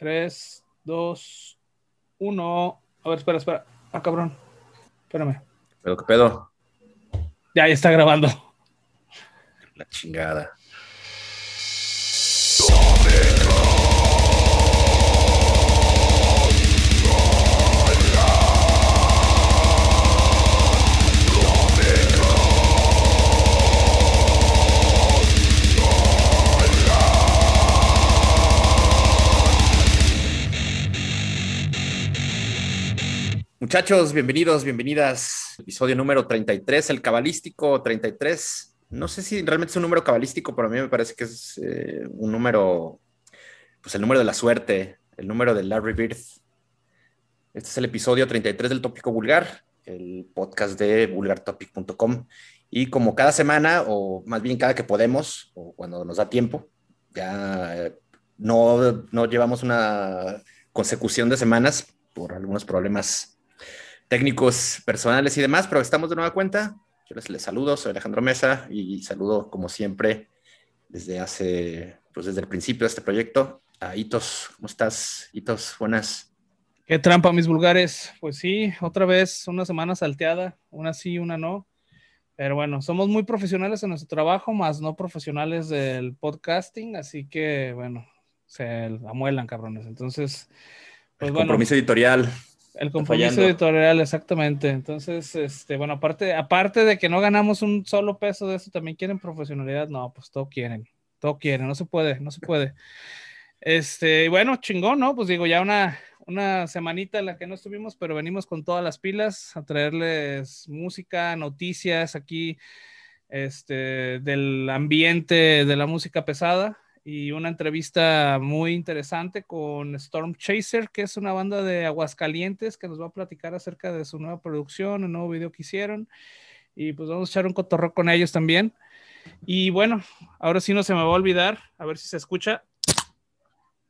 3, 2, 1. A ver, espera, espera. Ah, cabrón. Espérame. ¿Pero qué pedo? Ya, ya está grabando. La chingada. Muchachos, bienvenidos, bienvenidas. Episodio número 33, el cabalístico 33. No sé si realmente es un número cabalístico, pero a mí me parece que es eh, un número, pues el número de la suerte, el número de Larry Bird. Este es el episodio 33 del Tópico Vulgar, el podcast de vulgartopic.com. Y como cada semana, o más bien cada que podemos, o cuando nos da tiempo, ya eh, no, no llevamos una consecución de semanas por algunos problemas técnicos personales y demás, pero estamos de nueva cuenta. Yo les, les, saludo, soy Alejandro Mesa y saludo como siempre desde hace, pues desde el principio de este proyecto a Hitos. ¿Cómo estás, Hitos? Buenas. Qué trampa, mis vulgares. Pues sí, otra vez una semana salteada, una sí, una no. Pero bueno, somos muy profesionales en nuestro trabajo, más no profesionales del podcasting, así que bueno, se amuelan, cabrones. Entonces, pues el compromiso editorial. El compromiso editorial, exactamente. Entonces, este, bueno, aparte, aparte de que no ganamos un solo peso de eso, también quieren profesionalidad. No, pues todo quieren, todo quieren, no se puede, no se puede. Este, bueno, chingón, ¿no? Pues digo, ya una, una semanita en la que no estuvimos, pero venimos con todas las pilas a traerles música, noticias aquí, este, del ambiente de la música pesada y una entrevista muy interesante con Storm Chaser, que es una banda de Aguascalientes que nos va a platicar acerca de su nueva producción, el nuevo video que hicieron. Y pues vamos a echar un cotorro con ellos también. Y bueno, ahora sí no se me va a olvidar, a ver si se escucha.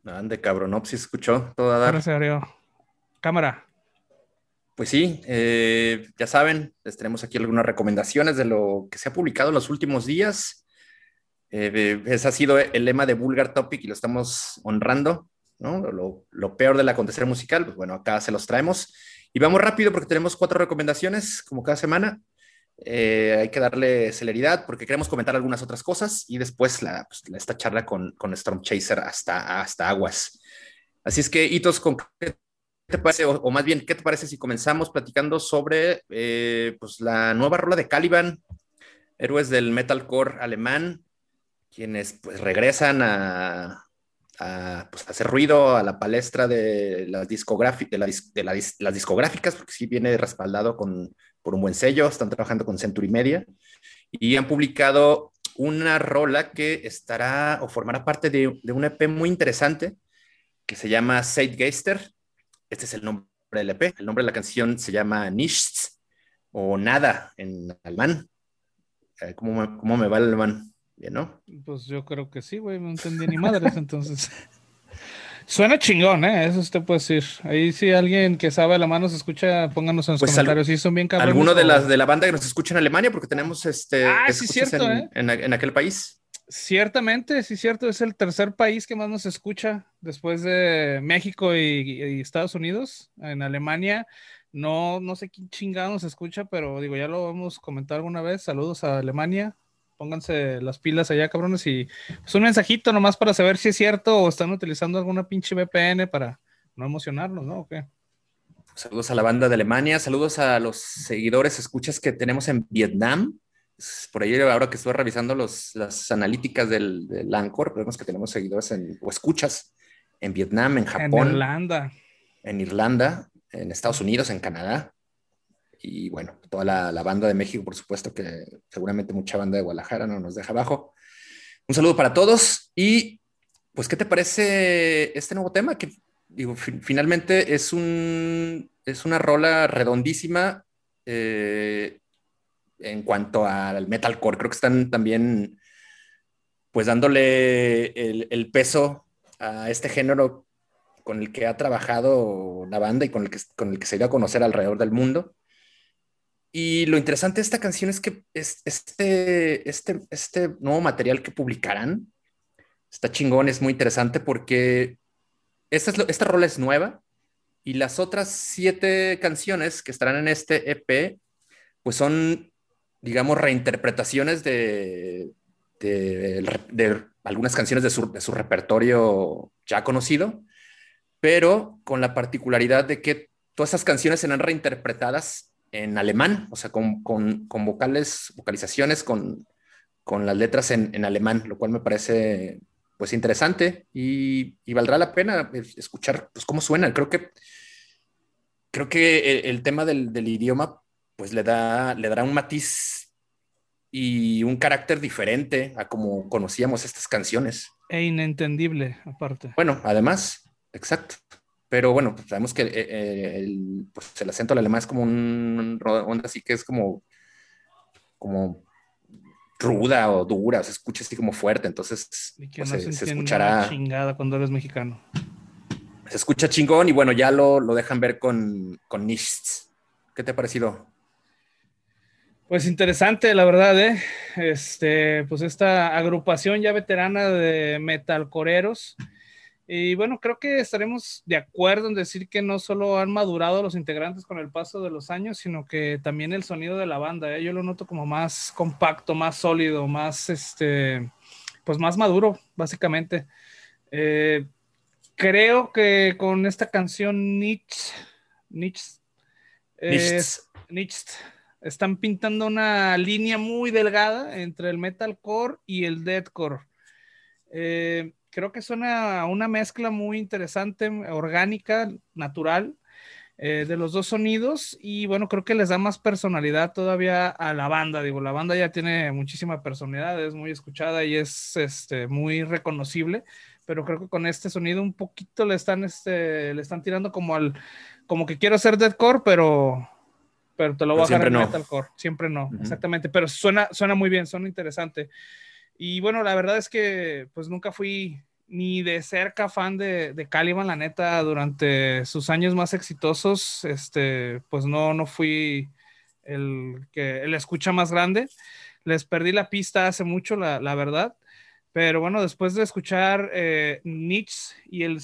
Ande, cabrón, no, si se escuchó todo a dar. Cámara. Pues sí, eh, ya saben, les tenemos aquí algunas recomendaciones de lo que se ha publicado en los últimos días. Eh, ese ha sido el lema de Vulgar Topic y lo estamos honrando, ¿no? Lo, lo, peor del acontecer musical, pues bueno, acá se los traemos. Y vamos rápido porque tenemos cuatro recomendaciones, como cada semana. Eh, hay que darle celeridad porque queremos comentar algunas otras cosas y después la, pues, esta charla con, con, Storm Chaser hasta, hasta aguas. Así es que, Hitos, ¿con qué te parece? O, o, más bien, ¿qué te parece si comenzamos platicando sobre eh, pues, la nueva rola de Caliban, héroes del metalcore alemán, quienes pues regresan a, a pues, hacer ruido a la palestra de las, de, la, de la, las discográficas, porque sí viene respaldado con, por un buen sello, están trabajando con Century Media, y han publicado una rola que estará o formará parte de, de un EP muy interesante que se llama Zeitgeister. Este es el nombre del EP. El nombre de la canción se llama Nichts o Nada en alemán. Eh, ¿Cómo me, cómo me va el alemán? Bien, ¿no? Pues yo creo que sí, güey, no entendí ni madres, entonces. Suena chingón, ¿eh? Eso usted puede decir. Ahí si alguien que sabe la mano se escucha, pónganos en los pues comentarios. Si son bien cabrones. Alguno de, las, de la banda que nos escucha en Alemania, porque tenemos este. Ah, sí, cierto, en, ¿eh? en, en, aquel país. Ciertamente, sí, cierto. Es el tercer país que más nos escucha después de México y, y Estados Unidos. En Alemania, no, no sé quién chingado nos escucha, pero digo, ya lo hemos comentado alguna vez. Saludos a Alemania pónganse las pilas allá, cabrones, y pues un mensajito nomás para saber si es cierto o están utilizando alguna pinche VPN para no emocionarnos, ¿no? ¿O qué? Saludos a la banda de Alemania, saludos a los seguidores, escuchas que tenemos en Vietnam. Por ahí, ahora que estoy revisando los, las analíticas del, del Anchor, vemos que tenemos seguidores en, o escuchas en Vietnam, en Japón. En Irlanda. En Irlanda, en Estados Unidos, en Canadá y bueno, toda la, la, banda de México, por supuesto, que seguramente mucha banda de Guadalajara no nos deja abajo. Un saludo para todos y pues, ¿qué te parece este nuevo tema? Que digo, finalmente es, un, es una rola redondísima eh, en cuanto al metalcore. Creo que están también pues dándole el, el peso a este género con el que ha trabajado la banda y con el que, con el que se dio a conocer alrededor del mundo. Y lo interesante de esta canción es que este, este, este nuevo material que publicarán está chingón, es muy interesante porque esta, es esta rola es nueva y las otras siete canciones que estarán en este EP, pues son, digamos, reinterpretaciones de, de, algunas canciones de su, de su, repertorio ya conocido, pero con la particularidad de que todas esas canciones serán reinterpretadas en alemán, o sea, con, con, con vocales, vocalizaciones, con, con las letras en, en, alemán, lo cual me parece pues interesante y, y valdrá la pena escuchar pues, cómo suena. Creo que, creo que el, tema del, del, idioma pues le, da, le dará un matiz y un carácter diferente a como conocíamos estas canciones. E inentendible, aparte. Bueno, además, exacto. Pero bueno, pues sabemos que eh, el, pues el acento alemán es como un onda así que es como, como ruda o dura, se escucha así como fuerte, entonces pues, se, se, escuchará chingada cuando eres mexicano. Se escucha chingón y bueno, ya lo, lo dejan ver con, con Nichts. ¿Qué te ha parecido? Pues interesante, la verdad, ¿eh? Este, pues esta agrupación ya veterana de metalcoreros. Y bueno, creo que estaremos de acuerdo en decir que no solo han madurado los integrantes con el paso de los años, sino que también el sonido de la banda, ¿eh? yo lo noto como más compacto, más sólido, más, este, pues más maduro, básicamente. Eh, creo que con esta canción Nietzsche, Nietzsche, Nietzsche están pintando una línea muy delgada entre el metalcore y el deathcore. Eh, creo que suena una mezcla muy interesante, orgánica, natural, eh, de los dos sonidos y bueno, creo que les da más personalidad todavía a la banda. Digo, la banda ya tiene muchísima personalidad, es muy escuchada y es este, muy reconocible, pero creo que con este sonido un poquito le están, este, le están tirando como al, como que quiero hacer deathcore, pero pero te lo voy a dejar en metalcore. Siempre no, exactamente. Pero suena, suena muy bien, suena interesante. Y bueno, la verdad es que pues nunca fui ni de cerca fan de, de Caliban, la neta, durante sus años más exitosos, este, pues no, no fui el que el escucha más grande. Les perdí la pista hace mucho, la, la verdad. Pero bueno, después de escuchar eh, Nietzsche y el,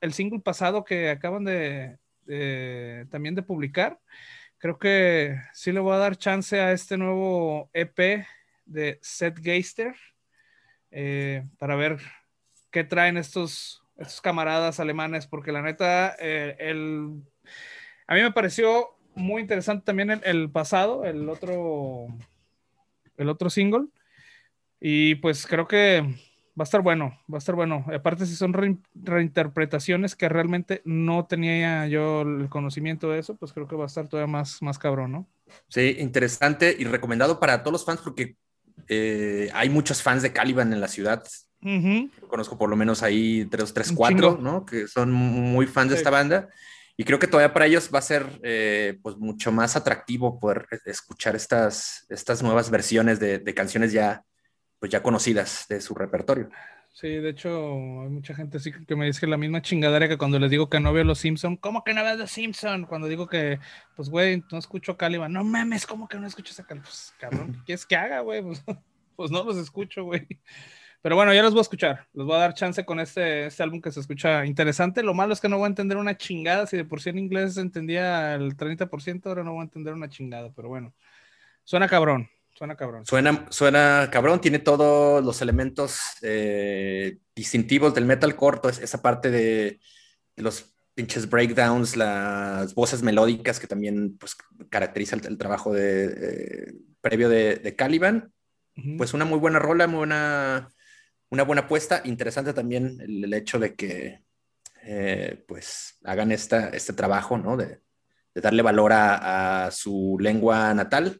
el single pasado que acaban de, de, también de publicar, creo que sí le voy a dar chance a este nuevo EP de Seth Geister eh, para ver qué traen estos, estos camaradas alemanes, porque la neta, eh, el, a mí me pareció muy interesante también el, el, pasado, el otro, el otro single, y pues creo que va a estar bueno, va a estar bueno. Aparte, si son reinterpretaciones que realmente no tenía yo el conocimiento de eso, pues creo que va a estar todavía más, más cabrón, ¿no? Sí, interesante y recomendado para todos los fans porque eh, hay muchos fans de Caliban en la ciudad. Conozco por lo menos ahí tres, tres, cuatro, ¿no? Que son muy fans de esta banda. Y creo que todavía para ellos va a ser eh, pues mucho más atractivo poder escuchar estas, estas nuevas versiones de, de canciones ya, pues ya conocidas de su repertorio. Sí, de hecho, hay mucha gente así que me dice la misma chingadera que cuando les digo que no veo los Simpson. ¿Cómo que no ves los Simpson? Cuando digo que, pues, güey, no escucho Caliban. No mames, ¿cómo que no escuchas a Caliban? Pues, cabrón, ¿qué quieres que haga, güey? Pues, pues, no los escucho, güey. Pero bueno, ya los voy a escuchar. Les voy a dar chance con este, este álbum que se escucha interesante. Lo malo es que no voy a entender una chingada. Si de por sí en inglés entendía el 30%, ahora no voy a entender una chingada. Pero bueno, suena cabrón. Suena cabrón. Suena, suena cabrón, tiene todos los elementos eh, distintivos del metalcore, esa parte de, los pinches breakdowns, las voces melódicas que también pues, caracteriza el, trabajo de, eh, previo de, Caliban. Pues una muy buena rola, muy buena, una buena apuesta. Interesante también el, hecho de que eh, pues hagan esta, este trabajo, ¿no? De, de darle valor a, a, su lengua natal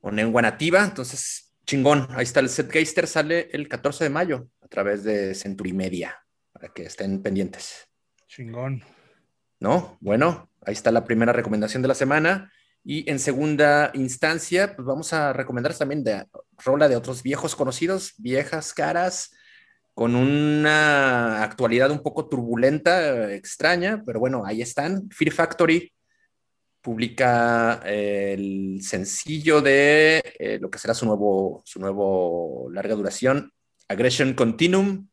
o lengua nativa. Entonces, chingón. Ahí está el Setgeister, sale el 14 de mayo a través de Century Media, para que estén pendientes. Chingón. ¿No? Bueno, ahí está la primera recomendación de la semana. Y en segunda instancia, pues vamos a recomendar también de rola de otros viejos conocidos, viejas caras, con una actualidad un poco turbulenta, extraña, pero bueno, ahí están. Fear Factory publica eh, el sencillo de eh, lo que será su nuevo, su nuevo larga duración, Aggression Continuum.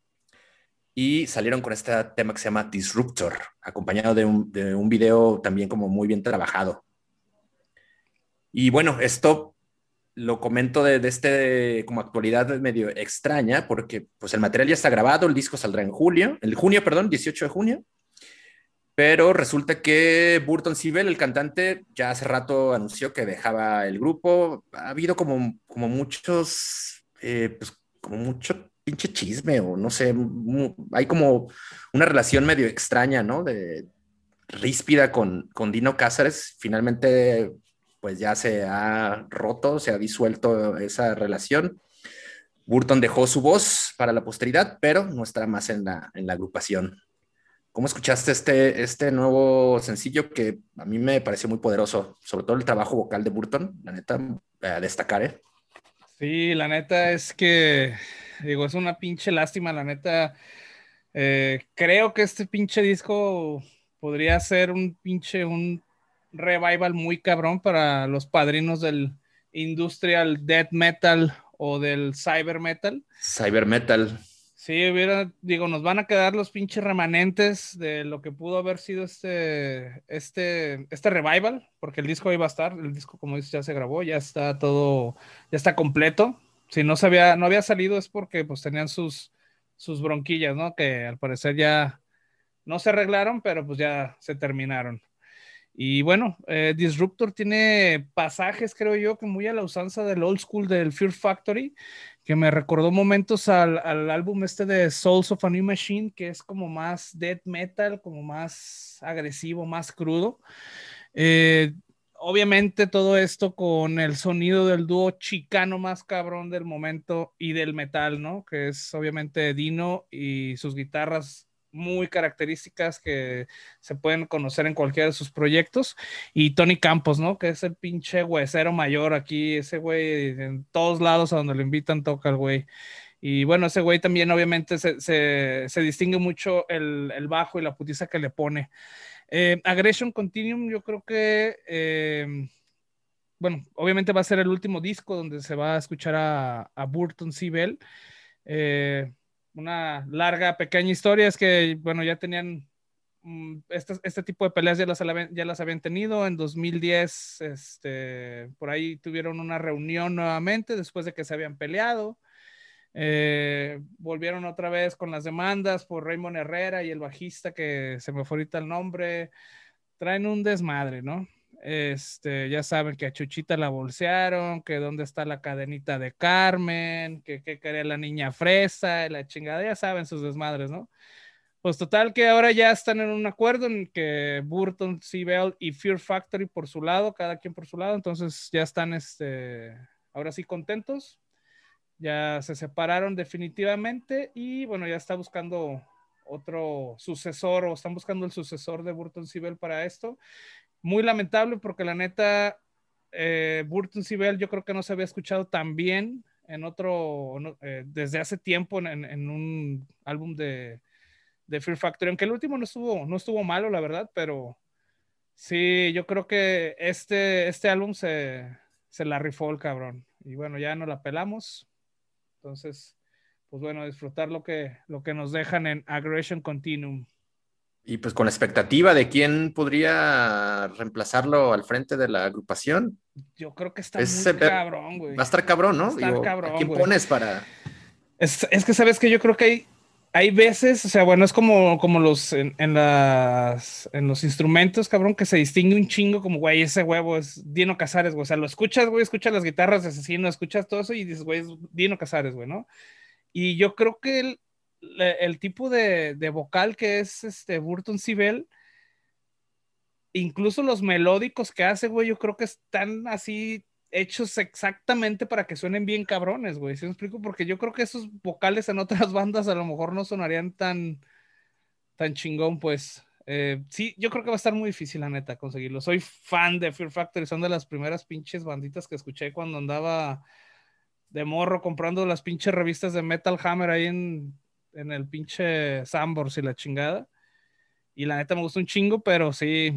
y salieron con este tema que se llama Disruptor, acompañado de un, de un video también como muy bien trabajado. Y bueno, esto lo comento de, de, este como actualidad medio extraña porque pues el material ya está grabado, el disco saldrá en julio, el junio, perdón, 18 de junio. Pero resulta que Burton Sibel, el cantante, ya hace rato anunció que dejaba el grupo. Ha habido como, como muchos, eh, pues como mucho pinche chisme o no sé, hay como una relación medio extraña, ¿no? De ríspida con, con Dino Cáceres. Finalmente pues ya se ha roto, se ha disuelto esa relación. Burton dejó su voz para la posteridad, pero no estará más en la, en la agrupación. ¿Cómo escuchaste este, este nuevo sencillo que a mí me pareció muy poderoso? Sobre todo el trabajo vocal de Burton, la neta, a destacar, ¿eh? Sí, la neta es que, digo, es una pinche lástima, la neta. Eh, creo que este pinche disco podría ser un pinche, un revival muy cabrón para los padrinos del industrial death metal o del cyber metal. Cyber metal. Sí, hubiera, digo, nos van a quedar los pinches remanentes de lo que pudo haber sido este, este, este revival, porque el disco iba a estar, el disco, como dices, ya se grabó, ya está todo, ya está completo. Si no se había, no había salido es porque pues tenían sus, sus bronquillas, ¿no? Que al parecer ya no se arreglaron, pero pues ya se terminaron. Y bueno, eh, Disruptor tiene pasajes, creo yo, que muy a la usanza del old school del Fear Factory, que me recordó momentos al, al, álbum este de Souls of a New Machine, que es como más death metal, como más agresivo, más crudo. Eh, obviamente todo esto con el sonido del dúo chicano más cabrón del momento y del metal, ¿no? Que es obviamente Dino y sus guitarras muy características que se pueden conocer en cualquiera de sus proyectos. Y Tony Campos, ¿no? Que es el pinche huesero mayor aquí, ese güey en todos lados a donde lo invitan toca el güey. Y bueno, ese güey también obviamente se, se, distingue mucho el, el, bajo y la putiza que le pone. Eh, Aggression Continuum, yo creo que, eh, bueno, obviamente va a ser el último disco donde se va a escuchar a, a Burton Sibel. Eh, una larga, pequeña historia, es que, bueno, ya tenían mm, este, este, tipo de peleas ya las, ya las habían tenido. En 2010, este, por ahí tuvieron una reunión nuevamente después de que se habían peleado. Eh, volvieron otra vez con las demandas por Raymond Herrera y el bajista que se me fue el nombre. Traen un desmadre, ¿no? Este, ya saben que a Chuchita la bolsearon, que dónde está la cadenita de Carmen, que qué quería la niña fresa, la chingada, ya saben sus desmadres, ¿no? Pues total que ahora ya están en un acuerdo en que Burton, Seabell y Fear Factory por su lado, cada quien por su lado, entonces ya están, este, ahora sí contentos, ya se separaron definitivamente y bueno, ya está buscando otro sucesor o están buscando el sucesor de Burton Sibel para esto muy lamentable porque la neta, eh, Burton Sibel yo creo que no se había escuchado tan bien en otro, eh, desde hace tiempo en, un álbum de, de, Fear Factory, aunque el último no estuvo, no estuvo malo, la verdad, pero sí, yo creo que este, este álbum se, se la rifó el cabrón. Y bueno, ya no la pelamos. Entonces, pues bueno, disfrutar lo que, lo que nos dejan en Aggression Continuum. Y pues con la expectativa de quién podría reemplazarlo al frente de la agrupación. Yo creo que está muy cabrón, güey. Va a estar cabrón, ¿no? cabrón, quién pones para...? Es, que sabes que yo creo que hay, hay veces, o sea, bueno, es como, como los en, las, en los instrumentos, cabrón, que se distingue un chingo como, güey, ese huevo es Dino Casares, güey. O sea, lo escuchas, güey, escuchas las guitarras de asesino, escuchas todo eso y dices, güey, es Dino Casares, güey, ¿no? Y yo creo que él el tipo de, vocal que es este Burton Sibel, incluso los melódicos que hace, güey, yo creo que están así hechos exactamente para que suenen bien cabrones, güey. ¿Sí me explico? Porque yo creo que esos vocales en otras bandas a lo mejor no sonarían tan, tan chingón, pues. Eh, sí, yo creo que va a estar muy difícil, la neta, conseguirlo. Soy fan de Fear Factory, son de las primeras pinches banditas que escuché cuando andaba de morro comprando las pinches revistas de Metal Hammer ahí en, en el pinche Sambors y la chingada. Y la neta me gustó un chingo, pero sí,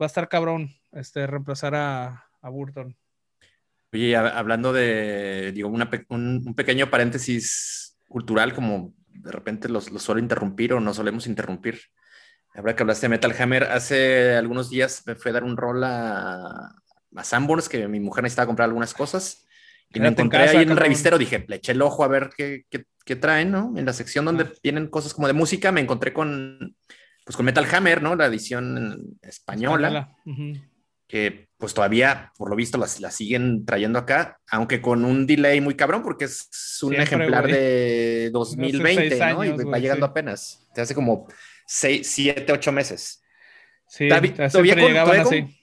va a estar cabrón este, reemplazar a, Burton. Oye, hablando de, digo, un, pequeño paréntesis cultural, como de repente los, los suelo interrumpir o no solemos interrumpir. Habrá que hablaste de Metal Hammer, hace algunos días me fue a dar un rol a, a Sanborns, que mi mujer necesitaba comprar algunas cosas. Y me encontré ahí en el revistero, dije, le eché el ojo a ver qué, qué, qué traen, ¿no? En la sección donde tienen cosas como de música, me encontré con, pues con Metal Hammer, ¿no? La edición española, que pues todavía, por lo visto, la, la, siguen trayendo acá, aunque con un delay muy cabrón, porque es un Siempre, ejemplar wey. de 2020, años, ¿no? Y va llegando sí. apenas. Te hace como 6, 7, 8 meses. Sí, todavía, con, todavía, con,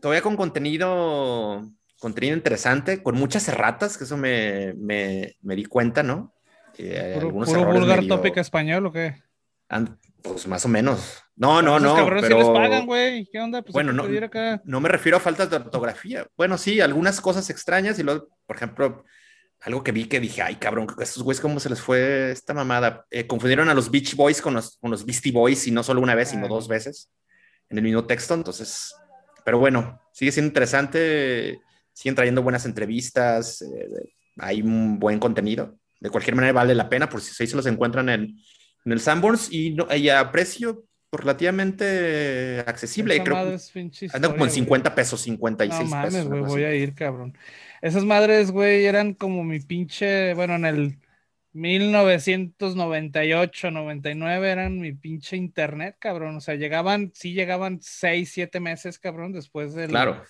todavía con contenido contenido interesante, con muchas erratas, que eso me, me, me di cuenta, ¿no? Eh, ¿Puro, puro vulgar medio... tópico español o qué? And, pues más o menos. No, no, no. Cabrones pero... les pagan, güey. ¿Qué onda? Pues bueno, no, acá. no me refiero a faltas de ortografía. Bueno, sí, algunas cosas extrañas y luego, por ejemplo, algo que vi que dije, ay, cabrón, estos güeyes, ¿cómo se les fue esta mamada? Eh, confundieron a los Beach Boys con los, con los Beastie Boys y no solo una vez, sino dos veces en el mismo texto. Entonces, pero bueno, sigue siendo interesante siguen trayendo buenas entrevistas, eh, hay un buen contenido. De cualquier manera vale la pena por si se los encuentran en, en el Sanborns y, no, y, a precio relativamente accesible. Creo que andan como en 50 pesos, 56 no, mames, pesos. Voy a ir, cabrón. Esas madres, güey, eran como mi pinche, bueno, en el 1998, 99 eran mi pinche internet, cabrón. O sea, llegaban, sí llegaban 6, 7 meses, cabrón, después del... Claro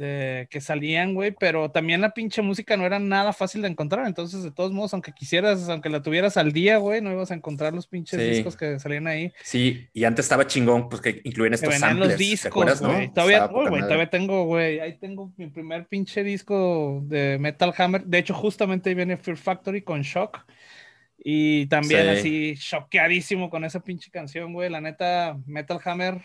de que salían, güey, pero también la pinche música no era nada fácil de encontrar, entonces de todos modos, aunque quisieras, aunque la tuvieras al día, güey, no ibas a encontrar los pinches sí. discos que salían ahí. Sí, y antes estaba chingón, pues que incluían estos que samplers, los discos, acuerdas, güey. ¿no? Todavía, oh, güey, todavía tengo, güey, ahí tengo mi primer pinche disco de Metal Hammer, de hecho justamente ahí viene Fear Factory con Shock. Y también sí. así choqueadísimo con esa pinche canción, güey. La neta, Metal Hammer,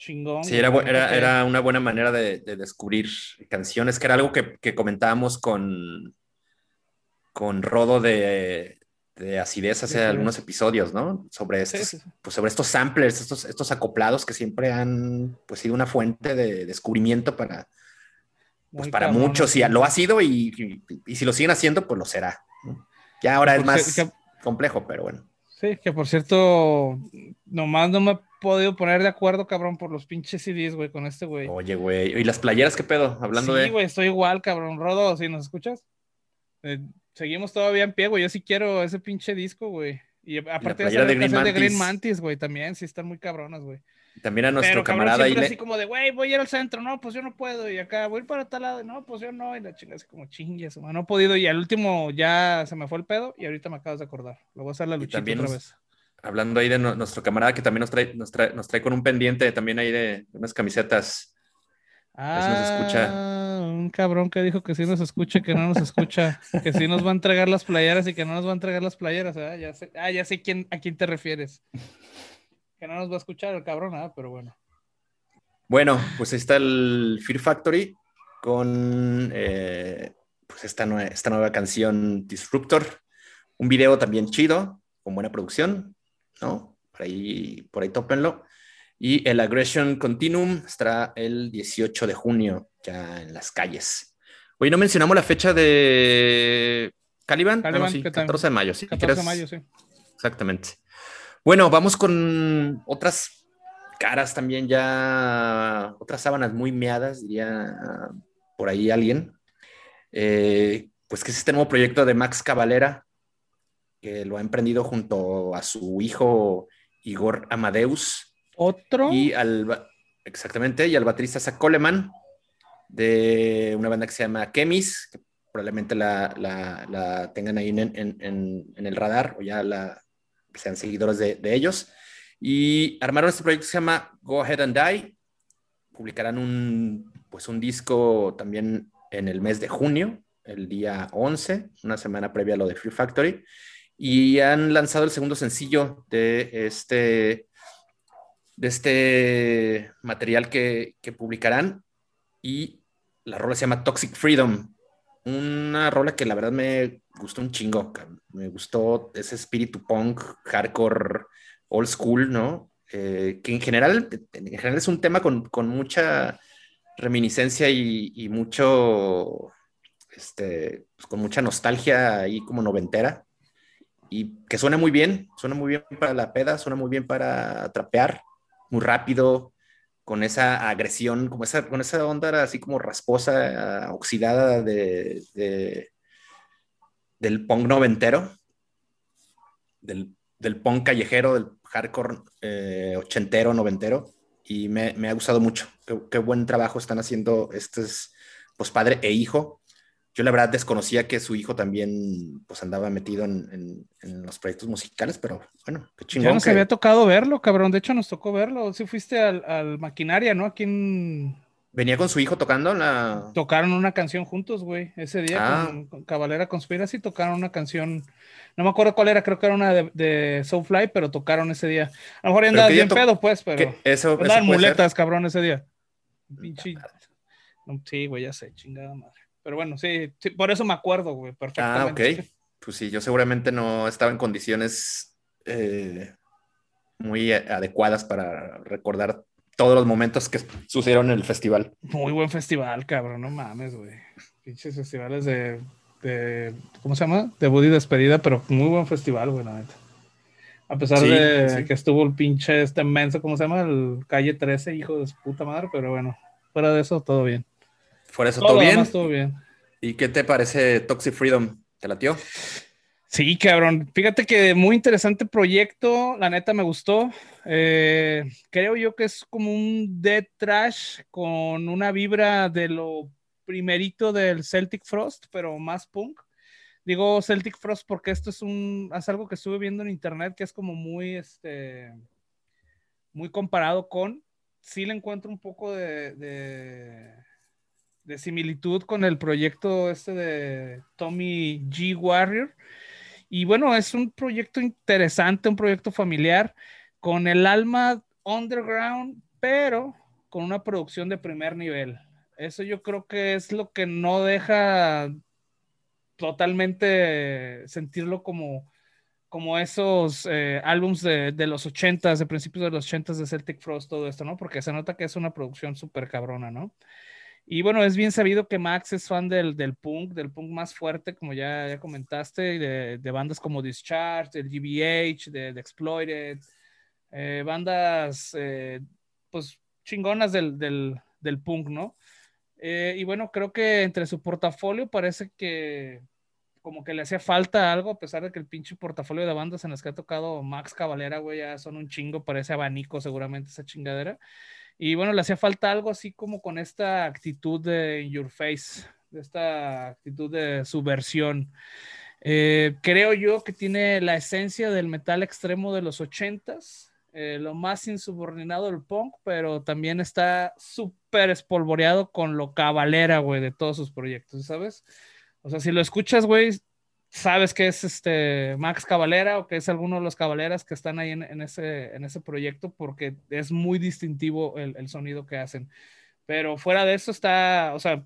chingón. Sí, era, era, era, una buena manera de, de, descubrir canciones, que era algo que, que comentábamos con, con Rodo de, de acidez hace sí, algunos episodios, ¿no? Sobre estos, sí, pues sobre estos samplers, estos, estos acoplados que siempre han pues, sido una fuente de descubrimiento para, pues, para cabrón, muchos, y lo ha sido y, y, y, si lo siguen haciendo, pues lo será. Ya ahora es más que, complejo, pero bueno. Sí, que por cierto, nomás no me podido poner de acuerdo, cabrón, por los pinches CDs, güey, con este güey. Oye, güey, ¿y las playeras qué pedo? Hablando sí, de. Sí, güey, estoy igual, cabrón. Rodo, ¿sí nos escuchas? Eh, seguimos todavía en pie, güey. Yo sí quiero ese pinche disco, güey. Y aparte ¿Y la de, Green de Green Mantis, güey, también sí están muy cabronas, güey. También a nuestro Pero, camarada cabrón, ahí. así como de, güey, voy a ir al centro, no, pues yo no puedo, y acá voy a ir para tal lado, no, pues yo no, y la chingada así como chingues, no he podido, y al último ya se me fue el pedo, y ahorita me acabas de acordar. Lo voy a hacer la luchita otra nos, vez. Hablando ahí de no, nuestro camarada que también nos trae, nos trae, nos trae con un pendiente también ahí de, de unas camisetas. Ah, nos escucha. un cabrón que dijo que sí nos escucha, que no nos escucha, que sí nos va a entregar las playeras y que no nos va a entregar las playeras, ¿eh? ya sé, ah, ya sé quién, a quién te refieres. Que no nos va a escuchar el cabrón, ¿eh? pero bueno. Bueno, pues ahí está el Fear Factory con eh, pues esta, nue esta nueva canción Disruptor. Un video también chido, con buena producción, ¿no? Por ahí, por ahí tópenlo. Y el Aggression Continuum estará el 18 de junio ya en las calles. Hoy no mencionamos la fecha de Caliban. Caliban bueno, sí, 14 de mayo, sí. 14 de mayo, sí. Exactamente. Bueno, vamos con otras caras también ya, otras sábanas muy meadas, diría por ahí alguien. Eh, pues que es este nuevo proyecto de Max Cavalera, que lo ha emprendido junto a su hijo Igor Amadeus. ¿Otro? Y al, exactamente, y al baterista Zach Coleman, de una banda que se llama Kemis, que probablemente la, la, la tengan ahí en, en, en, en, el radar o ya la, sean seguidores de, de, ellos. Y armaron este proyecto que se llama Go Ahead and Die. Publicarán un, pues un disco también en el mes de junio, el día 11, una semana previa a lo de Free Factory y han lanzado el segundo sencillo de este, de este material que, que publicarán y la rola se llama Toxic Freedom, una rola que la verdad me gustó un chingo, me gustó ese espíritu punk, hardcore, old school, ¿no? Eh, que en general, en general es un tema con, con mucha reminiscencia y, y mucho, este, pues con mucha nostalgia ahí como noventera y que suena muy bien, suena muy bien para la peda, suena muy bien para trapear, muy rápido, con esa agresión, como esa, con esa onda así como rasposa, oxidada de, del punk noventero, del, del punk callejero, del hardcore eh, ochentero, noventero, y me, me, ha gustado mucho. Qué, qué buen trabajo están haciendo estos, pues padre e hijo, yo la verdad desconocía que su hijo también pues andaba metido en, en, los proyectos musicales, pero bueno, qué chingón. Ya nos había tocado verlo, cabrón. De hecho, nos tocó verlo. Si fuiste al, al, Maquinaria, ¿no? Aquí en... Venía con su hijo tocando la... Tocaron una canción juntos, güey. Ese día ah. con, con, Cabalera Conspiracy tocaron una canción. No me acuerdo cuál era, creo que era una de, de Soulfly, pero tocaron ese día. A lo mejor andaba bien pedo, pues, pero... Eso, Andaban muletas, ser? cabrón, ese día. Pinche... Sí, güey, ya sé, chingada madre. Pero bueno, sí, sí, por eso me acuerdo, güey, perfectamente. Ah, ok. Pues sí, yo seguramente no estaba en condiciones eh, muy adecuadas para recordar todos los momentos que sucedieron en el festival. Muy buen festival, cabrón, no mames, güey. Pinches festivales de, de, ¿cómo se llama? De Buddy despedida, pero muy buen festival, güey, la neta. A pesar sí, de sí. que estuvo el pinche este menso, ¿cómo se llama? El calle 13, hijo de su puta madre, pero bueno, fuera de eso, todo bien. Fuera eso, ¿todo, ¿todo bien? todo bien. ¿Y qué te parece Toxic Freedom? ¿Te latió? Sí, cabrón. Fíjate que muy interesante proyecto. La neta me gustó. Eh, creo yo que es como un dead trash con una vibra de lo primerito del Celtic Frost, pero más punk. Digo Celtic Frost porque esto es un es algo que estuve viendo en internet que es como muy este muy comparado con sí le encuentro un poco de, de de similitud con el proyecto este de Tommy G. Warrior. Y bueno, es un proyecto interesante, un proyecto familiar, con el alma underground, pero con una producción de primer nivel. Eso yo creo que es lo que no deja totalmente sentirlo como, como esos eh, álbums de, de, los ochentas, de principios de los ochentas de Celtic Frost, todo esto, ¿no? Porque se nota que es una producción súper cabrona, ¿no? Y bueno, es bien sabido que Max es fan del, del punk, del punk más fuerte, como ya, ya comentaste, de, de, bandas como Discharge, del GBH, de, de Exploited, eh, bandas eh, pues chingonas del, del, del punk, ¿no? Eh, y bueno, creo que entre su portafolio parece que como que le hacía falta algo, a pesar de que el pinche portafolio de bandas en las que ha tocado Max Cavalera, güey, ya son un chingo, parece abanico seguramente esa chingadera. Y bueno, le hacía falta algo así como con esta actitud de Your Face, de esta actitud de subversión. Eh, creo yo que tiene la esencia del metal extremo de los ochentas, eh, lo más insubordinado del punk, pero también está súper espolvoreado con lo cabalera, güey, de todos sus proyectos, ¿sabes? O sea, si lo escuchas, güey, sabes que es este Max Cavalera o que es alguno de los Cavaleras que están ahí en, ese, en ese proyecto porque es muy distintivo el, sonido que hacen. Pero fuera de eso está, o sea,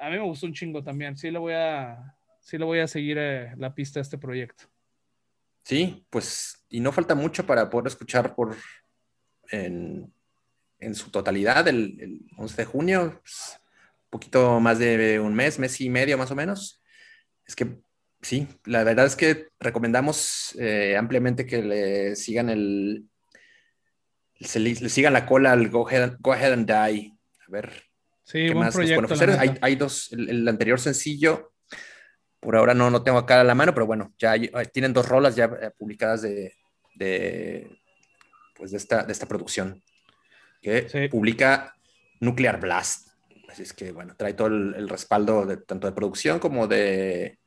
a mí me gustó un chingo también. Sí le voy a, sí le voy a seguir eh, la pista a este proyecto. Sí, pues, y no falta mucho para poder escuchar por en, en su totalidad el, el 11 de junio, pues, poquito más de un mes, mes y medio más o menos. Es que sí, la verdad es que recomendamos eh, ampliamente que le sigan el. Se le, le, sigan la cola al Go Ahead, Go Ahead and Die. A ver. Sí, ¿qué más proyecto, nos pueden ofrecer? Hay, hay, dos. El, el, anterior sencillo, por ahora no, no tengo acá a la mano, pero bueno, ya hay, tienen dos rolas ya eh, publicadas de, de, pues de, esta, de esta producción que sí. publica Nuclear Blast. Así es que, bueno, trae todo el, el respaldo de, tanto de producción como de,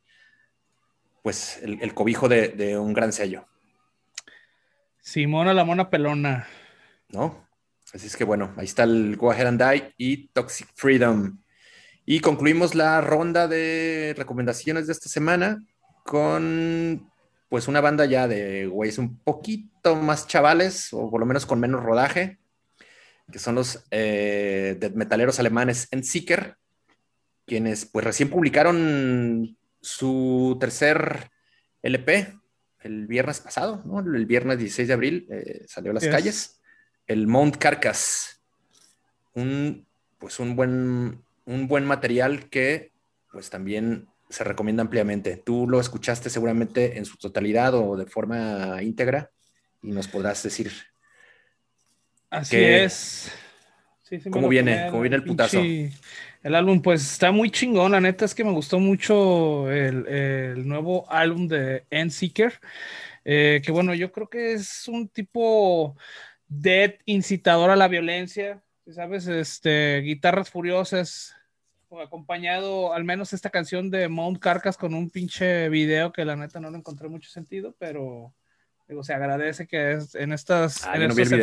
pues el, el cobijo de, de, un gran sello. Simona la mona pelona. ¿No? Así es que bueno, ahí está el Go Ahead and Die y Toxic Freedom. Y concluimos la ronda de recomendaciones de esta semana con pues una banda ya de güeyes un poquito más chavales, o por lo menos con menos rodaje, que son los eh, metaleros alemanes en Seeker, quienes pues recién publicaron su tercer LP el viernes pasado, ¿no? El viernes 16 de abril eh, salió a las yes. calles. El Mount Carcass. Un, pues un buen, un buen material que pues también se recomienda ampliamente. Tú lo escuchaste seguramente en su totalidad o de forma íntegra y nos podrás decir. Así es. ¿Cómo viene? ¿Cómo viene el putazo? El álbum, pues está muy chingón. La neta es que me gustó mucho el, nuevo álbum de Endseeker. Eh, que bueno, yo creo que es un tipo dead incitador a la violencia. ¿Sabes? Este, guitarras furiosas, acompañado al menos esta canción de Mount Carcas con un pinche video que la neta no lo encontré mucho sentido, pero digo, se agradece que es en estas, ah,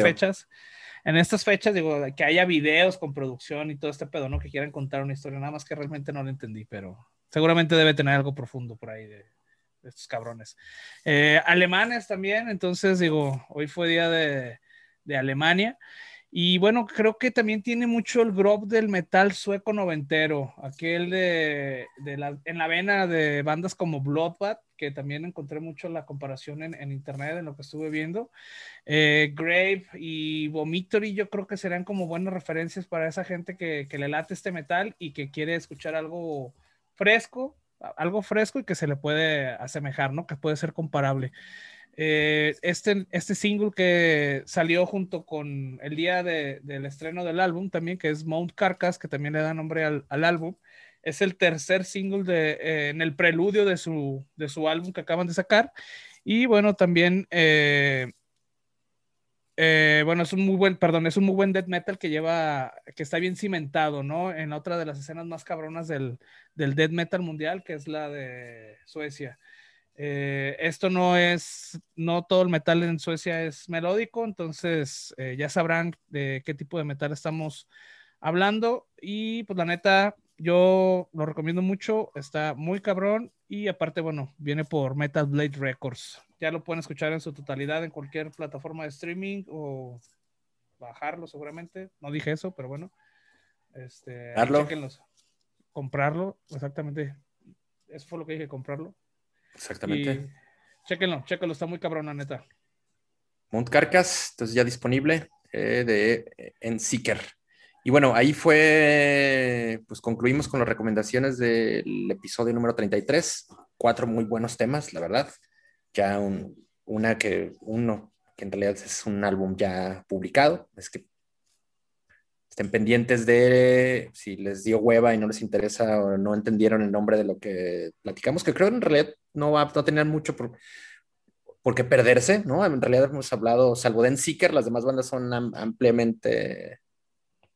fechas, en estas fechas, digo, que haya videos con producción y todo este pedo, ¿no? Que quieran contar una historia, nada más que realmente no lo entendí, pero seguramente debe tener algo profundo por ahí de, estos cabrones. Eh, alemanes también, entonces digo, hoy fue día de, de Alemania. Y bueno, creo que también tiene mucho el grove del metal sueco noventero, aquel de, en la vena de bandas como Bloodbath, que también encontré mucho la comparación en, internet, en lo que estuve viendo. Eh, Grave y Vomitory, yo creo que serían como buenas referencias para esa gente que, que le late este metal y que quiere escuchar algo fresco, algo fresco y que se le puede asemejar, ¿no? Que puede ser comparable. Eh, este, este single que salió junto con el día del estreno del álbum también, que es Mount Carcass, que también le da nombre al, álbum, es el tercer single de, eh, en el preludio de su, de su álbum que acaban de sacar. Y bueno, también, eh, bueno, es un muy buen, perdón, es un muy buen death metal que lleva, que está bien cimentado, ¿no? En otra de las escenas más cabronas del, del death metal mundial, que es la de Suecia. Eh, esto no es, no todo el metal en Suecia es melódico, entonces eh, ya sabrán de qué tipo de metal estamos hablando. Y pues la neta, yo lo recomiendo mucho, está muy cabrón y aparte, bueno, viene por Metal Blade Records. Ya lo pueden escuchar en su totalidad en cualquier plataforma de streaming o bajarlo seguramente. No dije eso, pero bueno. Este, comprarlo, exactamente. Eso fue lo que dije, comprarlo. Exactamente. chéquenlo, chéquenlo, está muy cabrón, la neta. Mount Carcass, entonces ya disponible eh, de, en Seeker. Y bueno, ahí fue, pues concluimos con las recomendaciones del episodio número 33. Cuatro muy buenos temas, la verdad. Ya una que, uno, que en realidad es un álbum ya publicado, es que estén pendientes de si les dio hueva y no les interesa o no entendieron el nombre de lo que platicamos, que creo en realidad no va tener mucho por, qué perderse, ¿no? En realidad hemos hablado, salvo Den Seeker, las demás bandas son ampliamente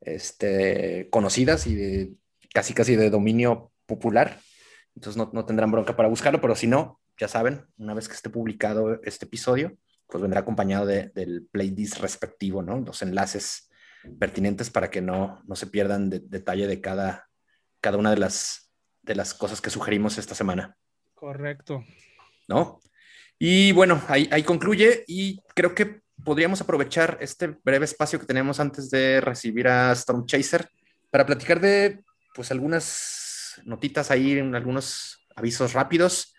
este, conocidas y casi casi de dominio popular, entonces no, no tendrán bronca para buscarlo, pero si no, ya saben, una vez que esté publicado este episodio, pues vendrá acompañado del playlist respectivo, ¿no? Los enlaces pertinentes para que no, no se pierdan detalle de cada, cada una de las, de las cosas que sugerimos esta semana. Correcto. ¿No? Y bueno, ahí, ahí concluye y creo que podríamos aprovechar este breve espacio que tenemos antes de recibir a Storm Chaser para platicar de pues algunas notitas ahí, algunos avisos rápidos.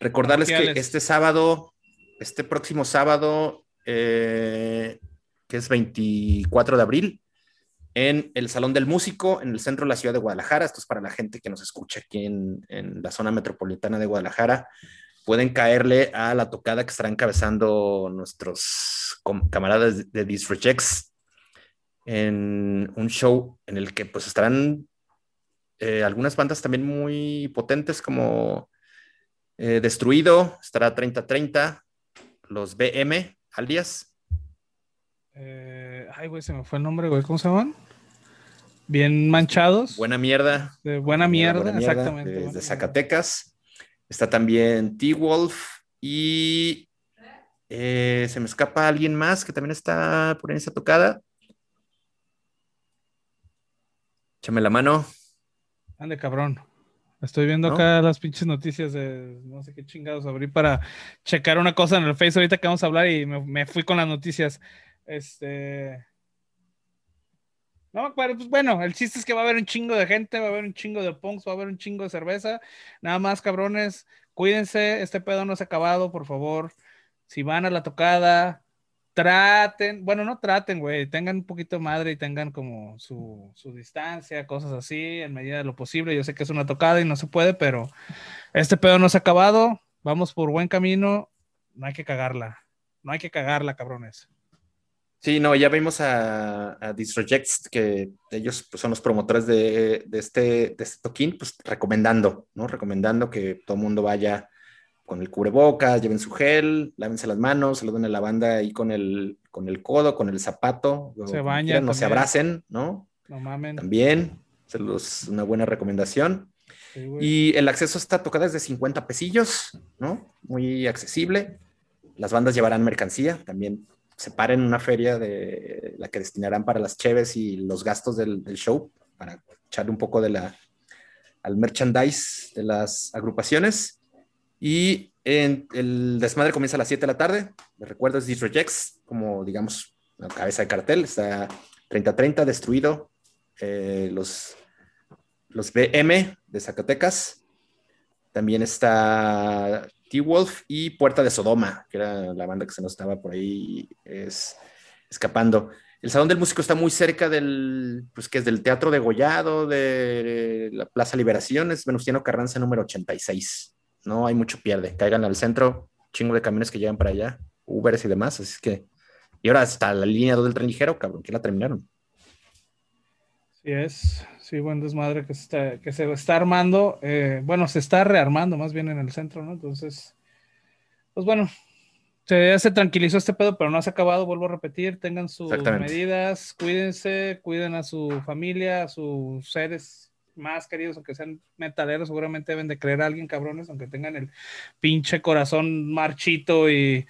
Recordarles que este sábado, este próximo sábado, eh, que es 24 de abril, en el Salón del Músico, en el centro de la ciudad de Guadalajara. Esto es para la gente que nos escucha aquí en, la zona metropolitana de Guadalajara. Pueden caerle a la tocada que estarán encabezando nuestros camaradas de Disrejects en un show en el que pues estarán eh, algunas bandas también muy potentes como eh, Destruido, estará 3030, los BM, alias, eh, ay, güey, se me fue el nombre, güey. ¿Cómo se llaman? Bien manchados. Buena mierda. De buena mierda, exactamente. De, Zacatecas. Está también T-Wolf y eh, se me escapa alguien más que también está por ahí esa tocada. Échame la mano. Ande, cabrón. Estoy viendo acá las pinches noticias de no sé qué chingados abrí para checar una cosa en el Face ahorita que vamos a hablar y me fui con las noticias. Este. No, pero pues bueno, el chiste es que va a haber un chingo de gente, va a haber un chingo de punks, va a haber un chingo de cerveza. Nada más, cabrones, cuídense, este pedo no se ha acabado, por favor. Si van a la tocada, traten, bueno, no traten, güey, tengan un poquito madre y tengan como su, su, distancia, cosas así, en medida de lo posible. Yo sé que es una tocada y no se puede, pero este pedo no se ha acabado, vamos por buen camino, no hay que cagarla, no hay que cagarla, cabrones. Sí, no, ya vimos a, a Disrejects, que ellos pues, son los promotores de, de, este, de este toquín, pues recomendando, ¿no? Recomendando que todo el mundo vaya con el cubrebocas, lleven su gel, lávense las manos, se lo den a la banda ahí con el, con el codo, con el zapato. Se bañan. No se abracen, ¿no? No mamen. También, es una buena recomendación. y el acceso está tocado desde 50 pesillos, ¿no? Muy accesible. Las bandas llevarán mercancía, también separen una feria de la que destinarán para las cheves y los gastos del, show, para echarle un poco de la, al merchandise de las agrupaciones. Y en, el desmadre comienza a las 7 de la tarde. Me recuerdo, es Disrejects, como digamos, la cabeza de cartel. Está 30-30, destruido. Eh, los, los BM de Zacatecas. También está T-Wolf y Puerta de Sodoma, que era la banda que se nos estaba por ahí es, escapando. El Salón del Músico está muy cerca del, pues que es del Teatro de Gollado, de la Plaza Liberación, es Venustiano Carranza número 86 no hay mucho pierde. Caigan al centro, chingo de camiones que llegan para allá, Uberes y demás, así que. Y ahora hasta la línea 2 del tren ligero, cabrón, que la terminaron. Sí, es, sí, buen desmadre que se está, que se está armando. Eh, bueno, se está rearmando más bien en el centro, ¿no? Entonces, pues bueno, se, ya se tranquilizó este pedo, pero no se ha acabado, vuelvo a repetir, tengan sus medidas, cuídense, cuiden a su familia, a sus seres más queridos, aunque sean metaleros, seguramente deben de creer a alguien, cabrones, aunque tengan el pinche corazón marchito y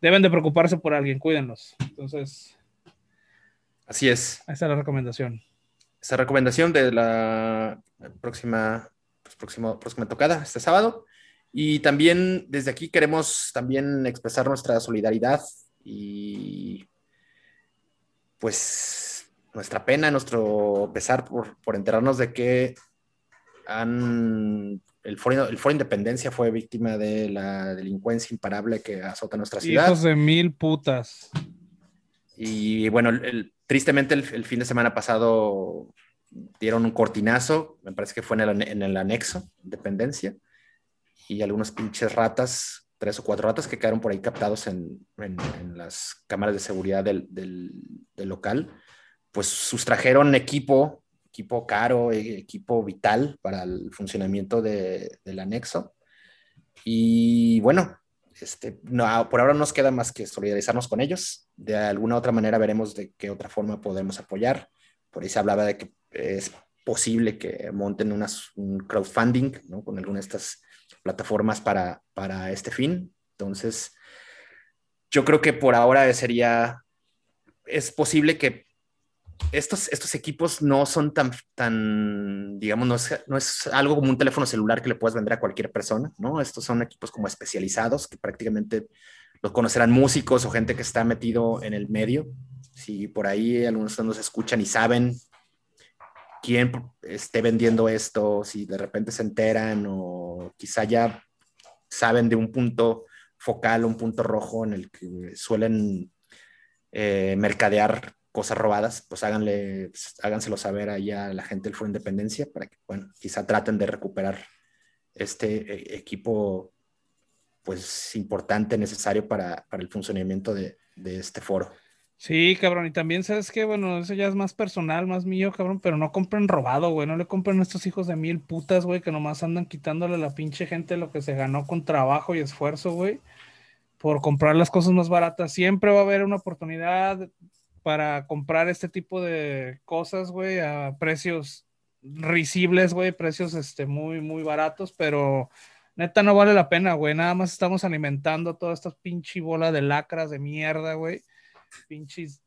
deben de preocuparse por alguien, cuídenlos. Entonces. Así es. Esa es la recomendación. Esa recomendación de la próxima, pues, próximo, próxima tocada, este sábado. Y también desde aquí queremos también expresar nuestra solidaridad y pues nuestra pena, nuestro pesar por, por enterarnos de que han, el, foro, el Foro Independencia fue víctima de la delincuencia imparable que azota nuestra ciudad. Hijos de mil putas. Y bueno, el, tristemente el, fin de semana pasado dieron un cortinazo, me parece que fue en el, anexo, Independencia, y algunos pinches ratas, tres o cuatro ratas que quedaron por ahí captados en, las cámaras de seguridad del, local pues sustrajeron equipo, equipo caro, e, equipo vital para el funcionamiento de, del anexo. Y bueno, este, no, por ahora no nos queda más que solidarizarnos con ellos. De alguna otra manera veremos de qué otra forma podemos apoyar. Por ahí se hablaba de que es posible que monten unas, un crowdfunding con alguna de estas plataformas para, para este fin. Entonces, yo creo que por ahora sería, es posible que estos, estos equipos no son tan, tan digamos, no es, no es, algo como un teléfono celular que le puedes vender a cualquier persona, ¿no? Estos son equipos como especializados que prácticamente los conocerán músicos o gente que está metido en el medio. Si por ahí algunos nos escuchan y saben quién esté vendiendo esto, si de repente se enteran o quizá ya saben de un punto focal, un punto rojo en el que suelen eh, mercadear cosas robadas, pues háganle, pues, háganselo saber ahí a la gente del Foro Independencia para que, bueno, quizá traten de recuperar este eh, equipo, pues importante, necesario para, para el funcionamiento de, de, este foro. Sí, cabrón, y también sabes que, bueno, eso ya es más personal, más mío, cabrón, pero no compren robado, güey, no le compren a estos hijos de mil putas, güey, que nomás andan quitándole a la pinche gente lo que se ganó con trabajo y esfuerzo, güey, por comprar las cosas más baratas. Siempre va a haber una oportunidad para comprar este tipo de cosas, güey, a precios risibles, güey, precios este, muy, muy baratos, pero neta no vale la pena, güey. Nada más estamos alimentando todas estas pinche bola de lacras de mierda, güey. Pinches.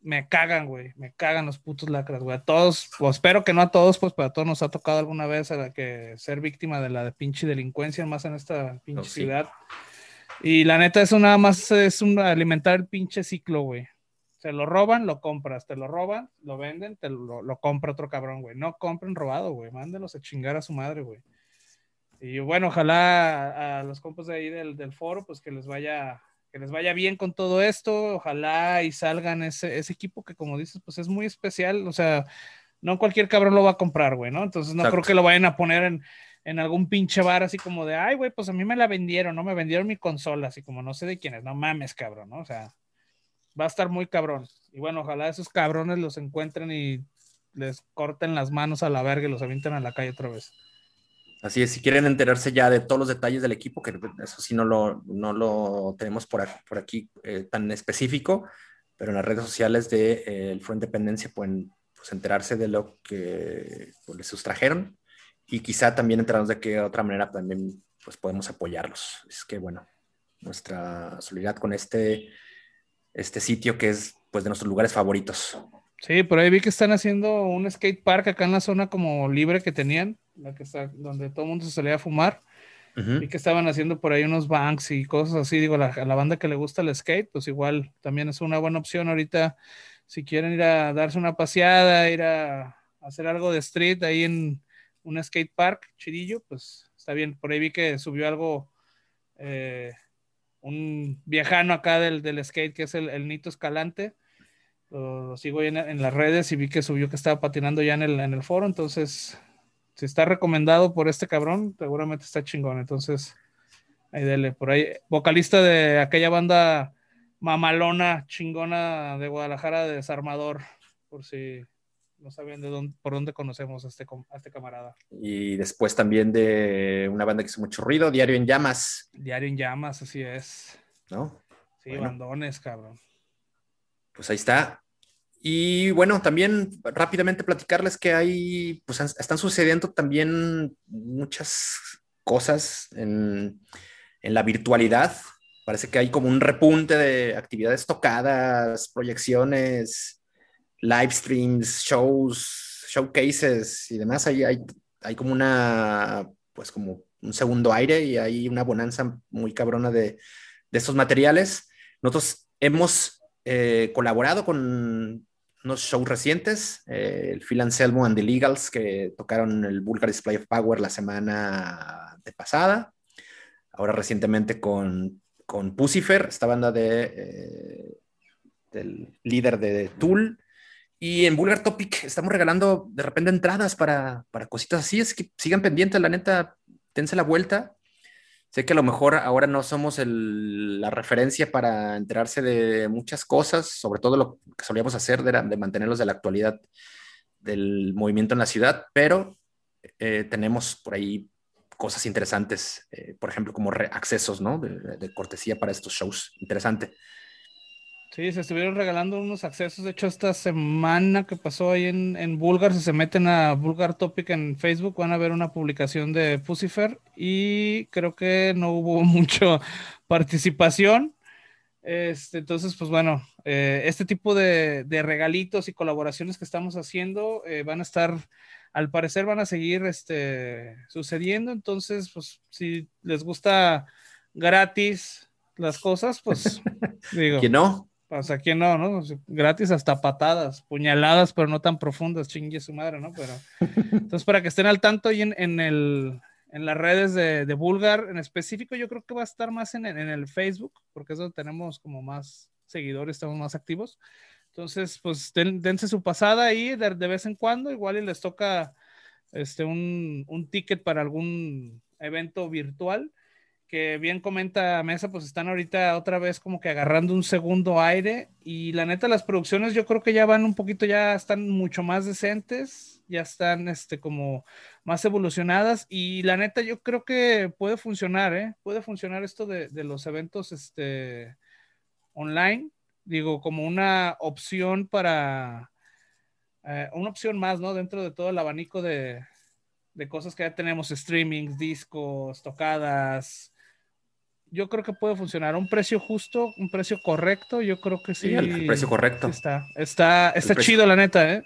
Me cagan, güey. Me cagan los putos lacras, güey. A todos, pues espero que no a todos, pues, pero a todos nos ha tocado alguna vez a la que ser víctima de la de pinche delincuencia, más en esta pinche ciudad. Y la neta, eso nada más es un alimentar el pinche ciclo, güey. Se lo roban, lo compras, te lo roban, lo venden, te lo, lo compra otro cabrón, güey. No compren robado, güey. Mándenlos a chingar a su madre, güey. Y bueno, ojalá a, los compas de ahí del, del, foro, pues que les vaya, que les vaya bien con todo esto, ojalá y salgan ese, ese equipo que como dices, pues es muy especial, o sea, no cualquier cabrón lo va a comprar, güey, ¿no? Entonces no creo que lo vayan a poner en, en algún pinche bar así como de, ay, güey, pues a mí me la vendieron, ¿no? Me vendieron mi consola, así como no sé de quién es, no mames, cabrón, ¿no? O sea, va a estar muy cabrón. Y bueno, ojalá esos cabrones los encuentren y les corten las manos a la verga y los avienten a la calle otra vez. Así es, si quieren enterarse ya de todos los detalles del equipo, que eso sí no lo, no lo tenemos por aquí, por aquí eh, tan específico, pero en las redes sociales del de, eh, Foro Independencia pueden pues, enterarse de lo que pues, les sustrajeron y quizá también enterarnos de qué otra manera también pues, podemos apoyarlos. Es que, bueno, nuestra solidaridad con este, este sitio que es pues de nuestros lugares favoritos. Sí, por ahí vi que están haciendo un skate park acá en la zona como libre que tenían, la que está, donde todo el mundo se salía a fumar. Y que estaban haciendo por ahí unos banks y cosas así. Digo, la, a la banda que le gusta el skate, pues igual también es una buena opción ahorita. Si quieren ir a darse una paseada, ir a, hacer algo de street ahí en un skate park, Chirillo, pues está bien. Por ahí vi que subió algo, eh, un viejano acá del, del, skate que es el, el Nito Escalante. Lo, sigo en, las redes y vi que subió que estaba patinando ya en el, en el foro, entonces si está recomendado por este cabrón, seguramente está chingón, entonces ahí dele, por ahí, vocalista de aquella banda mamalona, chingona de Guadalajara, de Desarmador, por si no sabían de dónde, por dónde conocemos a este, a este camarada. Y después también de una banda que hizo mucho ruido, Diario en Llamas. Diario en Llamas, así es. ¿No? Sí, bandones, cabrón. Pues ahí está. Y bueno, también rápidamente platicarles que hay, pues están sucediendo también muchas cosas en, en la virtualidad. Parece que hay como un repunte de actividades tocadas, proyecciones, live streams, shows, showcases y demás. Hay, hay, hay como una, pues como un segundo aire y hay una bonanza muy cabrona de, de estos materiales. Nosotros hemos eh, colaborado con unos shows recientes, eh, el Phil Anselmo and the Legals, que tocaron el Vulgar Display of Power la semana de pasada. Ahora recientemente con, con Pucifer, esta banda de, eh, del líder de Tool. Y en Vulgar Topic estamos regalando de repente entradas para, para cositas así. Es que sigan pendientes, la neta, dense la vuelta. Sé que a lo mejor ahora no somos la referencia para enterarse de muchas cosas, sobre todo lo que solíamos hacer de, de mantenerlos de la actualidad del movimiento en la ciudad, pero eh, tenemos por ahí cosas interesantes, eh, por ejemplo, como accesos ¿no? de, de, cortesía para estos shows. Interesante. Sí, se estuvieron regalando unos accesos. De hecho, esta semana que pasó ahí en, en Bulgar, si se meten a Bulgar Topic en Facebook, van a ver una publicación de Pucifer y creo que no hubo mucha participación. Este, entonces, pues bueno, eh, este tipo de, de, regalitos y colaboraciones que estamos haciendo eh, van a estar, al parecer, van a seguir este, sucediendo. Entonces, pues si les gusta gratis las cosas, pues digo. Que no? Sea, ¿quién no, no? Gratis hasta patadas, puñaladas, pero no tan profundas, chingue su madre, ¿no? Pero, entonces, para que estén al tanto y en, en, el, en las redes de, de, Vulgar, en específico, yo creo que va a estar más en, en el Facebook, porque es donde tenemos como más seguidores, estamos más activos. Entonces, pues dense su pasada ahí de, de, vez en cuando, igual y les toca este, un, un ticket para algún evento virtual que bien comenta Mesa, pues están ahorita otra vez como que agarrando un segundo aire y la neta las producciones yo creo que ya van un poquito, ya están mucho más decentes, ya están este como más evolucionadas y la neta yo creo que puede funcionar, ¿eh? Puede funcionar esto de, de los eventos este, online, digo, como una opción para, eh, una opción más, ¿no? Dentro de todo el abanico de, de cosas que ya tenemos, streamings, discos, tocadas, yo creo que puede funcionar. Un precio justo, un precio correcto, yo creo que sí. sí el precio correcto. Está, está, está chido, la neta, ¿eh?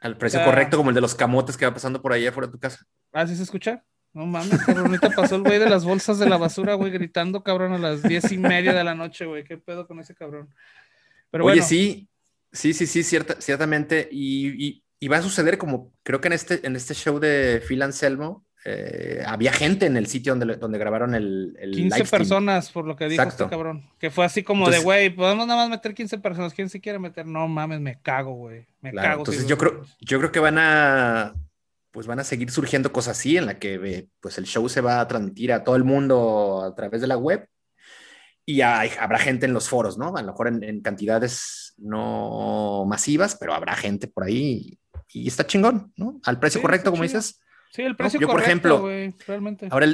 Al precio correcto, como el de los camotes que va pasando por ahí afuera de tu casa. ¿Ah, sí se escucha? No mames, cabrón, ahorita pasó el güey de las bolsas de la basura, güey, gritando, cabrón, a las diez y media de la noche, güey. ¿Qué pedo con ese cabrón? Pero Oye, sí, sí, sí, sí, cierta, ciertamente. Y, y, y, va a suceder como, creo que en este, en este show de Phil Anselmo, eh, había gente en el sitio donde, donde grabaron el, el 15 personas, por lo que dijo este cabrón. Que fue así como de, güey, podemos nada más meter 15 personas. ¿Quién se quiere meter? No mames, me cago, güey. Me cago. Entonces yo creo, yo creo que van a, pues van a seguir surgiendo cosas así, en la que eh, pues el show se va a transmitir a todo el mundo a través de la web y habrá gente en los foros, ¿no? A lo mejor en, cantidades no masivas, pero habrá gente por ahí y, está chingón, ¿no? Al precio correcto, como dices. Sí, el precio Yo, por ejemplo, realmente. ahora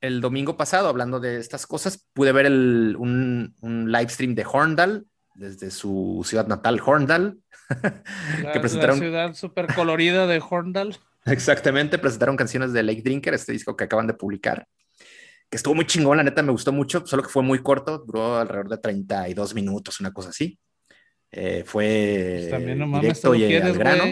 el, domingo pasado, hablando de estas cosas, pude ver un, un live stream de Horndal desde su ciudad natal, Horndal. La, que presentaron... la ciudad súper colorida de Horndal. Exactamente, presentaron canciones de Lake Drinker, este disco que acaban de publicar que estuvo muy chingón, la neta me gustó mucho, solo que fue muy corto, duró alrededor de 32 minutos, una cosa así. Eh, fue pues también no mames, directo y al grano.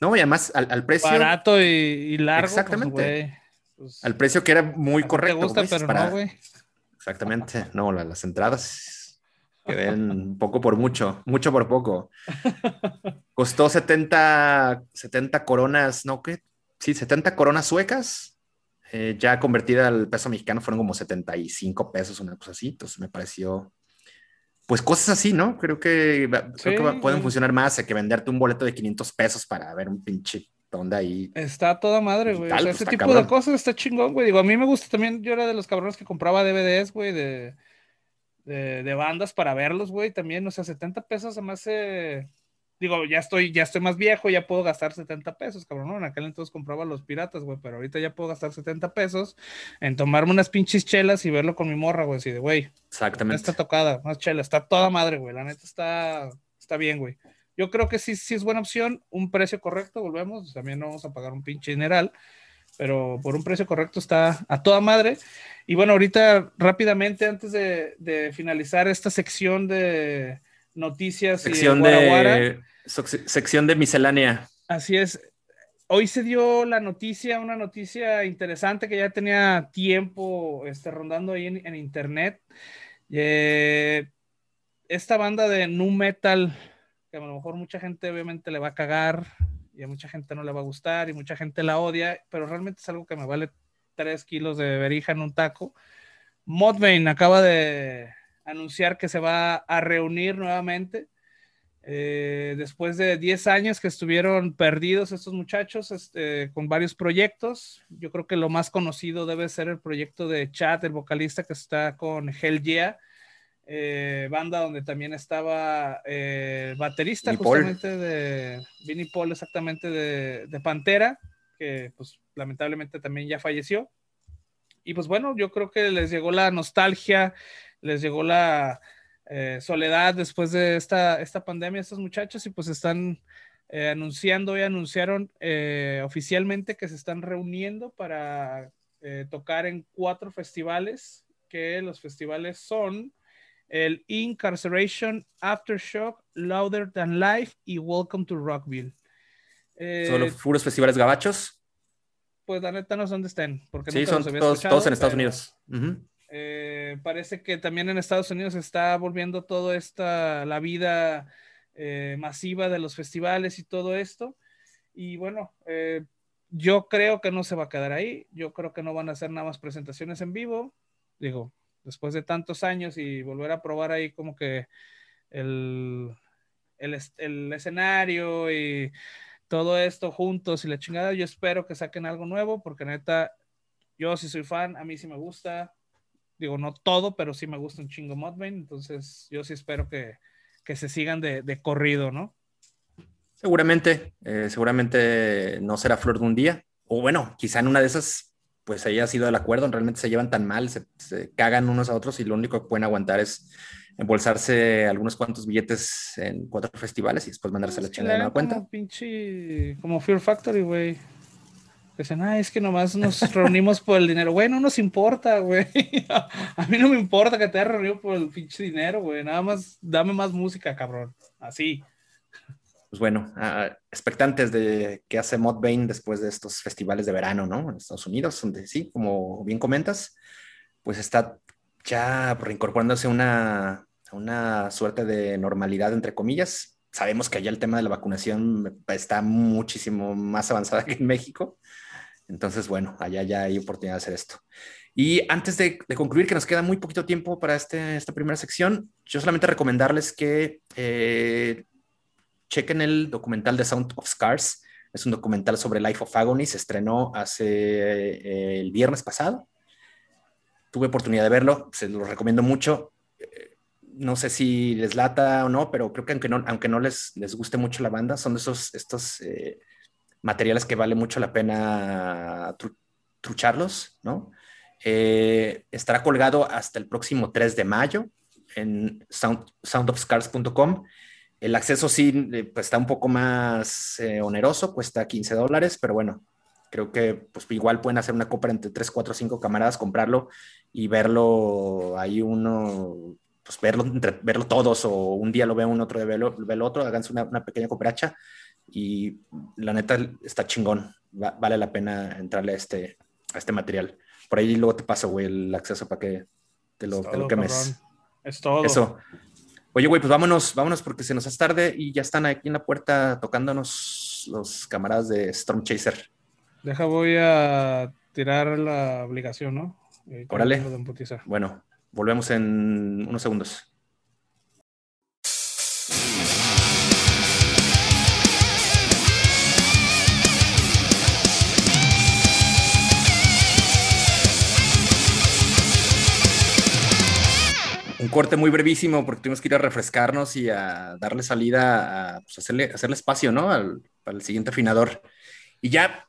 No, y además al, precio. Barato y, largo. Pues, Exactamente. Pues, al precio que era muy correcto. Te gusta, pero no, güey. Exactamente. No, las, entradas que ven poco por mucho, mucho por poco. Costó 70, 70 coronas, ¿no? ¿Qué? Sí, 70 coronas suecas eh, ya convertida al peso mexicano fueron como 75 pesos, una cosa así. Entonces me pareció, pues cosas así, ¿no? Creo que, pueden funcionar más que venderte un boleto de 500 pesos para ver un pinche donde ahí. Está toda madre, güey. ese pues, tipo de cosas está chingón, güey. Digo, a mí me gusta también, yo era de los cabrones que compraba DVDs, güey, de, de, bandas para verlos, güey, también. O sea, 70 pesos además se digo, ya estoy, ya estoy más viejo, ya puedo gastar 70 pesos, cabrón, ¿no? En aquel entonces compraba los piratas, güey, pero ahorita ya puedo gastar 70 pesos en tomarme unas pinches chelas y verlo con mi morra, güey, así de, güey. Exactamente. Está tocada, más chela, está toda madre, güey, la neta está, está bien, güey. Yo creo que sí, sí es buena opción, un precio correcto, volvemos, también no vamos a pagar un pinche general, pero por un precio correcto está a toda madre. Y bueno, ahorita rápidamente, antes de, de finalizar esta sección de noticias sección y de, sección de miscelánea. Así es. Hoy se dio la noticia, una noticia interesante que ya tenía tiempo este, rondando ahí en, internet. Eh, esta banda de nu metal, que a lo mejor mucha gente obviamente le va a cagar y a mucha gente no le va a gustar y mucha gente la odia, pero realmente es algo que me vale 3 kilos de berija en un taco. Modbane acaba de, anunciar que se va a reunir nuevamente. Eh, después de 10 años que estuvieron perdidos estos muchachos este, con varios proyectos. Yo creo que lo más conocido debe ser el proyecto de Chad, el vocalista que está con Hell Yeah, eh, banda donde también estaba eh, el baterista justamente de Vinnie Paul, exactamente de, de, Pantera, que pues lamentablemente también ya falleció. Y pues bueno, yo creo que les llegó la nostalgia les llegó la eh, soledad después de esta, esta pandemia estos muchachos y pues están eh, anunciando y anunciaron eh, oficialmente que se están reuniendo para tocar en cuatro festivales, que los festivales son el Incarceration, Aftershock, Louder Than Life y Welcome to Rockville. ¿Son los puros festivales gabachos? Pues la neta no sé dónde estén. Porque sí, son todos, en Estados Unidos. Eh, parece que también en Estados Unidos está volviendo toda esta, la vida eh, masiva de los festivales y todo esto. Y bueno, eh, yo creo que no se va a quedar ahí. Yo creo que no van a hacer nada más presentaciones en vivo. Digo, después de tantos años y volver a probar ahí como que el, el, el escenario y todo esto juntos y la chingada, yo espero que saquen algo nuevo porque neta, yo sí soy fan, a mí sí me gusta, Digo, no todo, pero sí me gusta un chingo Modbane, entonces yo sí espero que, que se sigan de, de, corrido, ¿no? Seguramente, eh, seguramente no será flor de un día, o bueno, quizá en una de esas pues haya sido el acuerdo, realmente se llevan tan mal, se, se, cagan unos a otros y lo único que pueden aguantar es embolsarse algunos cuantos billetes en cuatro festivales y después mandarse la chingada de la cuenta. Como pinche, como Fear Factory, güey. Dicen, ah, es que nomás nos reunimos por el dinero. Güey, no nos importa, güey. A mí no me importa que te hayas reunido por el pinche dinero, güey. Nada más dame más música, cabrón. Así. Pues bueno, uh, expectantes de qué hace Modbane después de estos festivales de verano, ¿no? En Estados Unidos, donde sí, como bien comentas, pues está ya reincorporándose una, una suerte de normalidad, entre comillas. Sabemos que allá el tema de la vacunación está muchísimo más avanzada que en México Entonces, bueno, allá ya hay oportunidad de hacer esto. Y antes de, concluir, que nos queda muy poquito tiempo para este, esta primera sección, yo solamente recomendarles que eh, chequen el documental de Sound of Scars. Es un documental sobre Life of Agony. Se estrenó hace eh, el viernes pasado. Tuve oportunidad de verlo. Se lo recomiendo mucho. Eh, no sé si les lata o no, pero creo que aunque no, aunque no les, les guste mucho la banda, son de esos estos materiales que vale mucho la pena trucharlos, ¿no? Eh, estará colgado hasta el próximo 3 de mayo en soundofscars.com. El acceso sí eh, pues, está un poco más eh, oneroso, cuesta 15 dólares, pero bueno, creo que pues igual pueden hacer una compra entre 3, 4, 5 camaradas, comprarlo y verlo ahí uno, pues verlo, verlo todos o un día lo ve uno, otro ve el otro, háganse una, una pequeña cooperacha y la neta está chingón, vale la pena entrarle a este, a este material. Por ahí luego te paso, güey, el acceso para que te lo, te lo quemes. Es todo. Eso. Oye, güey, pues vámonos, vámonos porque se nos hace tarde y ya están aquí en la puerta tocándonos los camaradas de Storm Chaser. Deja, voy a tirar la obligación, ¿no? Eh, Órale. Bueno, volvemos en unos segundos. Un corte muy brevísimo porque tuvimos que ir a refrescarnos y a darle salida, a pues, hacerle, hacerle espacio, ¿no? Al, el siguiente afinador. Y ya,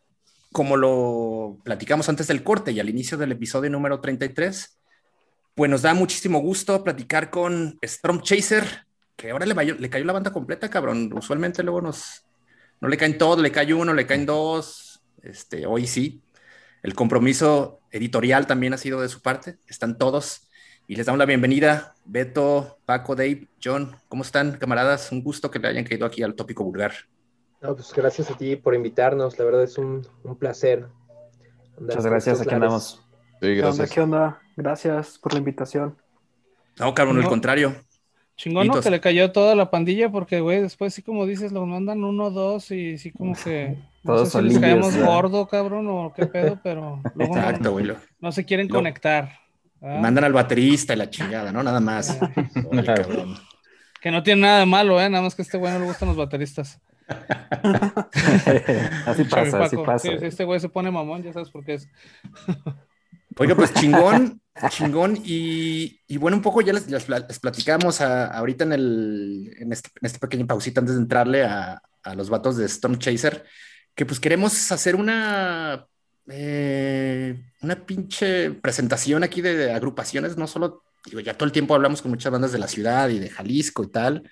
como lo platicamos antes del corte y al inicio del episodio número 33, pues nos da muchísimo gusto platicar con Storm Chaser, que ahora le, le cayó la banda completa, cabrón. Usualmente luego nos, no le caen todos, le cae uno, le caen dos. Este, hoy sí. El compromiso editorial también ha sido de su parte. Están todos y les damos la bienvenida, Beto, Paco, Dave, John. ¿Cómo están, camaradas? Un gusto que le hayan caído aquí al tópico vulgar. No, pues gracias a ti por invitarnos. La verdad es un, placer. Muchas gracias, aquí andamos. Sí, gracias. ¿Qué onda? Gracias por la invitación. No, cabrón, al contrario. Chingón, ¿no? Que le cayó toda la pandilla porque, güey, después sí como dices, lo mandan uno, dos y sí como que... Todos no sé si les caemos gordo, cabrón, o qué pedo, pero... Exacto, güey. No, se quieren conectar. Ah. Mandan al baterista y la chingada, ¿no? Nada más. que no tiene nada de malo, ¿eh? Nada más que a este güey no le gustan los bateristas. así pasa, así pasa. Sí, este güey se pone mamón, ya sabes por qué es. Oiga, pues chingón, chingón. Y, bueno, un poco ya les, platicamos ahorita en, el, en, este, en esta pequeña pausita antes de entrarle a, a los vatos de Storm Chaser, que pues queremos hacer una eh, una pinche presentación aquí de, agrupaciones, no solo, digo, ya todo el tiempo hablamos con muchas bandas de la ciudad y de Jalisco y tal,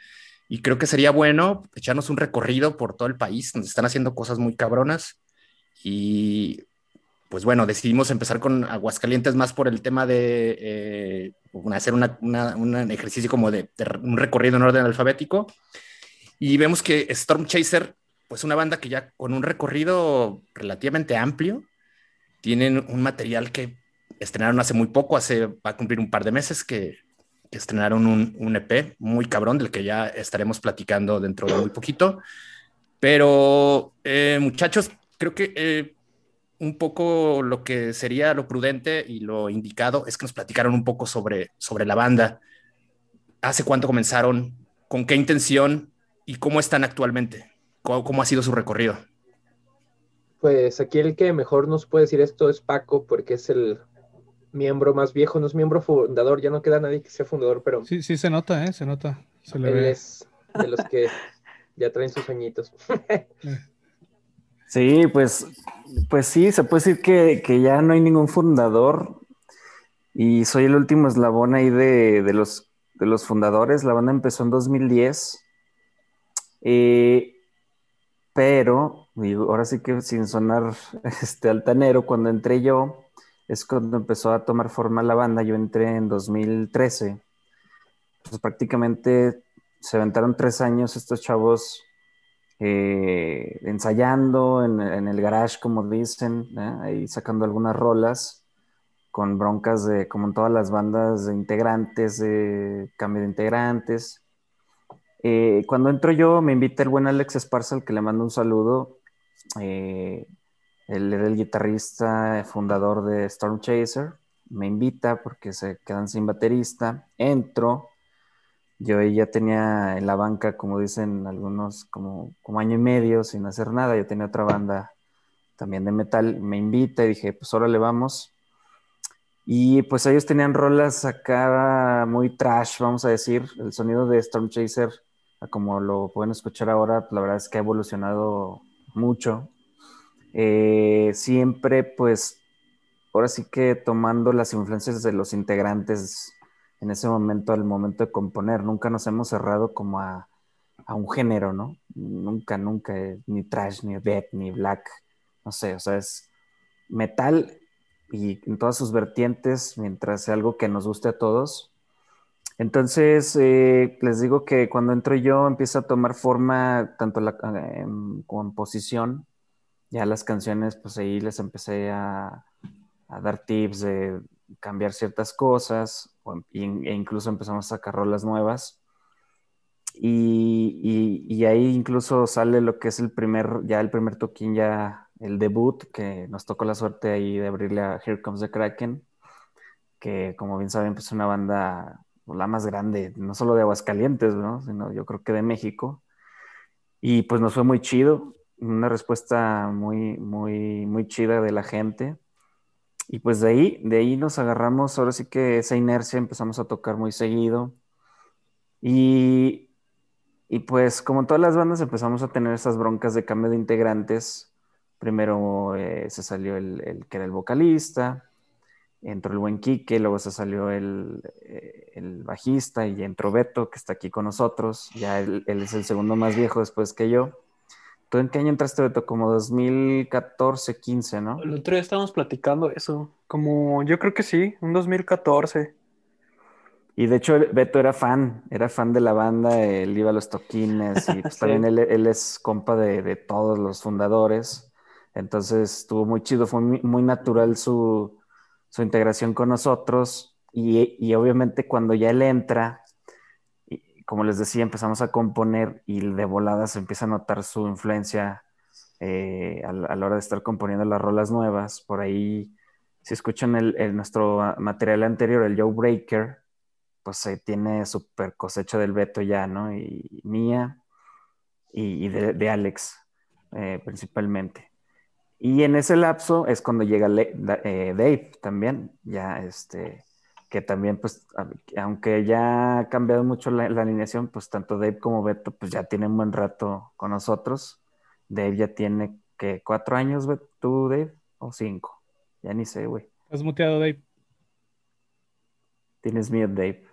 y creo que sería bueno echarnos un recorrido por todo el país, donde están haciendo cosas muy cabronas, y pues bueno, decidimos empezar con Aguascalientes más por el tema de eh, hacer un ejercicio como de, de, un recorrido en orden alfabético, y vemos que Storm Chaser, pues una banda que ya con un recorrido relativamente amplio, tienen un material que estrenaron hace muy poco, hace, va a cumplir un par de meses que, estrenaron un, EP muy cabrón del que ya estaremos platicando dentro de muy poquito. Pero eh, muchachos, creo que eh, un poco lo que sería lo prudente y lo indicado es que nos platicaron un poco sobre, sobre la banda. ¿Hace cuánto comenzaron? ¿Con qué intención? ¿Y cómo están actualmente? cómo ha sido su recorrido? Pues aquí el que mejor nos puede decir esto es Paco, porque es el miembro más viejo, no es miembro fundador, ya no queda nadie que sea fundador, pero... Sí, sí, se nota, ¿eh? Se nota. él es de los que ya traen sus añitos. sí, pues, pues sí, se puede decir que, ya no hay ningún fundador y soy el último eslabón ahí de, los, de los fundadores. La banda empezó en 2010, eh, pero y ahora sí que sin sonar este, altanero, cuando entré yo, es cuando empezó a tomar forma la banda. Yo entré en 2013. Pues prácticamente se aventaron tres años estos chavos eh, ensayando en, el garage, como dicen, ¿eh? ahí sacando algunas rolas con broncas de, como en todas las bandas de integrantes, de cambio de integrantes. Eh, cuando entro yo, me invita el buen Alex Esparza, al que le mando un saludo. Eh, Él era el guitarrista fundador de Storm Chaser. Me invita porque se quedan sin baterista. Entro. Yo ya tenía en la banca, como dicen algunos, como, como año y medio sin hacer nada. Yo tenía otra banda también de metal. Me invita y dije, pues ahora le vamos. Y pues ellos tenían rolas acá muy trash, vamos a decir. El sonido de Storm Chaser, como lo pueden escuchar ahora, la verdad es que ha evolucionado mucho. Eh, siempre, pues, ahora sí que tomando las influencias de los integrantes en ese momento, al momento de componer. Nunca nos hemos cerrado como a, a un género, ¿no? Nunca, nunca, eh, ni trash, ni death, ni black, no sé, o sea, es metal y en todas sus vertientes, mientras sea algo que nos guste a todos. Entonces, eh, les digo que cuando entro yo empieza a tomar forma tanto la composición, ya las canciones, pues ahí les empecé a, dar tips de cambiar ciertas cosas, e incluso empezamos a sacar rolas nuevas. Y, y, ahí incluso sale lo que es el primer, ya el primer toquín ya el debut, que nos tocó la suerte ahí de abrirle a Here Comes the Kraken, que como bien saben, pues es una banda la más grande, no solo de Aguascalientes, ¿no? sino yo creo que de México. Y pues nos fue muy chido, una respuesta muy, muy, muy chida de la gente. Y pues de ahí, de ahí nos agarramos, ahora sí que esa inercia empezamos a tocar muy seguido. Y, y pues como todas las bandas empezamos a tener esas broncas de cambio de integrantes Primero eh, se salió el, que era el vocalista, entró el buen Quique, luego se salió el, eh, el, bajista y entró Beto, que está aquí con nosotros. Ya él, es el segundo más viejo después que yo. ¿Tú en qué año entraste, Beto? Como 2014, 15, ¿no? El otro día estábamos platicando eso. Como yo creo que sí, un 2014. Y de hecho, Beto era fan, era fan de la banda, él iba a los toquines y pues también él, él, es compa de, de todos los fundadores. Entonces estuvo muy chido, fue muy, natural su, integración con nosotros y, obviamente cuando ya él entra, como les decía, empezamos a componer y de volada se empieza a notar su influencia eh, a, la hora de estar componiendo las rolas nuevas. Por ahí, si escuchan el, nuestro material anterior, el Joe Breaker, pues se tiene súper cosecha del Beto ya, ¿no? Y mía y, de, Alex eh, principalmente. Y en ese lapso es cuando llega eh, Dave también, ya este, que también, pues, aunque ya ha cambiado mucho la, alineación, pues tanto Dave como Beto, pues ya tienen un buen rato con nosotros. Dave ya tiene, que ¿Cuatro años, tú, Dave? ¿O cinco? Ya ni sé, güey. Has muteado, Dave. Tienes miedo, Dave.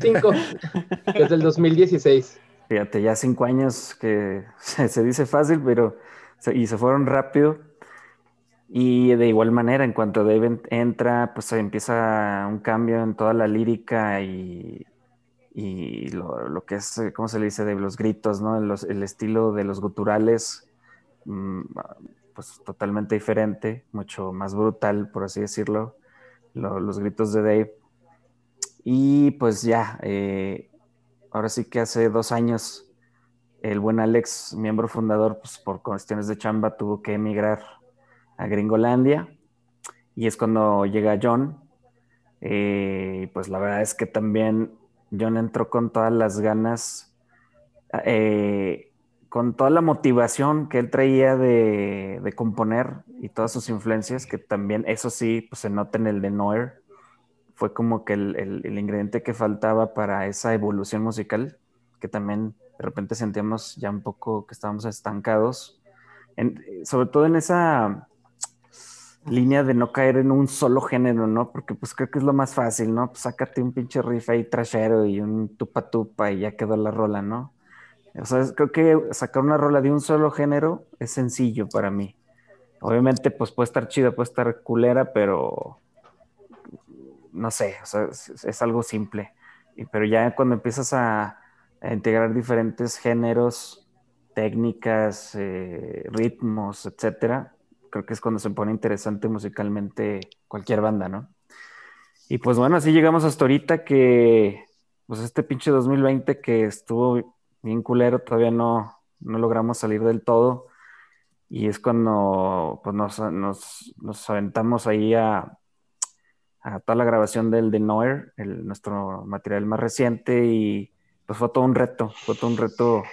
Cinco. Desde el 2016. Fíjate, ya cinco años que se, dice fácil, pero y se fueron rápido. Y de igual manera, en cuanto Dave entra, pues empieza un cambio en toda la lírica y, y lo, que es, ¿cómo se le dice? De los gritos, ¿no? el estilo de los guturales, mm, pues totalmente diferente, mucho más brutal, por así decirlo, los gritos de Dave. Y pues ya, eh, ahora sí que hace dos años el buen Alex, miembro fundador, pues por cuestiones de chamba tuvo que emigrar a Gringolandia y es cuando llega John. Eh, pues la verdad es que también John entró con todas las ganas, eh, con toda la motivación que él traía de, componer y todas sus influencias, que también eso sí pues, se nota en el de Noir fue como que el, ingrediente que faltaba para esa evolución musical, que también de repente sentíamos ya un poco que estábamos estancados, sobre todo en esa línea de no caer en un solo género, ¿no? Porque pues creo que es lo más fácil, ¿no? Pues sácate un pinche riff ahí trashero y un tupa tupa y ya quedó la rola, ¿no? O sea, creo que sacar una rola de un solo género es sencillo para mí. Obviamente, pues puede estar chida, puede estar culera, pero no sé, es, algo simple. pero ya cuando empiezas a, integrar diferentes géneros, técnicas, eh, ritmos, etcétera, creo que es cuando se pone interesante musicalmente cualquier banda, ¿no? Y pues bueno, así llegamos hasta ahorita que, pues este pinche 2020 que estuvo bien culero, todavía no, no logramos salir del todo. Y es cuando pues, nos, nos, aventamos ahí a, a, toda la grabación del de Noir, el, nuestro material más reciente, y pues fue todo un reto, fue todo un reto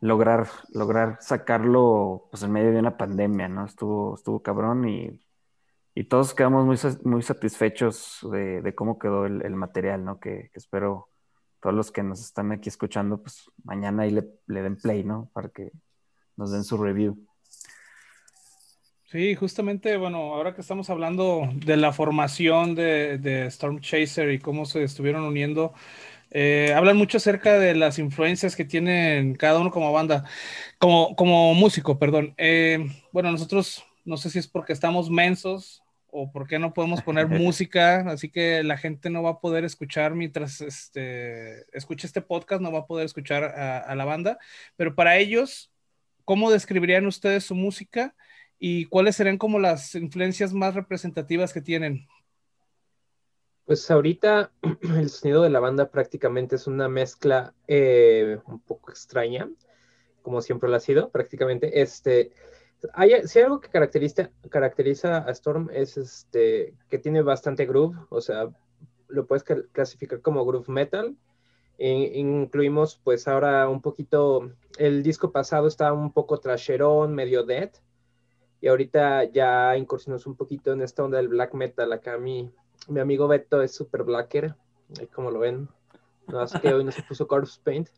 lograr, lograr sacarlo pues, en medio de una pandemia, ¿no? Estuvo, estuvo cabrón y, y todos quedamos muy, muy satisfechos de, cómo quedó el, material, ¿no? Que, espero todos los que nos están aquí escuchando, pues mañana ahí le den play, ¿no? Para que nos den su review. Sí, justamente, bueno, ahora que estamos hablando de la formación de, de Storm Chaser y cómo se estuvieron uniendo, eh, hablan mucho acerca de las influencias que tienen cada uno como banda, como, como músico, perdón. Eh, bueno, nosotros no sé si es porque estamos mensos o porque no podemos poner música, así que la gente no va a poder escuchar mientras este, escuche este podcast, no va a poder escuchar a la banda, pero para ellos ¿cómo describirían ustedes su música y cuáles serían como las influencias más representativas que tienen? Pues ahorita el sonido de la banda prácticamente es una mezcla eh, un poco extraña, como siempre lo ha sido, prácticamente. Este, hay, si hay algo que caracteriza, caracteriza a Storm es este, que tiene bastante groove, o sea, lo puedes clasificar como groove metal, incluimos pues ahora un poquito, el disco pasado estaba un poco trasherón, medio dead, y ahorita ya incursionamos un poquito en esta onda del black metal. Acá mi, mi amigo Beto es super blacker, como lo ven, no es que hoy no se puso Corpse Paint.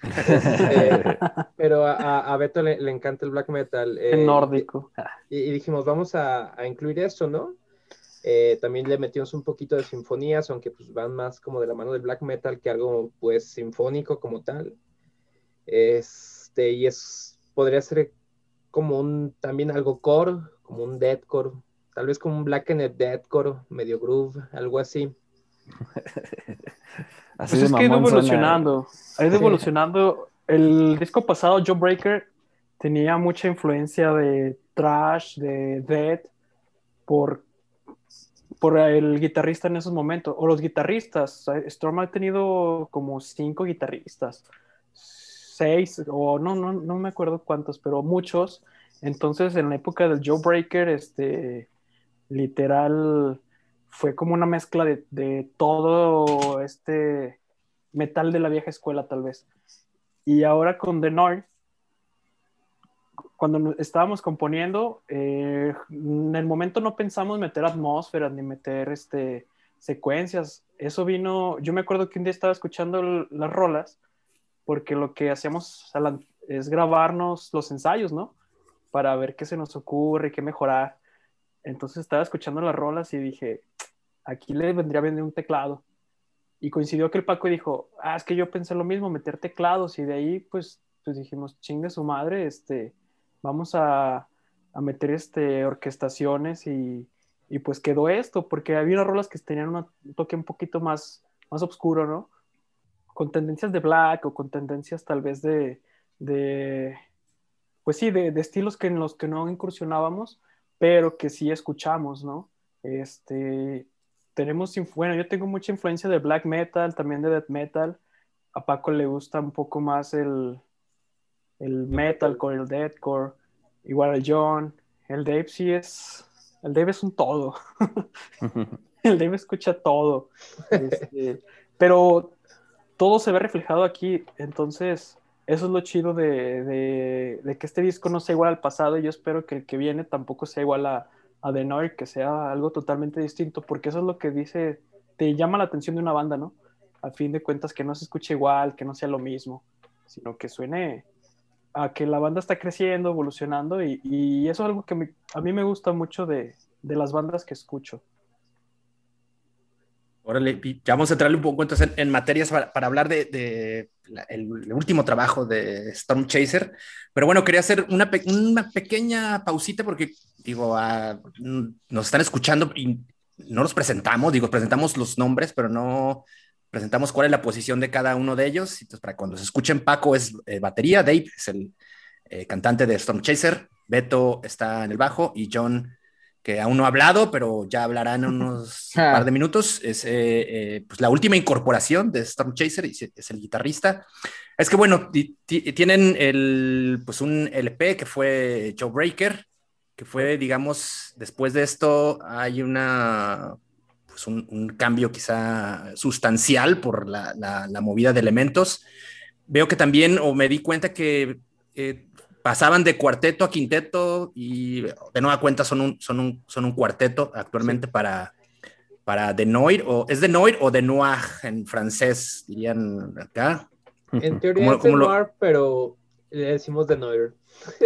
Este, pero a, Beto le, encanta el black metal. el nórdico. Y, dijimos, vamos a, a incluir eso, ¿no? Eh, también le metimos un poquito de sinfonías, aunque pues van más como de la mano del black metal que algo pues sinfónico como tal. Este, y es, podría ser como un, también algo core, como un deathcore, tal vez como un black and deathcore, medio groove, algo así. así pues es que ha ido evolucionando, ha ido evolucionando. El disco pasado, Joe Breaker, tenía mucha influencia de trash, de death, por por el guitarrista en esos momentos, o los guitarristas. Storm ha tenido como cinco guitarristas, seis, o no, no, no me acuerdo cuántos, pero muchos. Entonces, en la época del Joe Breaker, este, literal, fue como una mezcla de, de todo este metal de la vieja escuela, tal vez. Y ahora con The North, cuando estábamos componiendo, eh, en el momento no pensamos meter atmósferas ni meter este, secuencias. Eso vino, yo me acuerdo que un día estaba escuchando las rolas, porque lo que hacíamos es grabarnos los ensayos, ¿no? Para ver qué se nos ocurre, qué mejorar. Entonces estaba escuchando las rolas y dije, aquí le vendría bien un teclado. Y coincidió que el Paco dijo, ah, es que yo pensé lo mismo, meter teclados. Y de ahí, pues, pues dijimos, chingue su madre, este, vamos a, meter este, orquestaciones y, pues quedó esto, porque había unas rolas que tenían un toque un poquito más, más oscuro, ¿no? Con tendencias de black o con tendencias tal vez de, pues sí, de, estilos que en los que no incursionábamos, pero que sí escuchamos, ¿no? Este, tenemos, bueno, yo tengo mucha influencia de black metal, también de death metal. A Paco le gusta un poco más el, el metalcore, el deathcore, igual el John, el Dave sí es, el Dave es un todo, el Dave escucha todo, este, pero todo se ve reflejado aquí, entonces eso es lo chido de, que este disco no sea igual al pasado y yo espero que el que viene tampoco sea igual a, a The Noir, que sea algo totalmente distinto, porque eso es lo que dice, te llama la atención de una banda, ¿no? A fin de cuentas, que no se escuche igual, que no sea lo mismo, sino que suene a que la banda está creciendo, evolucionando y, eso es algo que a mí me gusta mucho de, las bandas que escucho. Órale, ya vamos a entrarle un poco entonces en, materias para, hablar de, el, último trabajo de Storm Chaser. Pero bueno, quería hacer una, una pequeña pausita porque, digo, nos están escuchando y no los presentamos, digo, presentamos los nombres, pero no, presentamos cuál es la posición de cada uno de ellos. Entonces, para cuando se escuchen, Paco es eh, batería, Dave es el eh, cantante de Storm Chaser, Beto está en el bajo y John que aún no ha hablado, pero ya hablará en unos Ah. par de minutos. Es eh, eh, pues la última incorporación de Storm Chaser, es el guitarrista. Es que bueno, ti- ti- tienen el, pues un LP que fue Joe Breaker, que fue, digamos, después de esto hay una, pues un, un cambio quizá sustancial por la, la- la movida de elementos. Veo que también, o me di cuenta que eh, pasaban de cuarteto a quinteto y de nueva cuenta son un, son un, son un cuarteto actualmente para, para De Noir, o es De Noir o De Noir en francés, dirían acá. En teoría ¿Cómo- es cómo de lo- Noir, pero le decimos de Noir.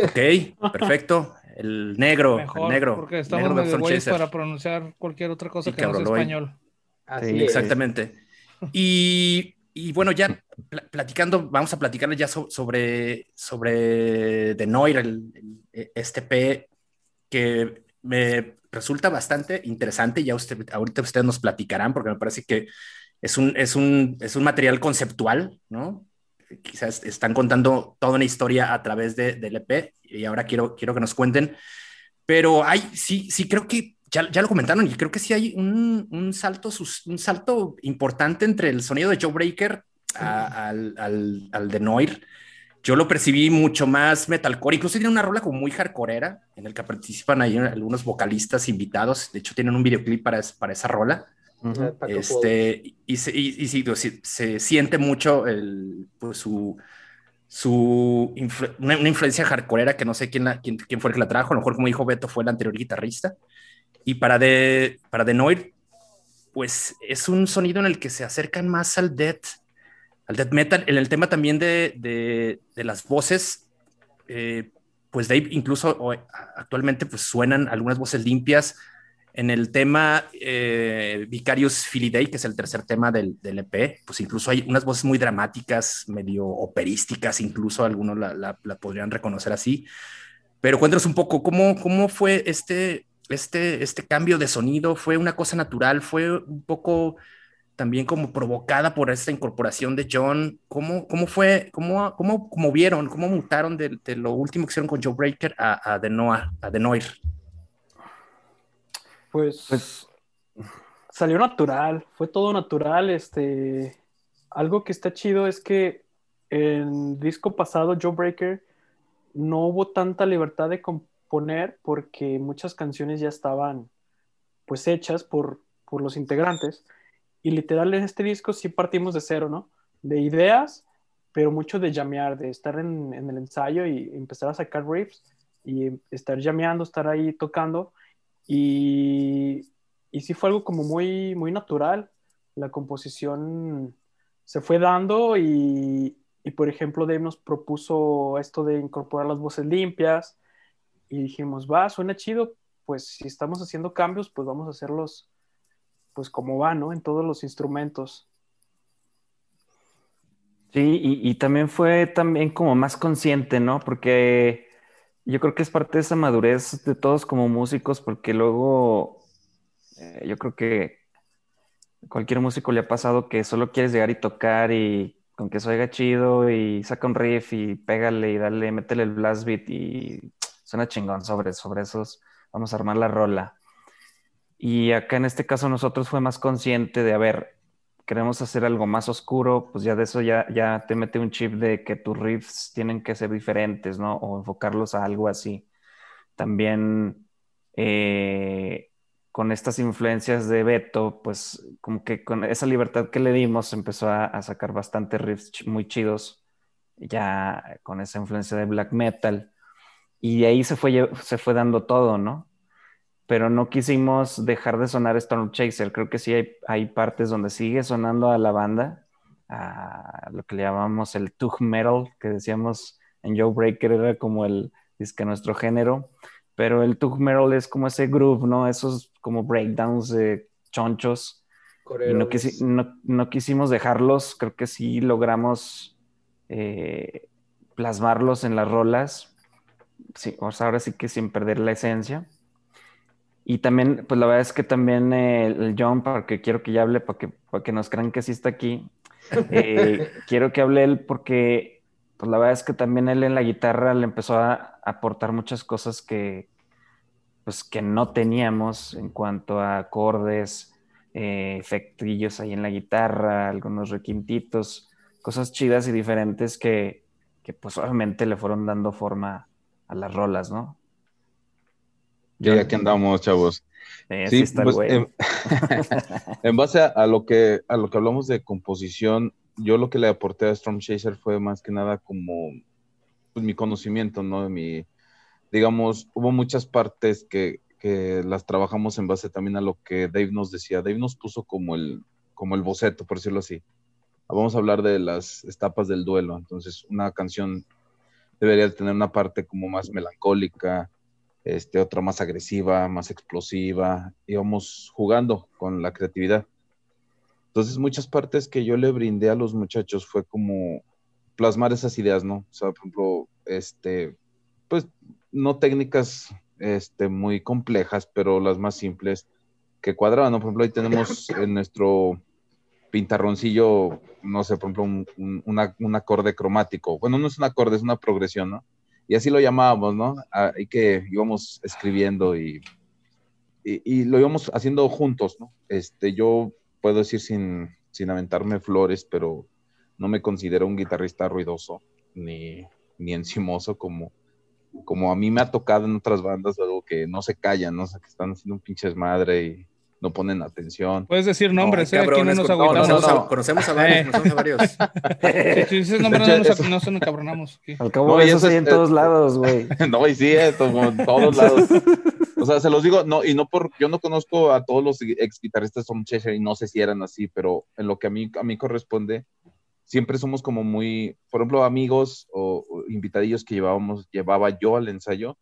Ok, perfecto. El negro, Mejor, el negro. porque estamos negro de medio güeyes para pronunciar cualquier otra cosa Y que no sea español. Así Sí, es. Exactamente. Y, y bueno, ya pl- platicando, vamos a platicarles ya so- sobre, sobre The Noir, el, el- este P que me resulta bastante interesante. Ya usted, ahorita ustedes nos platicarán, porque me parece que es un, es un, es un material conceptual, ¿no? Quizás están contando toda una historia a través de, del EP y ahora quiero, quiero que nos cuenten. Pero hay, sí, sí, creo que ya, ya lo comentaron y creo que sí hay un, un salto, un salto importante entre el sonido de Joe Breaker a- al, al, al de Noir. Yo lo percibí mucho más metalcore, incluso tiene una rola como muy hardcoreera en el que participan ahí algunos vocalistas invitados. De hecho, tienen un videoclip para, para esa rola. Ujú. Paco Este, y, se, y, y sí, sí, se siente mucho el, pues, su, su influ- una, una influencia hardcoreera que no sé quién, la- quién, quién fue el que la trajo. A lo mejor, como dijo Beto, fue el anterior guitarrista. Y para de, para de Noir, pues es un sonido en el que se acercan más al death, al death metal. En el tema también de, de, de las voces, eh, pues Dave incluso actualmente pues suenan algunas voces limpias. En el tema eh, Vicarious Filiday, que es el tercer tema del, del, EP, pues incluso hay unas voces muy dramáticas, medio operísticas, incluso algunos la, la, la podrían reconocer así. Pero cuéntanos un poco, ¿cómo, cómo fue este, este, este cambio de sonido? ¿Fue una cosa natural? ¿Fue un poco también como provocada por esta incorporación de John? ¿Cómo, cómo fue, cómo, cómo, cómo vieron, cómo mutaron de, de, lo último que hicieron con Joe Breaker a, a, The, Noir, a The Noir? Pues, salió natural, fue todo natural. Este, algo que está chido es que en disco pasado, Joe Breaker, no hubo tanta libertad de componer porque muchas canciones ya estaban pues hechas por, por los integrantes. Y literal en este disco sí partimos de cero, ¿no? De ideas, pero mucho de llamear, de estar en, en el ensayo y empezar a sacar riffs y estar llameando, estar ahí tocando. Y, y, sí fue algo como muy, muy natural. La composición se fue dando y, y, por ejemplo, Dave nos propuso esto de incorporar las voces limpias y dijimos, va, suena chido, pues si estamos haciendo cambios, pues vamos a hacerlos pues como va, ¿no? En todos los instrumentos. Sí, y, y también fue también como más consciente, ¿no? Porque yo creo que es parte de esa madurez de todos como músicos, porque luego eh, yo creo que cualquier músico le ha pasado que solo quieres llegar y tocar y con que se oiga chido y saca un riff y pégale y dale, métele el blast beat y suena chingón sobre, sobre esos, vamos a armar la rola. Y acá en este caso nosotros fue más consciente de, a ver, queremos hacer algo más oscuro, pues ya de eso ya, ya te mete un chip de que tus riffs tienen que ser diferentes, ¿no? O enfocarlos a algo así. También eh, con estas influencias de Beto, pues como que con esa libertad que le dimos empezó a, sacar bastantes riffs muy chidos, ya con esa influencia de black metal. Y de ahí se fue, se fue dando todo, ¿no? pero no quisimos dejar de sonar Storm Chaser. Creo que sí hay, hay, partes donde sigue sonando a la banda, a lo que le llamamos el Tug Metal, que decíamos en Joe Breaker era como el, es que nuestro género, pero el Tug Metal es como ese groove, ¿no? Esos como breakdowns de chonchos. Y no, quisi, no, no, quisimos dejarlos, creo que sí logramos eh, plasmarlos en las rolas. Sí, o sea, ahora sí que sin perder la esencia. Y también, pues la verdad es que también eh, el John, para que quiero que ya hable, para que, para que nos crean que sí está aquí, eh, quiero que hable él porque, pues la verdad es que también él en la guitarra le empezó a aportar muchas cosas que, pues que no teníamos en cuanto a acordes, eh, efectillos ahí en la guitarra, algunos requintitos, cosas chidas y diferentes que, que pues obviamente le fueron dando forma a las rolas, ¿no? Ya, aquí andamos, chavos. sí, pues, en, base a, lo que, a lo que hablamos de composición, yo lo que le aporté a Storm Chaser fue más que nada como pues, mi conocimiento, ¿no? Mi, digamos, hubo muchas partes que, que, las trabajamos en base también a lo que Dave nos decía. Dave nos puso como el, como el boceto, por decirlo así. Vamos a hablar de las etapas del duelo. Entonces, una canción debería tener una parte como más melancólica, este, otra más agresiva, más explosiva, íbamos jugando con la creatividad. Entonces, muchas partes que yo le brindé a los muchachos fue como plasmar esas ideas, ¿no? O sea, por ejemplo, este, pues no técnicas este, muy complejas, pero las más simples que cuadraban, ¿no? Por ejemplo, ahí tenemos en nuestro pintarroncillo, no sé, por ejemplo, un, un acorde cromático. Bueno, no es un acorde, es una progresión, ¿no? y así lo llamábamos, ¿no? Ahí que íbamos escribiendo y, y, lo íbamos haciendo juntos, ¿no? Este, yo puedo decir sin, sin aventarme flores, pero no me considero un guitarrista ruidoso ni, ni encimoso como, como a mí me ha tocado en otras bandas, algo que no se callan, ¿no? O sea, que están haciendo un pinche desmadre y no ponen atención. Puedes decir nombres, ¿eh? Aquí no nos agüitamos. conocemos a varios, conocemos a varios. si dices nombres, no nos, no nos encabronamos. Al cabo, eso hay en todos lados, güey. no, y sí, esto, en todos lados. O sea, se los digo, no, y no por, yo no conozco a todos los ex guitarristas Tom Cheshire y no sé si eran así, pero en lo que a mí, a mí corresponde, siempre somos como muy, por ejemplo, amigos o, o invitadillos que llevábamos, llevaba yo al ensayo,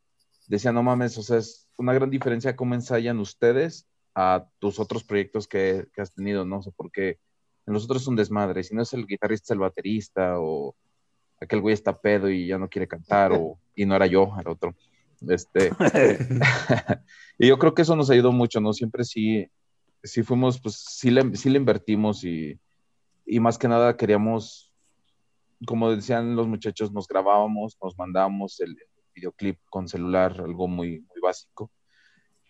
decía, no mames, o sea, es una gran diferencia cómo ensayan ustedes a tus otros proyectos que, has tenido, ¿no? sé por qué en los otros es un desmadre. Si no es el guitarrista, es el baterista, o aquel güey está pedo y ya no quiere cantar, o, y no era yo, era otro. Este, y yo creo que eso nos ayudó mucho, ¿no? Siempre sí, sí fuimos, pues sí le, sí le invertimos y, y más que nada queríamos, como decían los muchachos, nos grabábamos, nos mandábamos el videoclip con celular, algo muy, muy básico.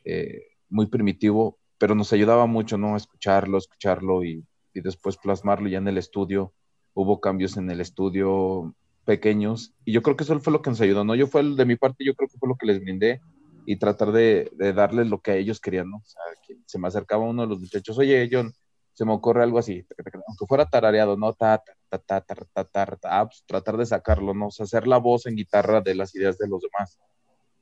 Eh, muy primitivo, pero nos ayudaba mucho, ¿no? Escucharlo, escucharlo y, y después plasmarlo ya en el estudio. Hubo cambios en el estudio pequeños y yo creo que eso fue lo que nos ayudó, ¿no? Yo fue de mi parte, yo creo que fue lo que les brindé y tratar de, de darles lo que a ellos querían, ¿no? O sea, que se me acercaba uno de los muchachos, oye, John, se me ocurre algo así, aunque fuera tarareado, ¿no? Ta, ta, ta, ta, ta, pues, tratar de sacarlo, ¿no? O sea, hacer la voz en guitarra de las ideas de los demás.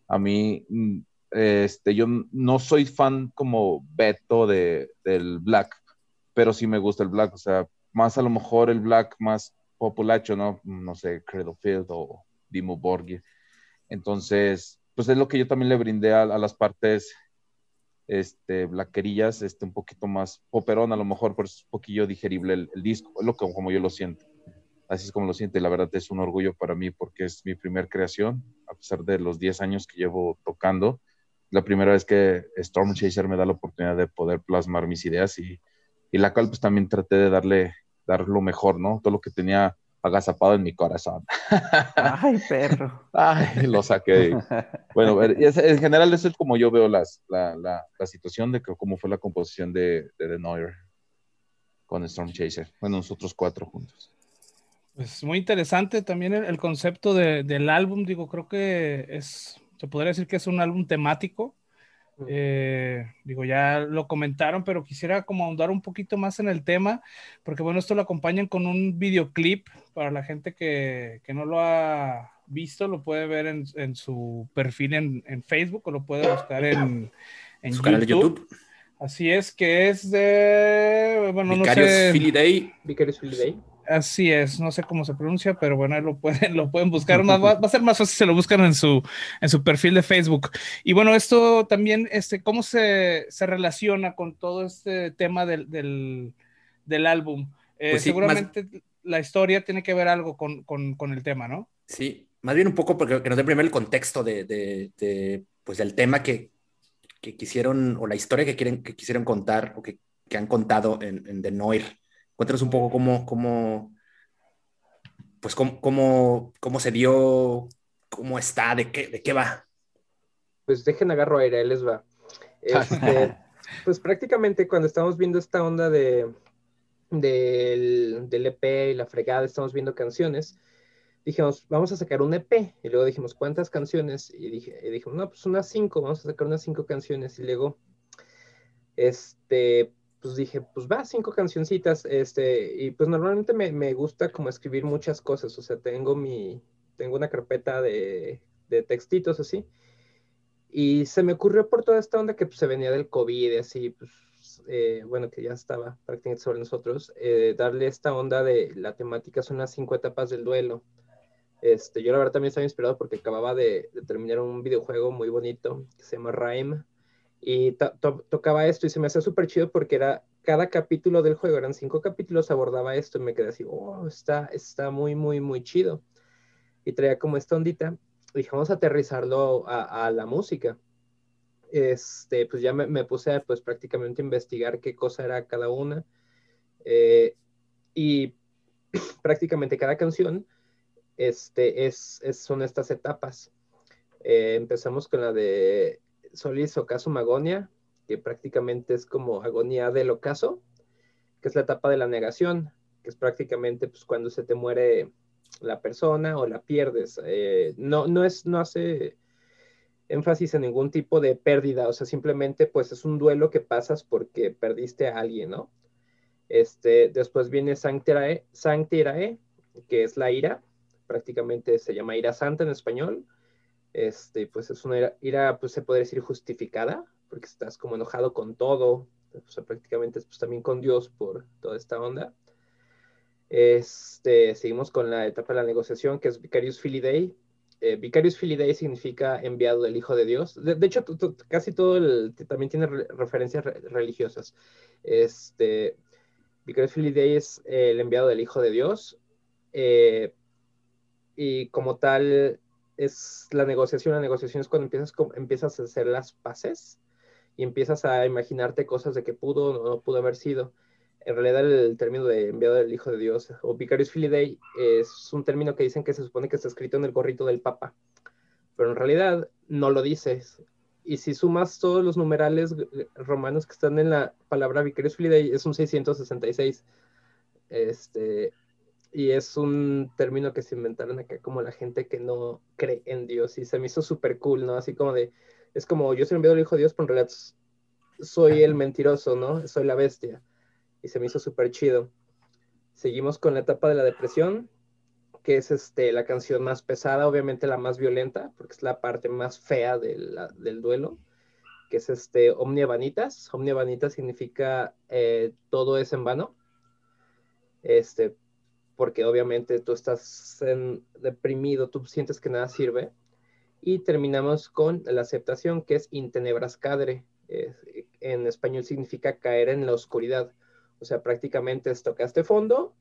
A mí mm, este, yo no soy fan como Beto de, del Black, pero sí me gusta el Black, o sea, más a lo mejor el Black más populacho, ¿no? No sé, Credo Field o Dimo Borghi. Entonces, pues es lo que yo también le brindé a, las partes este, blaquerillas, este, un poquito más poperón, a lo mejor, por es un poquillo digerible el, disco, es lo que, como yo lo siento. Así es como lo siento y la verdad es un orgullo para mí porque es mi primer creación, a pesar de los 10 años que llevo tocando la primera vez que Storm Chaser me da la oportunidad de poder plasmar mis ideas y, y la cual pues también traté de darle dar lo mejor, ¿no? Todo lo que tenía agazapado en mi corazón. Ay, perro. Ay, lo saqué. Bueno, en general eso es como yo veo las, la, la, la, situación de cómo fue la composición de, de The Noir con Storm Chaser. Bueno, nosotros cuatro juntos. Pues muy interesante también el, el concepto de, del álbum, digo, creo que es se podría decir que es un álbum temático. Eh, digo, ya lo comentaron, pero quisiera como ahondar un poquito más en el tema, porque bueno, esto lo acompañan con un videoclip para la gente que, que no lo ha visto, lo puede ver en, en su perfil en, en, Facebook o lo puede buscar en, en su canal de YouTube. Así es, que es de, bueno, Vicarious no sé. Philly Day. Vicarious Philly Day. Así es, no sé cómo se pronuncia, pero bueno, lo pueden, lo pueden buscar. va, a ser más fácil si se lo buscan en su, en su perfil de Facebook. Y bueno, esto también, este, ¿cómo se, se relaciona con todo este tema del, del, del álbum? Eh, pues seguramente la historia tiene que ver algo con, con, con, el tema, ¿no? Sí, más bien un poco porque que nos dé primero el contexto de, de, de, pues del tema que, que, quisieron, o la historia que, quieren, que quisieron contar, o que, que han contado en, en The Noir. Cuéntanos un poco cómo, cómo pues cómo, cómo, cómo, se dio, cómo está, de qué, de qué va. pues dejen agarro aire, les va. Este, pues prácticamente cuando estamos viendo esta onda de del, del EP y la fregada, estamos viendo canciones, dijimos, vamos a sacar un EP. Y luego dijimos, ¿cuántas canciones? Y, dije, y dijimos, no, pues unas cinco, vamos a sacar unas cinco canciones. Y luego, este, pues dije, pues va, cinco cancioncitas. Este, y pues normalmente me, me gusta como escribir muchas cosas. O sea, tengo mi, tengo una carpeta de, de textitos así. Y se me ocurrió por toda esta onda que pues, se venía del COVID, así, pues, eh, bueno, que ya estaba prácticamente sobre nosotros, eh, darle esta onda de la temática son las cinco etapas del duelo. Este, yo la verdad también estaba inspirado porque acababa de, terminar un videojuego muy bonito que se llama Rhyme y tocaba esto y se me hacía súper chido porque era cada capítulo del juego, eran cinco capítulos, abordaba esto y me quedé así, oh, está, está muy, muy, muy chido. Y traía como esta ondita dije, vamos a aterrizarlo a, la música. Este, pues ya me, puse pues prácticamente a investigar qué cosa era cada una. Eh, y prácticamente cada canción este, es, son estas etapas. Eh, empezamos con la de Solis Ocaso Magonia, que prácticamente es como agonía del ocaso, que es la etapa de la negación, que es prácticamente pues, cuando se te muere la persona o la pierdes. Eh, no, no, es, no hace énfasis en ningún tipo de pérdida, o sea, simplemente pues es un duelo que pasas porque perdiste a alguien, ¿no? Este, después viene Sanctirae, Sanctirae, que es la ira, prácticamente se llama ira santa en español. Este, pues es una ira, pues se puede decir justificada, porque estás como enojado con todo, sea, prácticamente pues también con Dios por toda esta onda. Este, seguimos con la etapa de la negociación, que es Vicarius Filii eh, Vicarius Filii significa enviado del Hijo de Dios. De, hecho, casi todo el, también tiene referencias religiosas. Este, Vicarius Filii es el enviado del Hijo de Dios. Eh, y como tal, es la negociación. La negociación es cuando empiezas, empiezas a hacer las paces y empiezas a imaginarte cosas de que pudo o no pudo haber sido en realidad el término de enviado del Hijo de Dios o Vicarius Filii es un término que dicen que se supone que está escrito en el gorrito del Papa, pero en realidad no lo dices. Y si sumas todos los numerales romanos que están en la palabra Vicarius Filii, es un 666. Este, y es un término que se inventaron acá como la gente que no cree en Dios y se me hizo súper cool, ¿no? Así como de, es como yo soy enviado del Hijo de Dios, pero en realidad soy el mentiroso, ¿no? Soy la bestia y se me hizo súper chido. Seguimos con la etapa de la depresión, que es este, la canción más pesada, obviamente la más violenta, porque es la parte más fea del duelo, que es este Omnia Vanitas. Omnia Vanitas significa eh, todo es en vano. Este, porque obviamente tú estás deprimido, tú sientes que nada sirve. Y terminamos con la aceptación, que es intenebras cadre. en español significa caer en la oscuridad. O sea, prácticamente es tocaste fondo,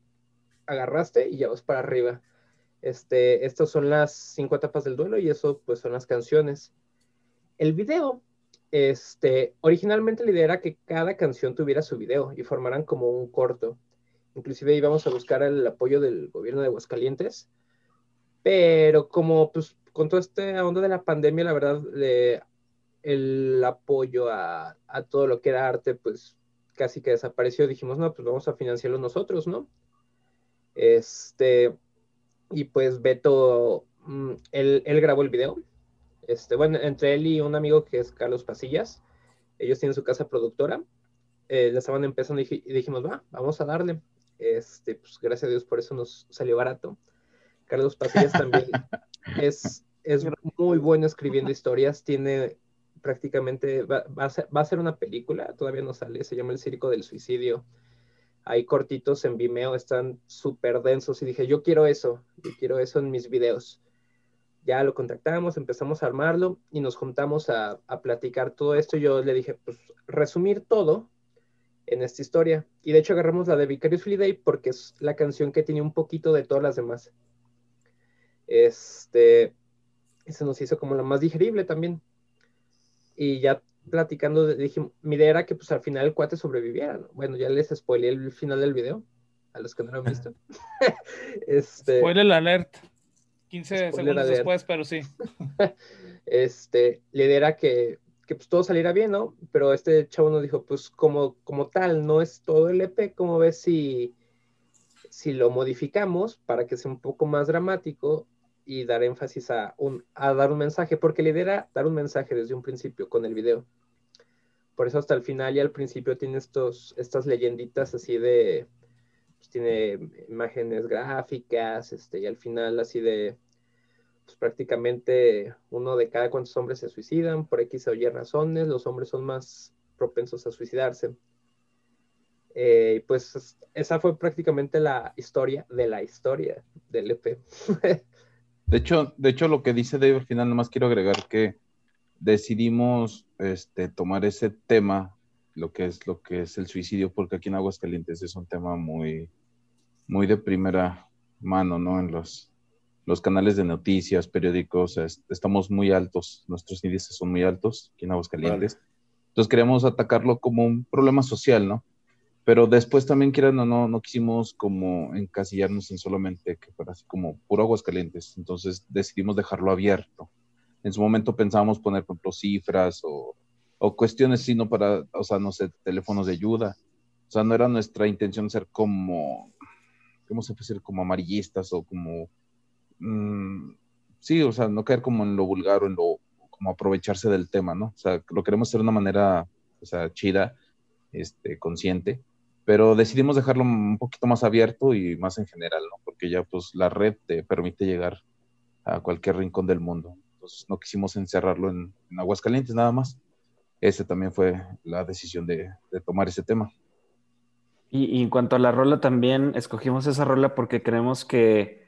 agarraste y ya vas para arriba. Este, estas son las cinco etapas del duelo y eso pues son las canciones. El video, este, originalmente la idea era que cada canción tuviera su video y formaran como un corto. Inclusive íbamos a buscar el apoyo del gobierno de Aguascalientes, pero como pues con todo este onda de la pandemia, la verdad, el apoyo a, todo lo que era arte, pues casi que desapareció, dijimos, no, pues vamos a financiarlo nosotros, ¿no? Este, y pues Beto, mm, él, grabó el video. Este, bueno, entre él y un amigo que es Carlos Pasillas, ellos tienen su casa productora, eh, estaban empezando y, dijimos, va, vamos a darle. Este, pues gracias a Dios por eso nos salió barato. Carlos Pasillas también es, es muy bueno escribiendo historias, tiene prácticamente va, a ser, una película, todavía no sale, se llama El Circo del Suicidio. Hay cortitos en Vimeo, están súper densos y dije, yo quiero eso, yo quiero eso en mis videos. Ya lo contactamos, empezamos a armarlo y nos juntamos a, platicar todo esto. Yo le dije, pues resumir todo en esta historia. Y de hecho agarramos la de Vicarious Day porque es la canción que tiene un poquito de todas las demás. Este, se nos hizo como la más digerible también y ya platicando, dije, mi idea era que pues al final el cuate sobreviviera. Bueno, ya les spoileé el final del video, a los que no lo han visto. este, Spoiler alert. 15 segundos después, pero sí. este, la idea era que, que pues, todo saliera bien, ¿no? Pero este chavo nos dijo, pues como, como tal, no es todo el EP, ¿cómo ves si, si lo modificamos para que sea un poco más dramático y dar énfasis a, un, a dar un mensaje? Porque la idea era dar un mensaje desde un principio con el video. Por eso hasta el final y al principio tiene estos, estas leyenditas así de, pues, tiene imágenes gráficas, este, y al final así de, pues prácticamente uno de cada cuantos hombres se suicidan por X o Y razones, los hombres son más propensos a suicidarse. Eh, pues esa fue prácticamente la historia de la historia del EP. de hecho, de hecho, lo que dice Dave al final, nomás quiero agregar que decidimos este, tomar ese tema lo que es lo que es el suicidio, porque aquí en Aguascalientes es un tema muy, muy de primera mano, ¿no? En los, los canales de noticias, periódicos, estamos muy altos, nuestros índices son muy altos aquí en Aguascalientes. Entonces queríamos atacarlo como un problema social, ¿no? Pero después también, quieran o no, no quisimos como encasillarnos en solamente que fuera así como puro Aguascalientes. Entonces decidimos dejarlo abierto. En su momento pensábamos poner, por ejemplo, cifras o o cuestiones sino para, o sea, no sé, teléfonos de ayuda. O sea, no era nuestra intención ser como, ¿cómo se puede decir? Como amarillistas o como, mm, sí, o sea, no caer como en lo vulgar o en lo, como aprovecharse del tema, ¿no? O sea, lo queremos hacer de una manera, o sea, chida, este, consciente, pero decidimos dejarlo un poquito más abierto y más en general, ¿no? Porque ya, pues, la red te permite llegar a cualquier rincón del mundo. Entonces, no quisimos encerrarlo en, en Aguascalientes nada más ese también fue la decisión de, tomar ese tema. Y, en cuanto a la rola, también escogimos esa rola porque creemos que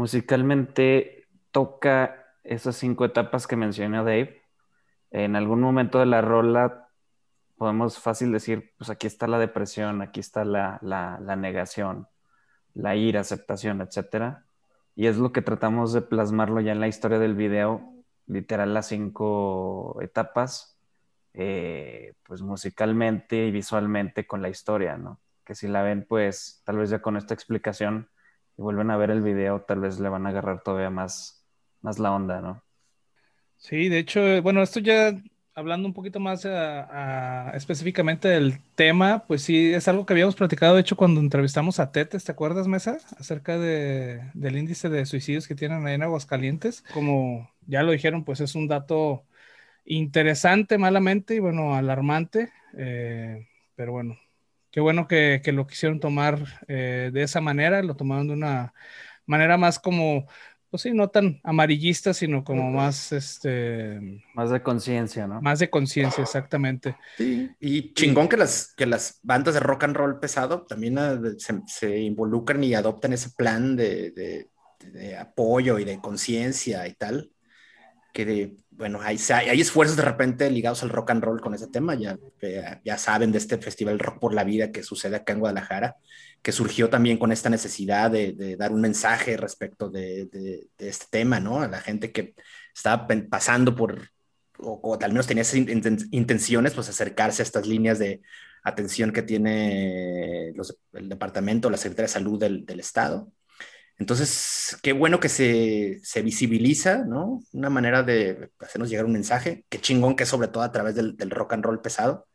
musicalmente toca esas cinco etapas que mencionó Dave. En algún momento de la rola podemos fácil decir, pues aquí está la depresión, aquí está la, la negación, la ira, aceptación, etc. Y es lo que tratamos de plasmarlo ya en la historia del video, literal las cinco etapas eh, pues musicalmente y visualmente con la historia, ¿no? Que si la ven, pues tal vez ya con esta explicación vuelven a ver el video, tal vez le van a agarrar todavía más, más la onda, ¿no? Sí, de hecho, eh, bueno, esto ya hablando un poquito más específicamente del tema, pues sí, es algo que habíamos platicado, de hecho, cuando entrevistamos a Tetes, ¿te acuerdas, Mesa? Acerca de, del índice de suicidios que tienen ahí en Aguascalientes. Como ya lo dijeron, pues es un dato interesante malamente y bueno, alarmante, eh, pero bueno, qué bueno que, lo quisieron tomar eh, de esa manera, lo tomaron de una manera más como, pues sí, no tan amarillista, sino como más, este... Más de conciencia, ¿no? Más de conciencia, exactamente. Sí, y chingón que las, que las bandas de rock and roll pesado también ah, se, involucran y adoptan ese plan de, de apoyo y de conciencia y tal, que de bueno, hay, hay, esfuerzos de repente ligados al rock and roll con ese tema, ya, ya saben de este festival Rock por la Vida que sucede acá en Guadalajara, que surgió también con esta necesidad de, dar un mensaje respecto de, este tema, ¿no? A la gente que estaba pasando por, o, al menos tenía esas intenciones, pues acercarse a estas líneas de atención que tiene el departamento, la Secretaría de Salud del, del Estado entonces, qué bueno que se, se, visibiliza, ¿no? Una manera de hacernos llegar un mensaje, qué chingón que es sobre todo a través del, del, rock and roll pesado.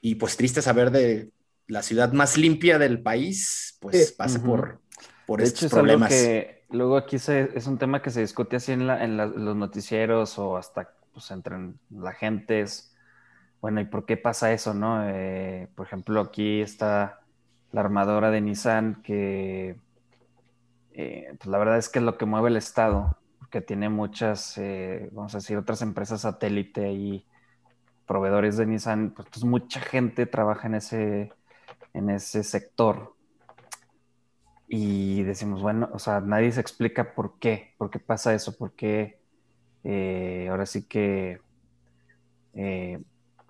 Y pues triste saber de la ciudad más limpia del país, pues pase por, por de estos problemas. que luego aquí es un tema que se discute así en, la, en los noticieros o hasta pues, entre la gente. Es, bueno, ¿y por qué pasa eso, no? Eh, por ejemplo, aquí está la armadora de Nissan que eh, pues la verdad es que es lo que mueve el Estado, porque tiene muchas, eh, vamos a decir, otras empresas satélite y proveedores de Nissan, pues, pues, mucha gente trabaja en ese, en ese sector. Y decimos, bueno, o sea, nadie se explica por qué, por qué pasa eso, por qué eh, ahora sí que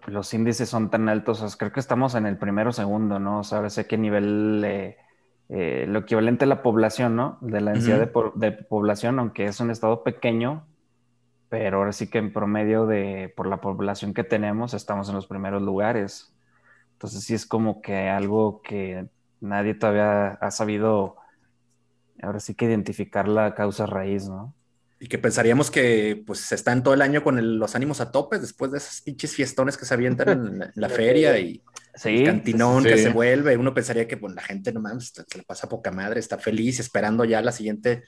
los índices son tan altos. creo que estamos en el primero o segundo, ¿no? O sea, ahora sé qué nivel eh, lo equivalente a la población, ¿no? De la densidad de, población, aunque es un estado pequeño, pero ahora sí que en promedio de, por la población que tenemos, estamos en los primeros lugares. Entonces sí es como que algo que nadie todavía ha sabido ahora sí que identificar la causa raíz, ¿no? Y que pensaríamos que pues están todo el año con los ánimos a tope después de esos pinches fiestones que se avientan en, la, feria y el cantinón que se vuelve. Uno pensaría que pues, la gente no mames, se le pasa poca madre, está feliz esperando ya la siguiente,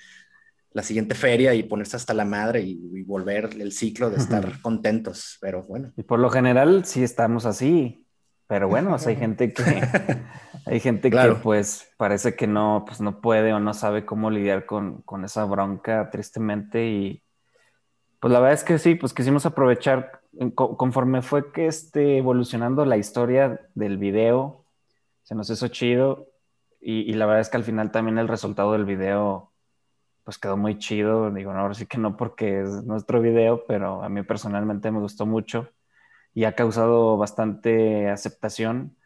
la siguiente feria y ponerse hasta la madre y, volver el ciclo de estar contentos. Pero bueno. Y por lo general sí estamos así. Pero bueno, hay gente que hay gente que pues parece que no, pues no puede o no sabe cómo lidiar con, esa bronca tristemente y pues la verdad es que sí, pues quisimos aprovechar conforme fue que esté evolucionando la historia del video, se nos hizo chido y, la verdad es que al final también el resultado del video pues quedó muy chido, digo, no, ahora sí que no porque es nuestro video, pero a mí personalmente me gustó mucho y ha causado bastante aceptación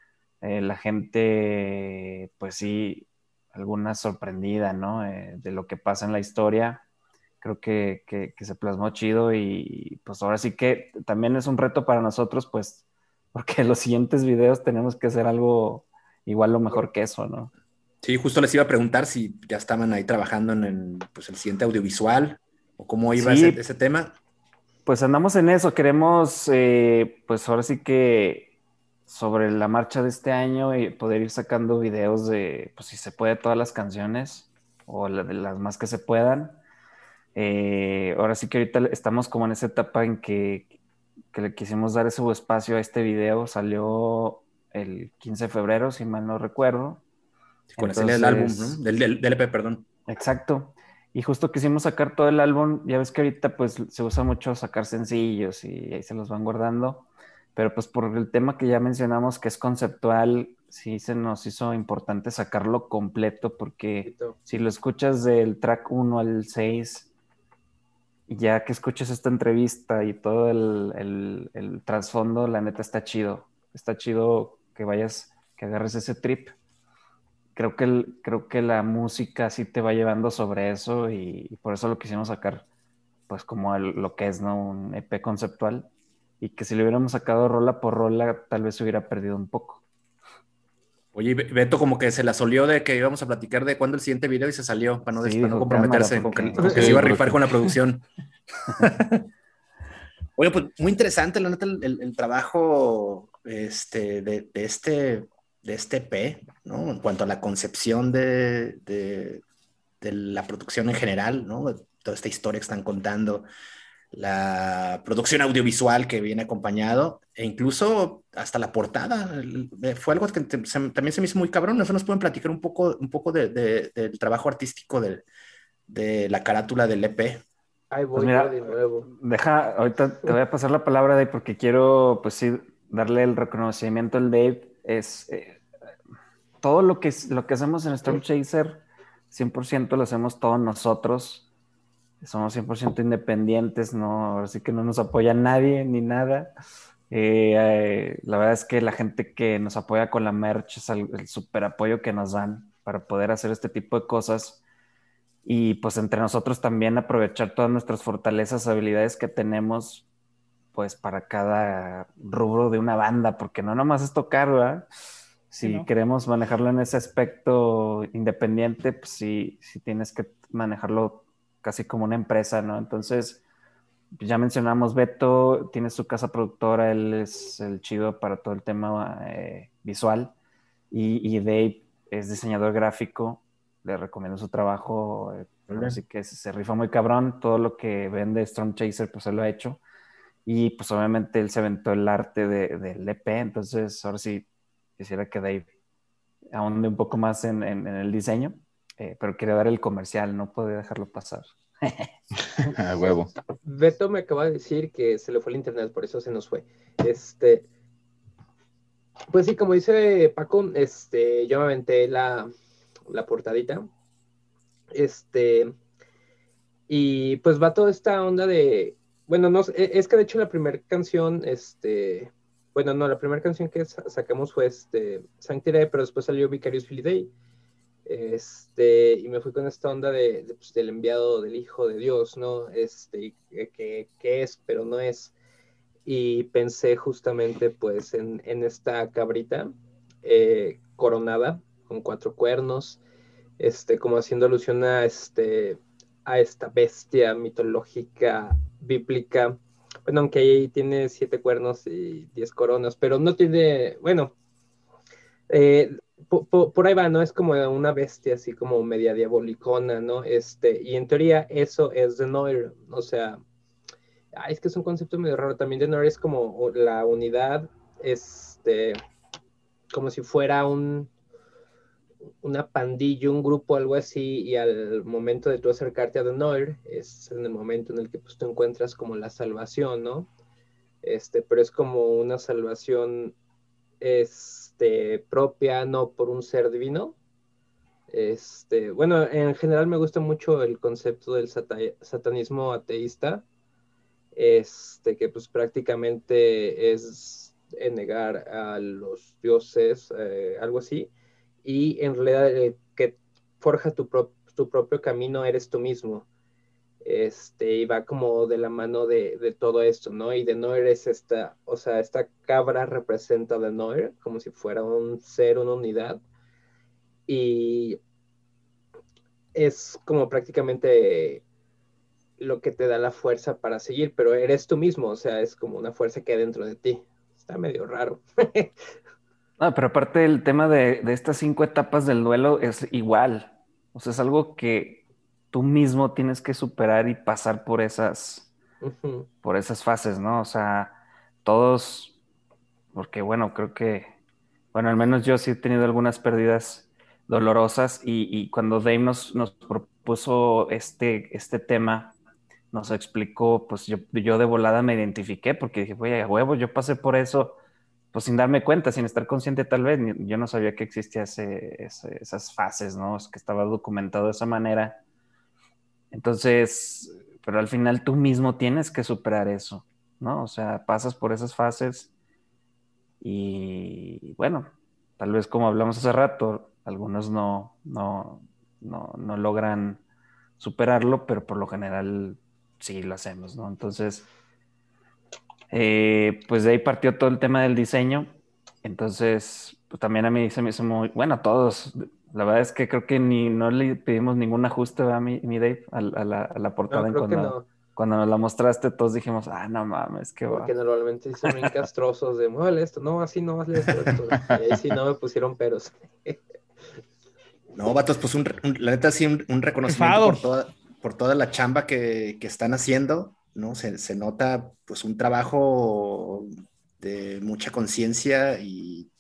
eh, la gente, pues sí, alguna sorprendida, ¿no? Eh, de lo que pasa en la historia. Creo que, se plasmó chido y pues ahora sí que también es un reto para nosotros, pues, porque los siguientes videos tenemos que hacer algo igual o mejor que eso, ¿no? Sí, justo les iba a preguntar si ya estaban ahí trabajando en pues, el siguiente audiovisual o cómo iba ese, tema. Pues andamos en eso, queremos, eh, pues ahora sí que sobre la marcha de este año y poder ir sacando videos de, pues si se puede, todas las canciones o de las más que se puedan. Eh, ahora sí que ahorita estamos como en esa etapa en que, le quisimos dar ese espacio a este video. Salió el 15 de febrero, si mal no recuerdo. con el álbum, ¿no? Del, del, del, EP, perdón. Exacto. Y justo quisimos sacar todo el álbum. Ya ves que ahorita pues se usa mucho sacar sencillos y ahí se los van guardando pero pues por el tema que ya mencionamos que es conceptual, sí se nos hizo importante sacarlo completo porque si lo escuchas del track 1 al 6, ya que escuches esta entrevista y todo el, el, trasfondo, la neta está chido. Está chido que vayas, que agarres ese trip. Creo que, creo que la música sí te va llevando sobre eso y, por eso lo quisimos sacar, pues como lo que es, ¿no? Un EP conceptual y que si le hubiéramos sacado rola por rola, tal vez se hubiera perdido un poco. Oye, Beto como que se la solió de que íbamos a platicar de cuándo el siguiente video y se salió para no, comprometerse con que, se iba a rifar con la producción. Oye, pues muy interesante, la neta, el, trabajo este, de, este, de este P, ¿no? En cuanto a la concepción de, de, de la producción en general, ¿no? Toda esta historia que están contando la producción audiovisual que viene acompañado e incluso hasta la portada. Eh, fue algo que también se me hizo muy cabrón. Eso nos pueden platicar un poco, un poco del trabajo artístico de, de, la carátula del EP. Ahí voy pues de nuevo. Deja, ahorita te voy a pasar la palabra de porque quiero, pues sí, darle el reconocimiento al Dave. Es eh, todo lo que, lo que hacemos en Storm Chaser, 100% lo hacemos todos nosotros somos 100% independientes, ¿no? Así que no nos apoya nadie ni nada. Eh, eh, la verdad es que la gente que nos apoya con la merch es el, el super apoyo que nos dan para poder hacer este tipo de cosas. Y pues entre nosotros también aprovechar todas nuestras fortalezas, habilidades que tenemos, pues para cada rubro de una banda, porque no nomás es tocar, ¿verdad? Si queremos manejarlo en ese aspecto independiente, pues sí, sí tienes que manejarlo casi como una empresa, ¿no? Entonces, ya mencionamos Beto, tiene su casa productora, él es el chido para todo el tema eh, visual. Y, Dave es diseñador gráfico, le recomiendo su trabajo, eh, así que se, rifa muy cabrón. Todo lo que vende Storm Chaser, pues él lo ha hecho. Y pues obviamente él se aventó el arte del de, EP, entonces ahora sí quisiera que Dave ahonde un poco más en el diseño. Eh, pero quería dar el comercial, no podía dejarlo pasar. A huevo. Beto me acaba de decir que se le fue el internet, por eso se nos fue. Este, pues sí, como dice Paco, este, yo me aventé la, la portadita. Este, y pues va toda esta onda de, bueno, no, e, es que de hecho la primera canción, este, bueno, no, la primera canción que sacamos fue este, Sanctity, pero después salió Vicarious Day. Este, y me fui con esta onda de, pues, del enviado del Hijo de Dios, ¿no? Este, que, es, pero no es. Y pensé justamente, pues, en, esta cabrita eh, coronada con cuatro cuernos, este, como haciendo alusión a, este, a esta bestia mitológica, bíblica. Bueno, aunque ahí tiene siete cuernos y diez coronas, pero no tiene, bueno, eh, por, ahí va, ¿no? Es como una bestia así como media diabolicona, ¿no? Este, y en teoría eso es de Noir, o sea, es que es un concepto medio raro. También de Noir es como la unidad, este, como si fuera un, una pandilla, un grupo, algo así, y al momento de tú acercarte a The Noir, es en el momento en el que pues, tú encuentras como la salvación, ¿no? Este, pero es como una salvación este, propia, no por un ser divino. Este, bueno, en general me gusta mucho el concepto del satanismo ateísta, este, que pues prácticamente es negar a los dioses, eh, algo así, y en realidad el que forja tu, tu propio camino eres tú mismo. Este, y va como de la mano de, de, todo esto, ¿no? Y de Noir es esta, o sea, esta cabra representa de Noir como si fuera un ser, una unidad. Y es como prácticamente lo que te da la fuerza para seguir, pero eres tú mismo, o sea, es como una fuerza que hay dentro de ti. Está medio raro. No, pero aparte el tema de, estas cinco etapas del duelo es igual. O sea, es algo que tú mismo tienes que superar y pasar por esas, por esas fases, ¿no? O sea, todos, porque bueno, creo que, bueno, al menos yo sí he tenido algunas pérdidas dolorosas y, cuando Dave nos, nos, propuso este, este tema, nos explicó, pues yo, yo de volada me identifiqué porque dije, oye, a huevo, yo pasé por eso pues sin darme cuenta, sin estar consciente tal vez, yo no sabía que existía esas fases, ¿no? Es que estaba documentado de esa manera. Entonces, pero al final tú mismo tienes que superar eso, ¿no? O sea, pasas por esas fases y bueno, tal vez como hablamos hace rato, algunos no, no, no, no logran superarlo, pero por lo general sí lo hacemos, ¿no? Entonces, eh, pues de ahí partió todo el tema del diseño. Entonces, pues también a mí se me hizo muy, bueno, a todos. La verdad es que creo que ni no le pedimos ningún ajuste a mi, mi Dave a, la, portada cuando, cuando nos la mostraste, todos dijimos, ah, no mames, qué va. Porque normalmente son bien castrosos de muévele esto, no, así no más esto, esto. Y ahí sí no me pusieron peros. No, vatos, pues un, la neta sí un, reconocimiento por toda, por toda la chamba que, que están haciendo ¿no? Se, nota pues un trabajo de mucha conciencia y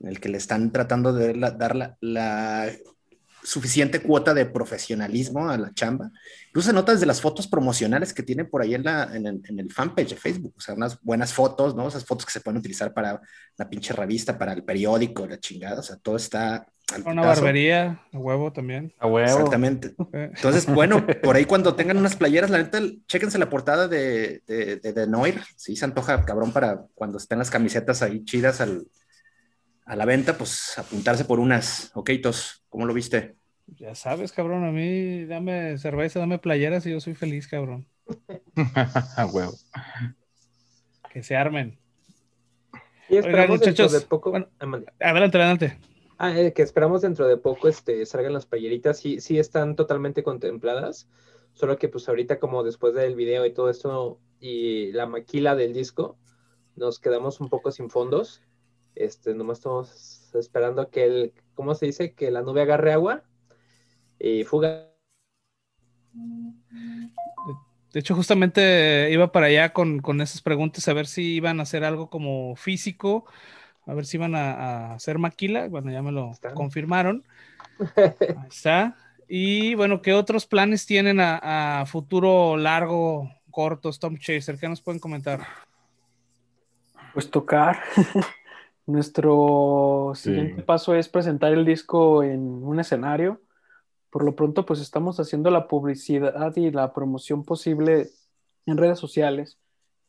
en el que le están tratando de dar la, suficiente cuota de profesionalismo a la chamba. Incluso se nota desde las fotos promocionales que tienen por ahí en, la, en, el, fanpage de Facebook, o sea, unas buenas fotos, ¿no? Esas fotos que se pueden utilizar para la pinche revista, para el periódico, la chingada, o sea, todo está una barbería, a huevo también. A huevo. Exactamente. Entonces, bueno, por ahí cuando tengan unas playeras, la neta, chéquense la portada de, de, de, Noir. Sí, se antoja, cabrón, para cuando estén las camisetas ahí chidas al, a la venta, pues apuntarse por unas. Ok, Tos, ¿cómo lo viste? Ya sabes, cabrón, a mí dame cerveza, dame playeras y yo soy feliz, cabrón. A huevo. Que se armen. Y esperamos muchachos, de poco. adelante, adelante. Ah, eh, que esperamos dentro de poco este, salgan las playeritas, sí, sí están totalmente contempladas, solo que pues ahorita como después del video y todo esto y la maquila del disco, nos quedamos un poco sin fondos, este, nomás estamos esperando que el, ¿cómo se dice? Que la nube agarre agua y fuga. De hecho, justamente iba para allá con, con esas preguntas a ver si iban a hacer algo como físico a ver si van a, hacer maquila. Bueno, ya me lo confirmaron. Ahí está. Y bueno, ¿qué otros planes tienen a, futuro largo, corto, Storm Chaser? ¿Qué nos pueden comentar? Pues tocar. Nuestro siguiente paso es presentar el disco en un escenario. Por lo pronto, pues estamos haciendo la publicidad y la promoción posible en redes sociales,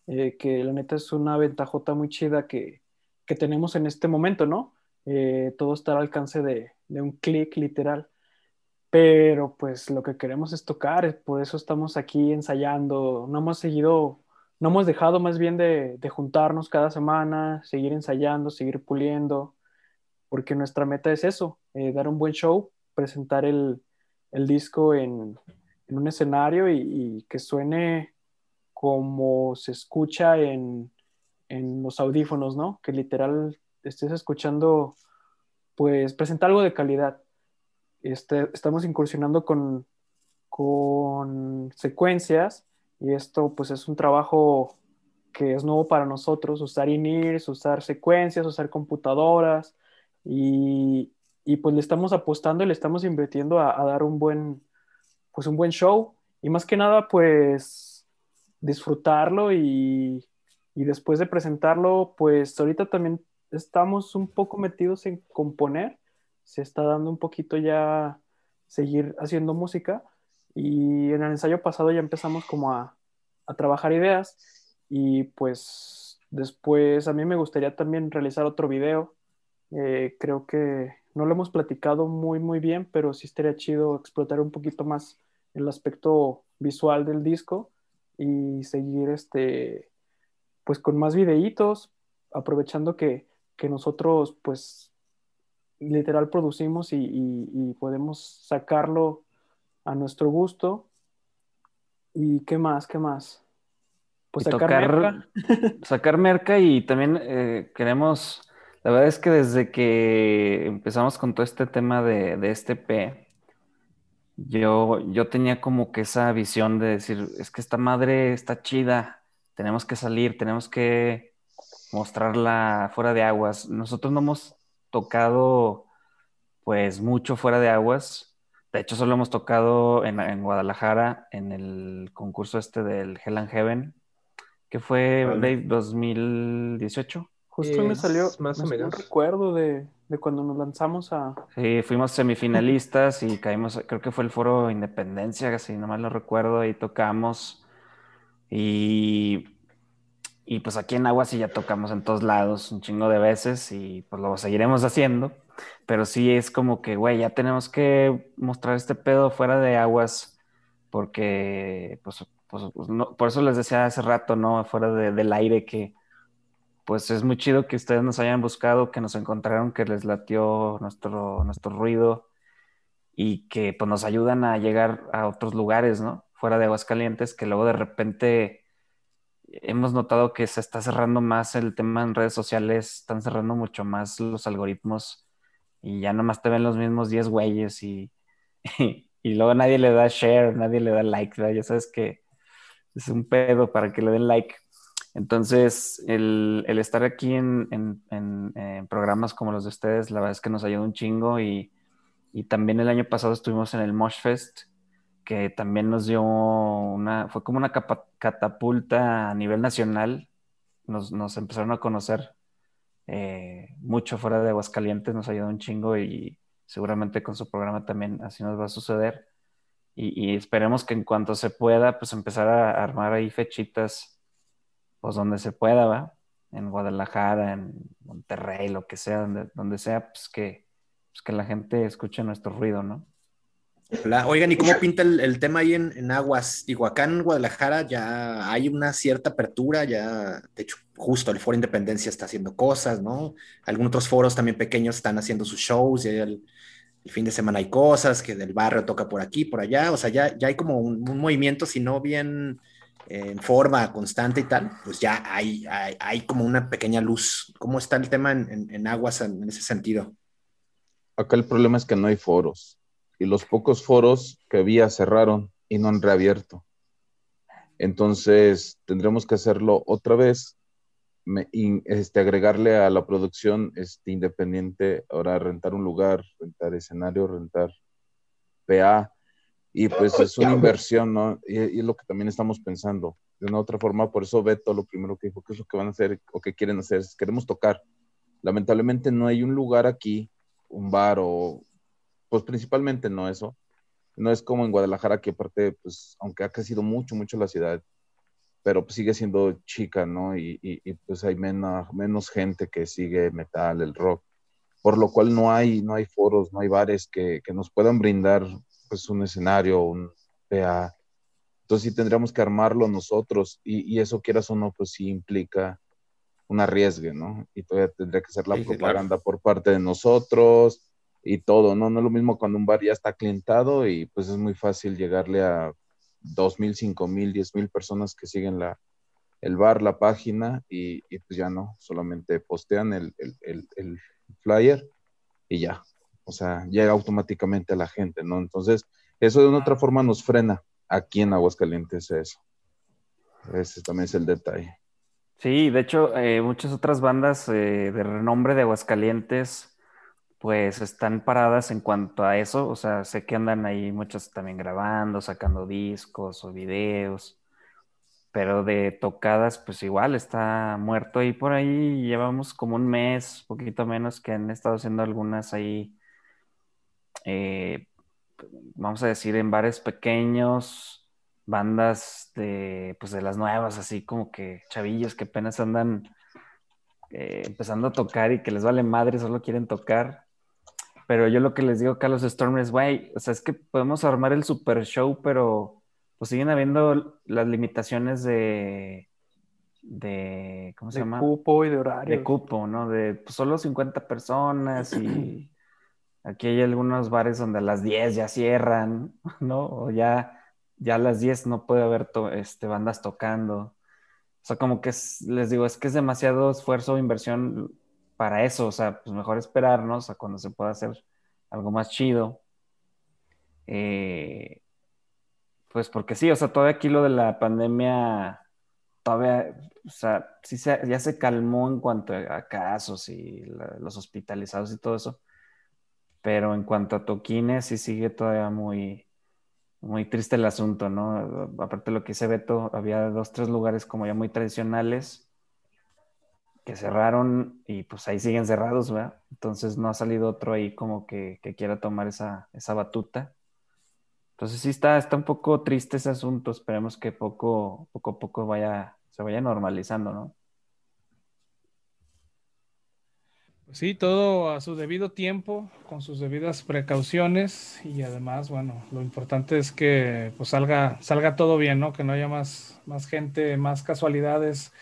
eh, que la neta es una ventajota muy chida que, que tenemos en este momento, ¿no? Eh, todo está al alcance de, un clic literal. Pero pues lo que queremos es tocar, por eso estamos aquí ensayando, no hemos seguido, no hemos dejado más bien de, juntarnos cada semana, seguir ensayando, seguir puliendo, porque nuestra meta es eso, eh, dar un buen show presentar el, disco en, un escenario y, que suene como se escucha en, los audífonos, ¿no? Que literal estés escuchando, pues presentar algo de calidad. Este, estamos incursionando con, con secuencias y esto pues es un trabajo que es nuevo para nosotros, usar INIRS, usar secuencias, usar computadoras y, pues le estamos apostando y le estamos invirtiendo a, dar un buen, pues un buen show y más que nada pues disfrutarlo y, y después de presentarlo pues ahorita también estamos un poco metidos en componer, se está dando un poquito ya seguir haciendo música y en el ensayo pasado ya empezamos como a, a trabajar ideas y pues después a mí me gustaría también realizar otro video. Eh, creo que no lo hemos platicado muy, muy bien, pero sí estaría chido explotar un poquito más el aspecto visual del disco y seguir este, pues con más videitos, aprovechando que, que nosotros pues literal producimos y, y, podemos sacarlo a nuestro gusto. ¿Y qué más? ¿Qué más? Pues sacar, merca. sacar merca y también eh, queremos, la verdad es que desde que empezamos con todo este tema de, de este P, yo, yo tenía como que esa visión de decir, es que esta madre está chida, tenemos que salir, tenemos que mostrarla fuera de aguas. Nosotros no hemos tocado pues mucho fuera de aguas. De hecho, solo hemos tocado en, en Guadalajara en el concurso este del Hell and Heaven que fue Dave 2018. Justo me salió más o menos. Un recuerdo de, de, cuando nos lanzamos a. Sí, fuimos semifinalistas y caímos, creo que fue el foro Independencia, si no mal lo recuerdo, y tocamos. Y, y pues aquí en Agua sí ya tocamos en todos lados un chingo de veces y pues lo seguiremos haciendo. Pero sí es como que, güey, ya tenemos que mostrar este pedo fuera de aguas porque pues pues, pues, no, por eso les decía hace rato, ¿no? Fuera del aire que pues es muy chido que ustedes nos hayan buscado, que nos encontraron, que les latió nuestro, nuestro ruido y que pues nos ayudan a llegar a otros lugares, ¿no? Fuera de Aguascalientes, que luego de repente hemos notado que se está cerrando más el tema en redes sociales, están cerrando mucho más los algoritmos y ya nomás te ven los mismos 10 güeyes y, y, luego nadie le da share, nadie le da like. Ya sabes que es un pedo para que le den like. Entonces, el, estar aquí en, programas como los de ustedes, la verdad es que nos ayuda un chingo y, también el año pasado estuvimos en el Mosh Fest, que también nos dio una, fue como una catapulta a nivel nacional. Nos, empezaron a conocer eh, mucho fuera de Aguascalientes, nos ayudó un chingo y seguramente con su programa también así nos va a suceder y, esperemos que en cuanto se pueda, pues empezar a armar ahí fechitas, pues donde se pueda, ¿va? En Guadalajara, en Monterrey, lo que sea, donde, donde sea, pues que, pues que la gente escuche nuestro ruido, ¿no? Oigan, ¿y cómo pinta el, tema ahí en, Aguas? Digo, acá en Guadalajara ya hay una cierta apertura, ya, de hecho, justo el Foro Independencia está haciendo cosas, ¿no? Algunos otros foros también pequeños están haciendo sus shows, el, fin de semana hay cosas, que del barrio toca por aquí, por allá, o sea, ya, ya hay como un, movimiento, si no bien eh, en forma constante y tal, pues ya hay, hay, como una pequeña luz. ¿Cómo está el tema en, aguas en, ese sentido? Acá el problema es que no hay foros y los pocos foros que había cerraron y no han reabierto. Entonces tendremos que hacerlo otra vez este, agregarle a la producción este, independiente, ahora rentar un lugar, rentar escenario, rentar PA, y pues es una inversión, ¿no? Y, es lo que también estamos pensando. De una otra forma, por eso Beto lo primero que dijo, ¿qué es lo que van a hacer o que quieren hacer? Es, queremos tocar. Lamentablemente no hay un lugar aquí, un bar o, pues principalmente no eso. No es como en Guadalajara, que aparte, pues, aunque ha crecido mucho, mucho la ciudad, pero pues sigue siendo chica, ¿no? Y, y, pues hay menos, menos gente que sigue metal, el rock, por lo cual no hay, no hay foros, no hay bares que, que nos puedan brindar pues un escenario, un PA. Entonces sí tendríamos que armarlo nosotros y, y eso quieras o no, pues sí implica un arriesgue, ¿no? Y todavía tendría que ser la propaganda por parte de nosotros, y todo, ¿no? No es lo mismo cuando un bar ya está clientado y pues es muy fácil llegarle a dos mil, cinco mil, diez mil personas que siguen la, el bar, la página y, pues ya no, solamente postean el, el, flyer y ya, o sea, llega automáticamente a la gente, ¿no? Entonces, eso de una otra forma nos frena aquí en Aguascalientes eso. Ese también es el detalle. Sí, de hecho, eh, muchas otras bandas eh, de renombre de Aguascalientes pues están paradas en cuanto a eso, o sea, sé que andan ahí muchos también grabando, sacando discos o videos, pero de tocadas, pues igual está muerto y por ahí llevamos como un mes, poquito menos, que han estado haciendo algunas ahí, eh, vamos a decir, en bares pequeños, bandas de, pues de las nuevas, así como que chavillos que apenas andan eh, empezando a tocar y que les vale madre, solo quieren tocar pero yo lo que les digo a los Stormers, güey, o sea, es que podemos armar el super show, pero pues siguen habiendo las limitaciones de, de ¿cómo se llama? De cupo y de horario. De cupo, ¿no? De pues, solo 50 personas y aquí hay algunos bares donde a las 10 ya cierran, ¿no? O ya, ya a las 10 no puede haber este, bandas tocando. O sea, como que les digo, es que es demasiado esfuerzo o inversión para eso, o sea, pues mejor esperarnos a cuando se pueda hacer algo más chido. Eh, pues porque sí, o sea, todavía aquí lo de la pandemia, todavía, o sea, sí ya se calmó en cuanto a casos y los hospitalizados y todo eso, pero en cuanto a toquines, sí sigue todavía muy, muy triste el asunto, ¿no? Aparte de lo que dice Beto, había dos, tres lugares como ya muy tradicionales que cerraron y pues ahí siguen cerrados, ¿verdad? Entonces no ha salido otro ahí como que, quiera tomar esa, esa, batuta. Entonces sí está, está un poco triste ese asunto, esperemos que poco, poco a poco vaya, se vaya normalizando, ¿no? Pues sí, todo a su debido tiempo, con sus debidas precauciones y además, bueno, lo importante es que pues salga, salga todo bien, ¿no? Que no haya más, más gente, más casualidades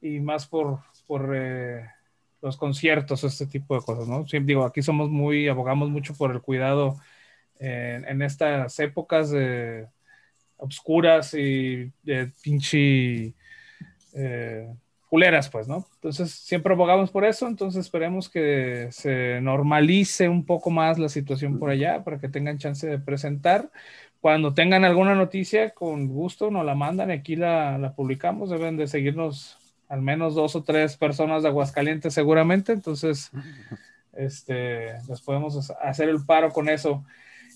y más por, por eh, los conciertos, este tipo de cosas, ¿no? Siempre digo, aquí somos muy, abogamos mucho por el cuidado en estas épocas de obscuras y de pinche eh, culeras, pues, ¿no? Entonces, siempre abogamos por eso, entonces esperemos que se normalice un poco más la situación por allá para que tengan chance de presentar. Cuando tengan alguna noticia, con gusto nos la mandan y aquí la, la publicamos. Deben de seguirnos al menos dos o tres personas de Aguascalientes seguramente, entonces este, les podemos hacer el paro con eso.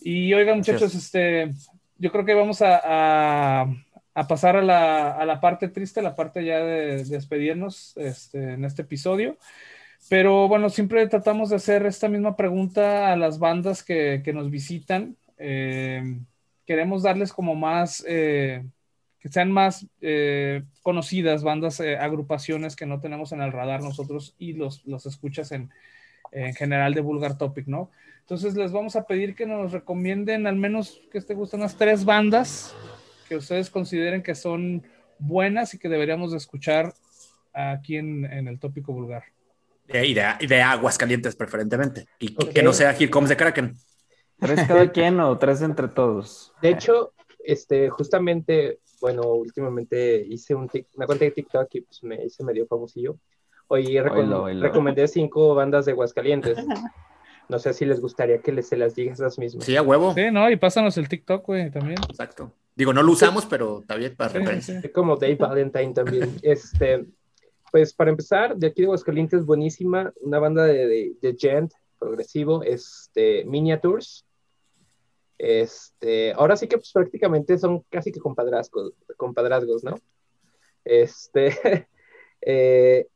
Y oigan muchachos, este, yo creo que vamos a, a, pasar a la, a la, parte triste, la parte ya de, despedirnos este, en este episodio. Pero bueno, siempre tratamos de hacer esta misma pregunta a las bandas que, que nos visitan. Eh, queremos darles como más... Eh, que sean más eh, conocidas, bandas, eh, agrupaciones que no tenemos en el radar nosotros y los, los escuchas en, en, general de Vulgar Topic, ¿no? Entonces les vamos a pedir que nos recomienden al menos que te gusten unas tres bandas que ustedes consideren que son buenas y que deberíamos de escuchar aquí en, en el tópico vulgar. Y de, de, aguas calientes preferentemente. Y que no sea Here Comes de Kraken. ¿Tres cada quien o tres entre todos? De hecho, este, justamente bueno, últimamente hice un una cuenta de TikTok y pues me hice medio famosillo. Hoy recomendé cinco bandas de Aguascalientes. No sé si les gustaría que les, se las digas las mismas. Sí, a huevo. Sí, no, y pásanos el TikTok, güey, también. Exacto. Digo, no lo usamos, pero está bien para referencia. Como Dave Valentine también. este, pues para empezar, de aquí de Aguascalientes, buenísima, una banda de, de, de gent progresivo, este, Miniatures. Este, ahora sí que pues prácticamente son casi que compadrazgos, compadrazgos ¿no? Este, eh,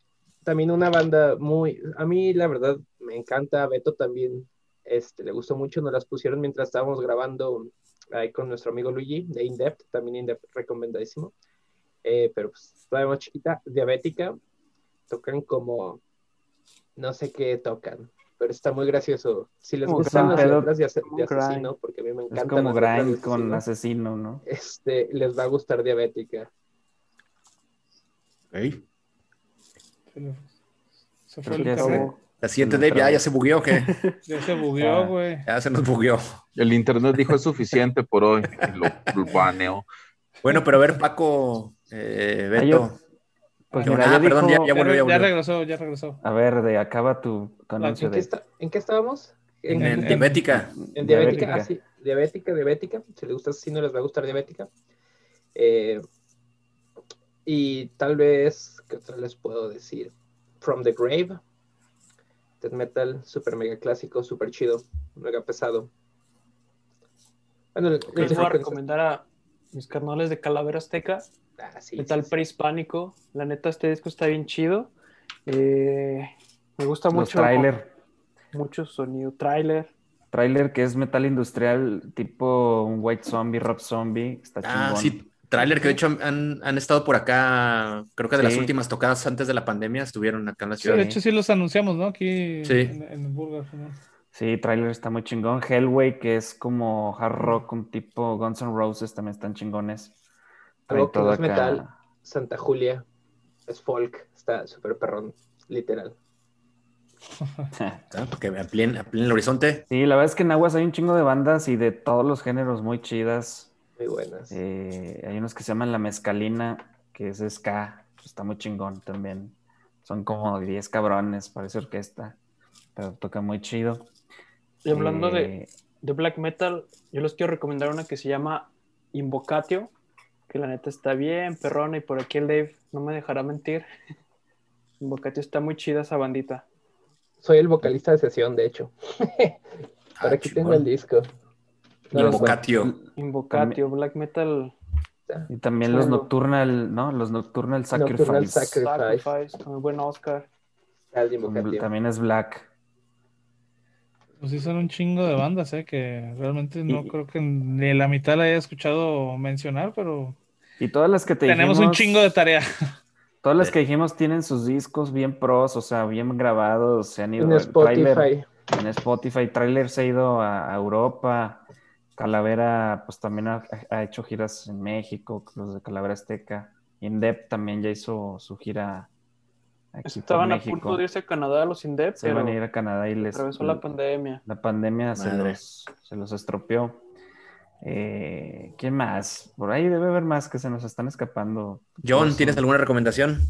también una banda muy, a mí la verdad me encanta, Beto también, este, le gustó mucho, nos las pusieron mientras estábamos grabando ahí con nuestro amigo Luigi de Indepth, también Indepth recomendadísimo, eh, pero pues todavía más chiquita, diabética, tocan como, no sé qué tocan, pero está muy gracioso. Si les gustan las letras de, asesino, porque a mí me encanta. Es como grind con asesino, ¿no? Este, les va a gustar diabética. ¿Ey? Se fue el La siguiente Dave, ya, ya se bugueó, ¿qué? Ya se bugueó, güey. ya se nos bugueó. El internet dijo es suficiente por hoy. Lo, lo baneó. Bueno, pero a ver, Paco, eh, Ah, yo- Beto. Pues ya Ah, perdón, dijo- ya, ya volvió, ya ya volvió. regresó, ya regresó. A ver, de acaba tu tu anuncio ¿En qué, de está- ¿En qué estábamos? En, En, en en- diabética. en diabética, Diabética. ah, sí, diabética, diabética. Si les gusta así, no les va a gustar diabética. Eh, y tal vez, ¿qué otra les puedo decir? From the Grave. Death metal, super mega clásico, super chido, mega pesado. Bueno, les voy a recomendar a mis carnales de Calavera Azteca, Ah, sí, metal sí, sí. prehispánico. La neta, este disco está bien chido. Eh, me gusta los mucho. trailer. Mucho sonido. Trailer. Trailer que es metal industrial, tipo un White Zombie, Rob Zombie. Está Ah, chingón. sí, trailer que de hecho han, han estado por acá, creo que de las últimas tocadas antes de la pandemia estuvieron acá en la Sí, ciudad. de hecho sí los anunciamos, ¿no? Aquí Sí. en, en Burger. ¿no? Sí, trailer está muy chingón. Hellway, que es como hard rock, un tipo Guns N' Roses, también están chingones. Algo que no es acá. metal. Santa Julia es folk, está súper perrón, literal. Ah, Porque amplíen, amplíen el horizonte. Sí, la verdad es que en Aguas hay un chingo de bandas y de todos los géneros muy chidas. Muy buenas. Eh, hay unos que se llaman La Mezcalina, que es ska, está muy chingón también. Son como 10 cabrones, parece orquesta, pero toca muy chido. Y hablando de, Eh, de black metal, yo les quiero recomendar una que se llama Invocatio, que la neta está bien perrona y por aquí el Dave no me dejará mentir. Invocatio está muy chida esa bandita. Soy el vocalista de sesión, de hecho. Por Ah, aquí tengo el disco. No, Invocatio. Invocatio, black metal Y también los. Nocturnal, ¿no? Los Nocturnal Sacrifice. Nocturnal Sacrifice. Sacrifice, con el buen Oscar. el de Invocatio. También es Black. Pues sí, son un chingo de bandas, ¿eh? Que realmente no Y- creo que ni la mitad la haya escuchado mencionar, pero Y todas las que te tenemos un chingo de tarea. Todas las que dijimos tienen sus discos bien pros, o sea, bien grabados, se han ido En Spotify. en Spotify, Trailer se ha ido a, a Europa, Calavera pues también ha, ha hecho giras en México, los de Calavera Azteca, Indep también ya hizo su gira aquí por Estaban a punto de irse a Canadá los Indep, Se pero van a ir a Canadá y les atravesó la pandemia. la pandemia se los, se los estropeó. Eh, ¿Quién más? Por ahí debe haber más que se nos están escapando. John, ¿tienes son- alguna recomendación?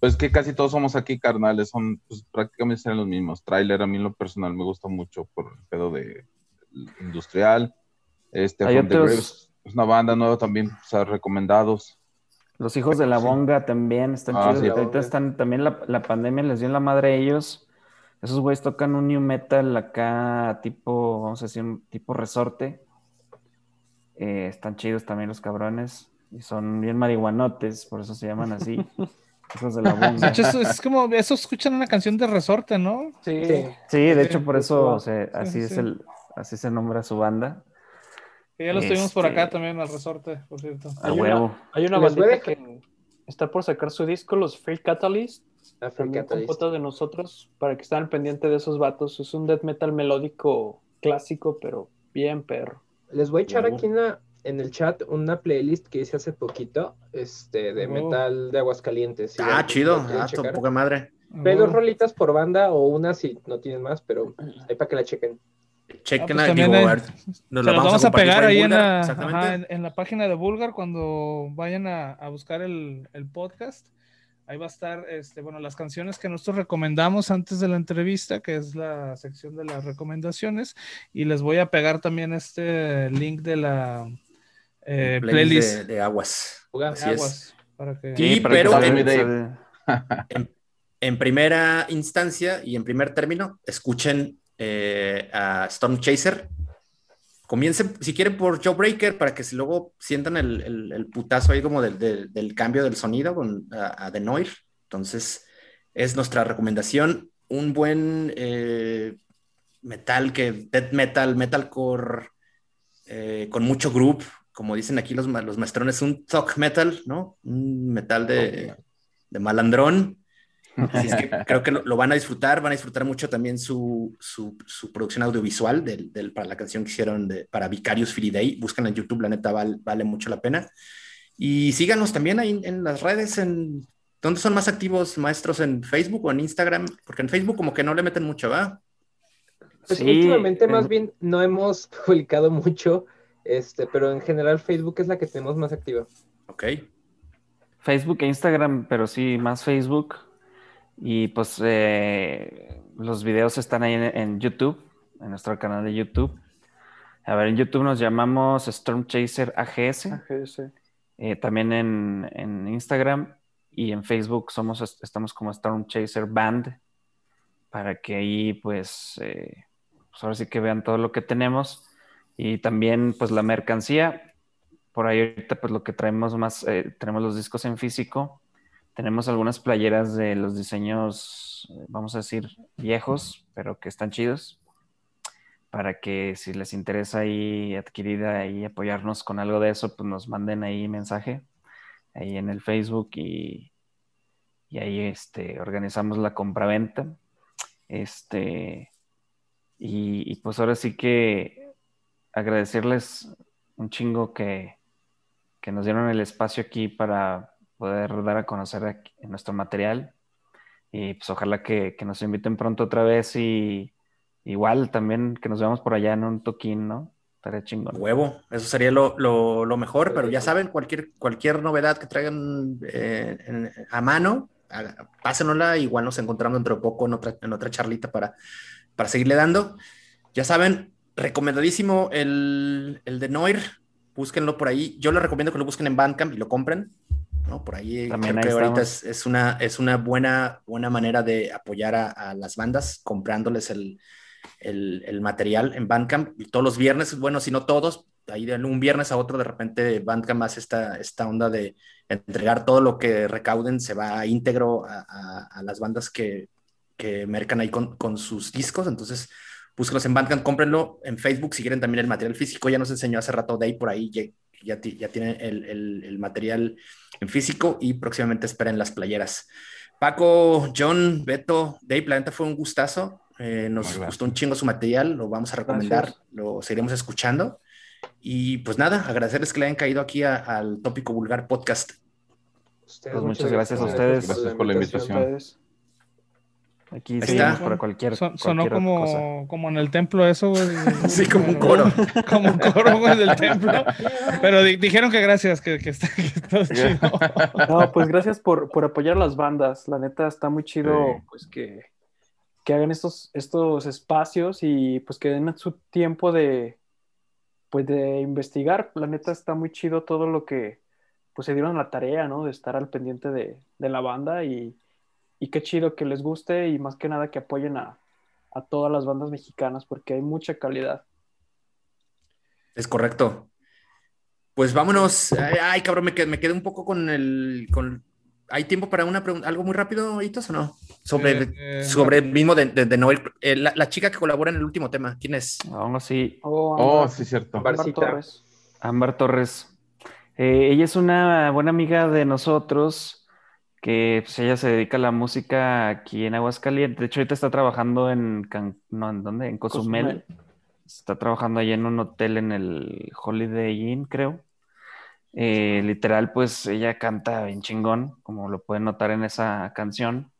Pues que casi todos somos aquí carnales, son pues, prácticamente serán los mismos. Trailer a mí en lo personal me gusta mucho por el pedo de industrial. Este Hay otros- es una banda nueva también, o sea, recomendados. Los hijos de la Sí. bonga también están Ah, chidos. sí. Ahorita están, también la, la pandemia les dio en la madre a ellos. Esos güeyes tocan un new metal acá, tipo, vamos a decir, un tipo resorte. Eh, están chidos también los cabrones. Y son bien marihuanotes, por eso se llaman así. hijos de la De bonga. hecho, eso es como, eso escuchan una canción de resorte, ¿no? Sí, Sí. Sí, de hecho, por eso sí, se- así sí, es sí. el, así se nombra su banda. Que ya los tuvimos por acá Este- también al resorte, por cierto. A Hay una- huevo. hay una Les voy a bandita que está por sacar su disco, los Free Catalyst, La Free también con Catalyst. fotos de nosotros, para que estén al pendiente de esos vatos. Es un death metal melódico clásico, pero bien perro. Les voy a echar aquí en, el chat una playlist que hice hace poquito, este, de metal de Aguascalientes. Si Ah, chido. Ah, poca madre. Hay dos rolitas por banda o una si no tienen más, pero ahí para que la chequen. Chequen, Ah, pues digo, hay- a nos la los vamos a compartir pegar ahí en la, Exactamente. ajá, en, en la página de Vulgar cuando vayan a, a buscar el, el podcast. Ahí va a estar, este, bueno, las canciones que nosotros recomendamos antes de la entrevista, que es la sección de las recomendaciones, y les voy a pegar también este link de la eh, Playlist playlist de, de aguas. De Así es. aguas. Para que... Sí, para que pero también en- se- En primera instancia y en primer término, escuchen eh, a Storm Chaser. Comiencen, si quieren, por Jawbreaker para que si luego sientan el, el- el putazo ahí como del, del- del cambio del sonido con, a, a The Noir. Entonces, es nuestra recomendación. Un buen eh, metal, que death metal, metalcore, eh, con mucho group, como dicen aquí los, los maestrones, un thug metal, ¿no? Un metal de, de malandrón. Así es que creo que lo, lo van a disfrutar, van a disfrutar mucho también su, su, su producción audiovisual del, del- para la canción que hicieron de, para Vicarious Free Day. Búsquenla en YouTube, la neta val- vale mucho la pena. Y síganos también ahí en las redes, en ¿Dónde son más activos maestros en Facebook o en Instagram? Porque en Facebook como que no le meten mucho, ¿va? Pues últimamente más bien no hemos publicado mucho, este, pero en general Facebook es la que tenemos más activa. Ok. Facebook e Instagram, pero sí, más Facebook. Y pues eh, los videos están ahí en, YouTube, en nuestro canal de YouTube. A ver, en YouTube nos llamamos Storm Chaser AGS. AGS. Eh, también en, en Instagram y en Facebook somos, estamos como Storm Chaser Band, para que ahí pues, eh, pues, ahora sí que vean todo lo que tenemos. Y también pues la mercancía, por ahí ahorita pues lo que traemos más, tenemos los discos en físico, tenemos algunas playeras de los diseños, vamos a decir, viejos, pero que están chidos, para que si les interesa ahí adquirir y apoyarnos con algo de eso, pues nos manden ahí mensaje ahí en el Facebook y, y ahí este, organizamos la compraventa. Este, y, pues ahora sí que agradecerles un chingo que, que, nos dieron el espacio aquí para poder dar a conocer nuestro material. Y pues ojalá que, que, nos inviten pronto otra vez y igual también que nos veamos por allá en un toquín, ¿no? Estaría chingón. Huevo, eso sería lo, lo, mejor, pero ya saben, cualquier, cualquier novedad que traigan eh, a mano, pásenosla, igual nos encontramos dentro de poco en otra, en otra charlita para, para seguirle dando. Ya saben, recomendadísimo el, el de Noir, búsquenlo por ahí. Yo les recomiendo que lo busquen en Bandcamp y lo compren. ¿No? Por ahí También creo que ahorita es, es, una, es una buena, buena manera de apoyar a, a las bandas comprándoles el, el, material en Bandcamp. Y todos los viernes, bueno, si no todos, ahí de un viernes a otro de repente Bandcamp hace esta, esta onda de entregar todo lo que recauden, se va íntegro a, las bandas que, que mercan ahí con, con, sus discos, entonces búsquenlos en Bandcamp, cómprenlo en Facebook si quieren también el material físico, ya nos enseñó hace rato Day por ahí, ya, ya, tienen el, el, el material en físico y próximamente esperen las playeras. Paco, John, Beto, Dave, la neta fue un gustazo. Eh, nos gustó un chingo su material, lo vamos a recomendar, lo seguiremos escuchando. Y pues nada, agradecerles que le hayan caído aquí al Tópico Vulgar Podcast. pues muchas gracias, a ustedes. Gracias por la invitación. Aquí está. para cualquier, Sonó como, como en el templo eso, güey. sí, como un coro. como un coro, güey, del templo. Pero dijeron que gracias, que, que, está, que chido. No, pues gracias por, por apoyar las bandas. La neta está muy chido, pues que que hagan estos, estos espacios y pues que den su tiempo de, pues de investigar. La neta está muy chido todo lo que pues se dieron la tarea, ¿no? De estar al pendiente de, la banda y, qué chido que les guste y más que nada que apoyen a, todas las bandas mexicanas porque hay mucha calidad. Es correcto. Pues vámonos. Ay, cabrón, me quedé, me quedé un poco con el, con, ¿Hay tiempo para una pregunta? ¿Algo muy rápido, Hitos, o no? Sobre, eh, eh, sobre el mismo de, de, Noel. Eh, la, chica que colabora en el último tema, ¿quién es? Aún así. Oh, oh sí, cierto. Ámbar Torres. Ámbar Torres. ella es una buena amiga de nosotros, que pues, ella se dedica a la música aquí en Aguascalientes. De hecho, ahorita está trabajando en, no, ¿en dónde? En Cozumel. Está trabajando ahí en un hotel en el Holiday Inn, creo. Eh, literal, pues ella canta bien chingón, como lo pueden notar en esa canción.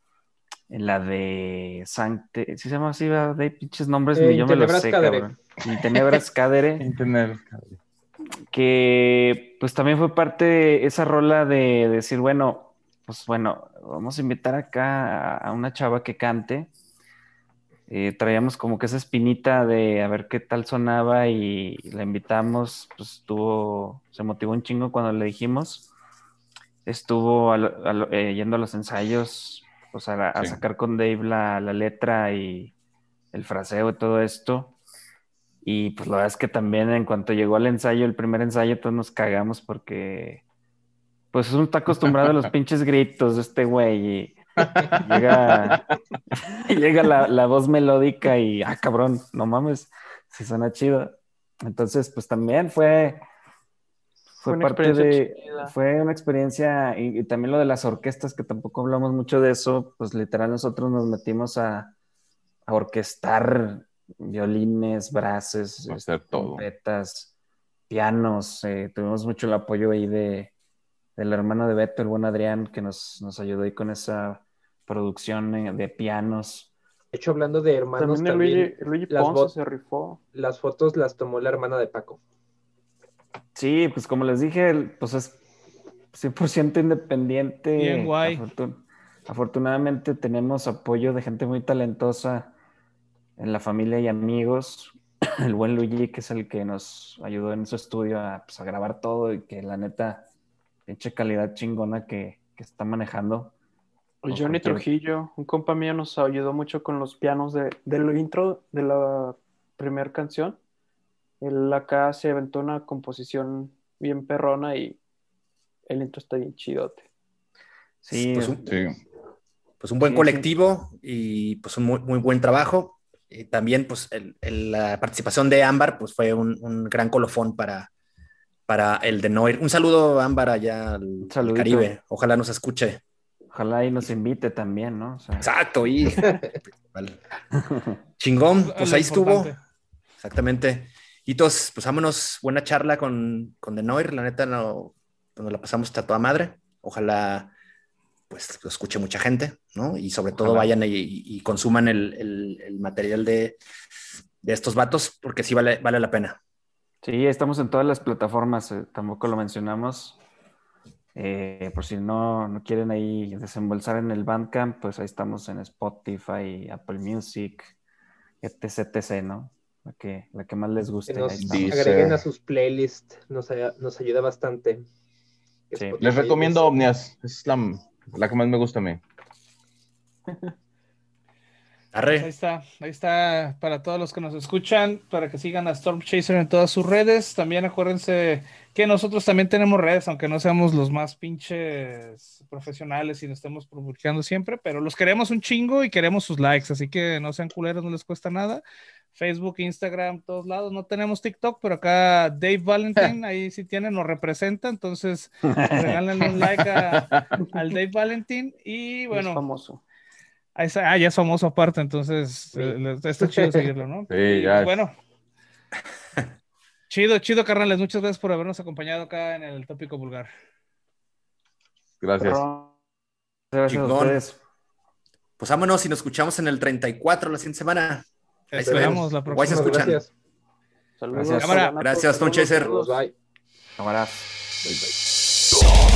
En la de Sancte, ¿sí se llama así? De pinches nombres, eh, yo me lo sé, cabrón. Tenebras Cadere. que pues también fue parte de esa rola de decir, bueno, pues bueno, vamos a invitar acá a una chava que cante. Eh, traíamos como que esa espinita de a ver qué tal sonaba y la invitamos, pues estuvo, se motivó un chingo cuando le dijimos, estuvo eh, yendo a los ensayos, pues a, sacar con Dave la, letra y el fraseo y todo esto. Y pues la verdad es que también en cuanto llegó al ensayo, el primer ensayo, todos nos cagamos porque pues uno está acostumbrado a los pinches gritos de este güey y llega, llega la, voz melódica y, ah, cabrón, no mames, si suena chido. Entonces, pues también fue, fue, parte de, fue una experiencia, y, también lo de las orquestas, que tampoco hablamos mucho de eso, pues literal nosotros nos metimos a, a orquestar violines, brases, trompetas, pianos, eh, tuvimos mucho el apoyo ahí de, del hermano de Beto, el buen Adrián, que nos, nos ayudó ahí con esa producción de pianos. De hecho, hablando de hermanos, También, también, Luigi, Luigi las Ponce se rifó. las fotos las tomó la hermana de Paco. Sí, pues como les dije, pues es 100% independiente. Bien guay. Afortun- afortunadamente tenemos apoyo de gente muy talentosa en la familia y amigos. El buen Luigi, que es el que nos ayudó en su estudio a, pues, a grabar todo y que la neta, pinche calidad chingona que, que está manejando. O Johnny cualquier- Trujillo, un compa mío, nos ayudó mucho con los pianos de, del intro de la primera canción. Él acá se aventó una composición bien perrona y el intro está bien chidote. Sí, Pues un, Sí. pues un buen Sí, colectivo y pues un muy, muy buen trabajo. Y también pues el- el- la participación de Ámbar pues fue un, un gran colofón para, para el de Noir. Un saludo Ámbar allá al. Caribe. Ojalá nos escuche. ojalá y nos invite también, ¿no? O sea, Exacto, y vale. chingón, pues ahí estuvo. importante. Exactamente. Y todos, pues vámonos, buena charla con, con The Noir, la neta no, pues, nos la pasamos a toda madre. Ojalá pues lo escuche mucha gente, ¿no? Y sobre todo vayan y, y consuman el, el- el material de, de estos vatos, porque sí vale, vale la pena. Sí, estamos en todas las plataformas, eh, tampoco lo mencionamos. Eh, por si no, no quieren ahí desembolsar en el Bandcamp, pues ahí estamos en Spotify, Apple Music, etc, etc, ¿no? La que, la que más les guste. Que nos. Dice- agreguen a sus playlists, nos, ay- nos ayuda bastante. Sí. Les recomiendo Omnias. Es la, la que más me gusta a mí. Pues ahí está, ahí está para todos los que nos escuchan, para que sigan a Storm Chaser en todas sus redes. También acuérdense que nosotros también tenemos redes, aunque no seamos los más pinches profesionales y nos estemos publicando siempre, pero los queremos un chingo y queremos sus likes, así que no sean culeros, no les cuesta nada. Facebook, Instagram, todos lados. No tenemos TikTok, pero acá Dave Valentin, ahí sí tiene, nos representa, entonces regálenle un like a- al Dave Valentin y es bueno. famoso. Ahí está- ah, ya es famoso aparte, entonces Sí. eh, está chido seguirlo, ¿no? Sí, ya. bueno. Chido, chido, carnales. Muchas gracias por habernos acompañado acá en el tópico vulgar. Gracias. Gracias a Chingón. ustedes. pues vámonos y nos escuchamos en el 34 la siguiente semana. Ahí se la Guay, se próxima. Gracias. Saludos. Gracias. Cámara. Gracias, Tom Chaser. Saludos, bye. Cámaras. Bye, bye.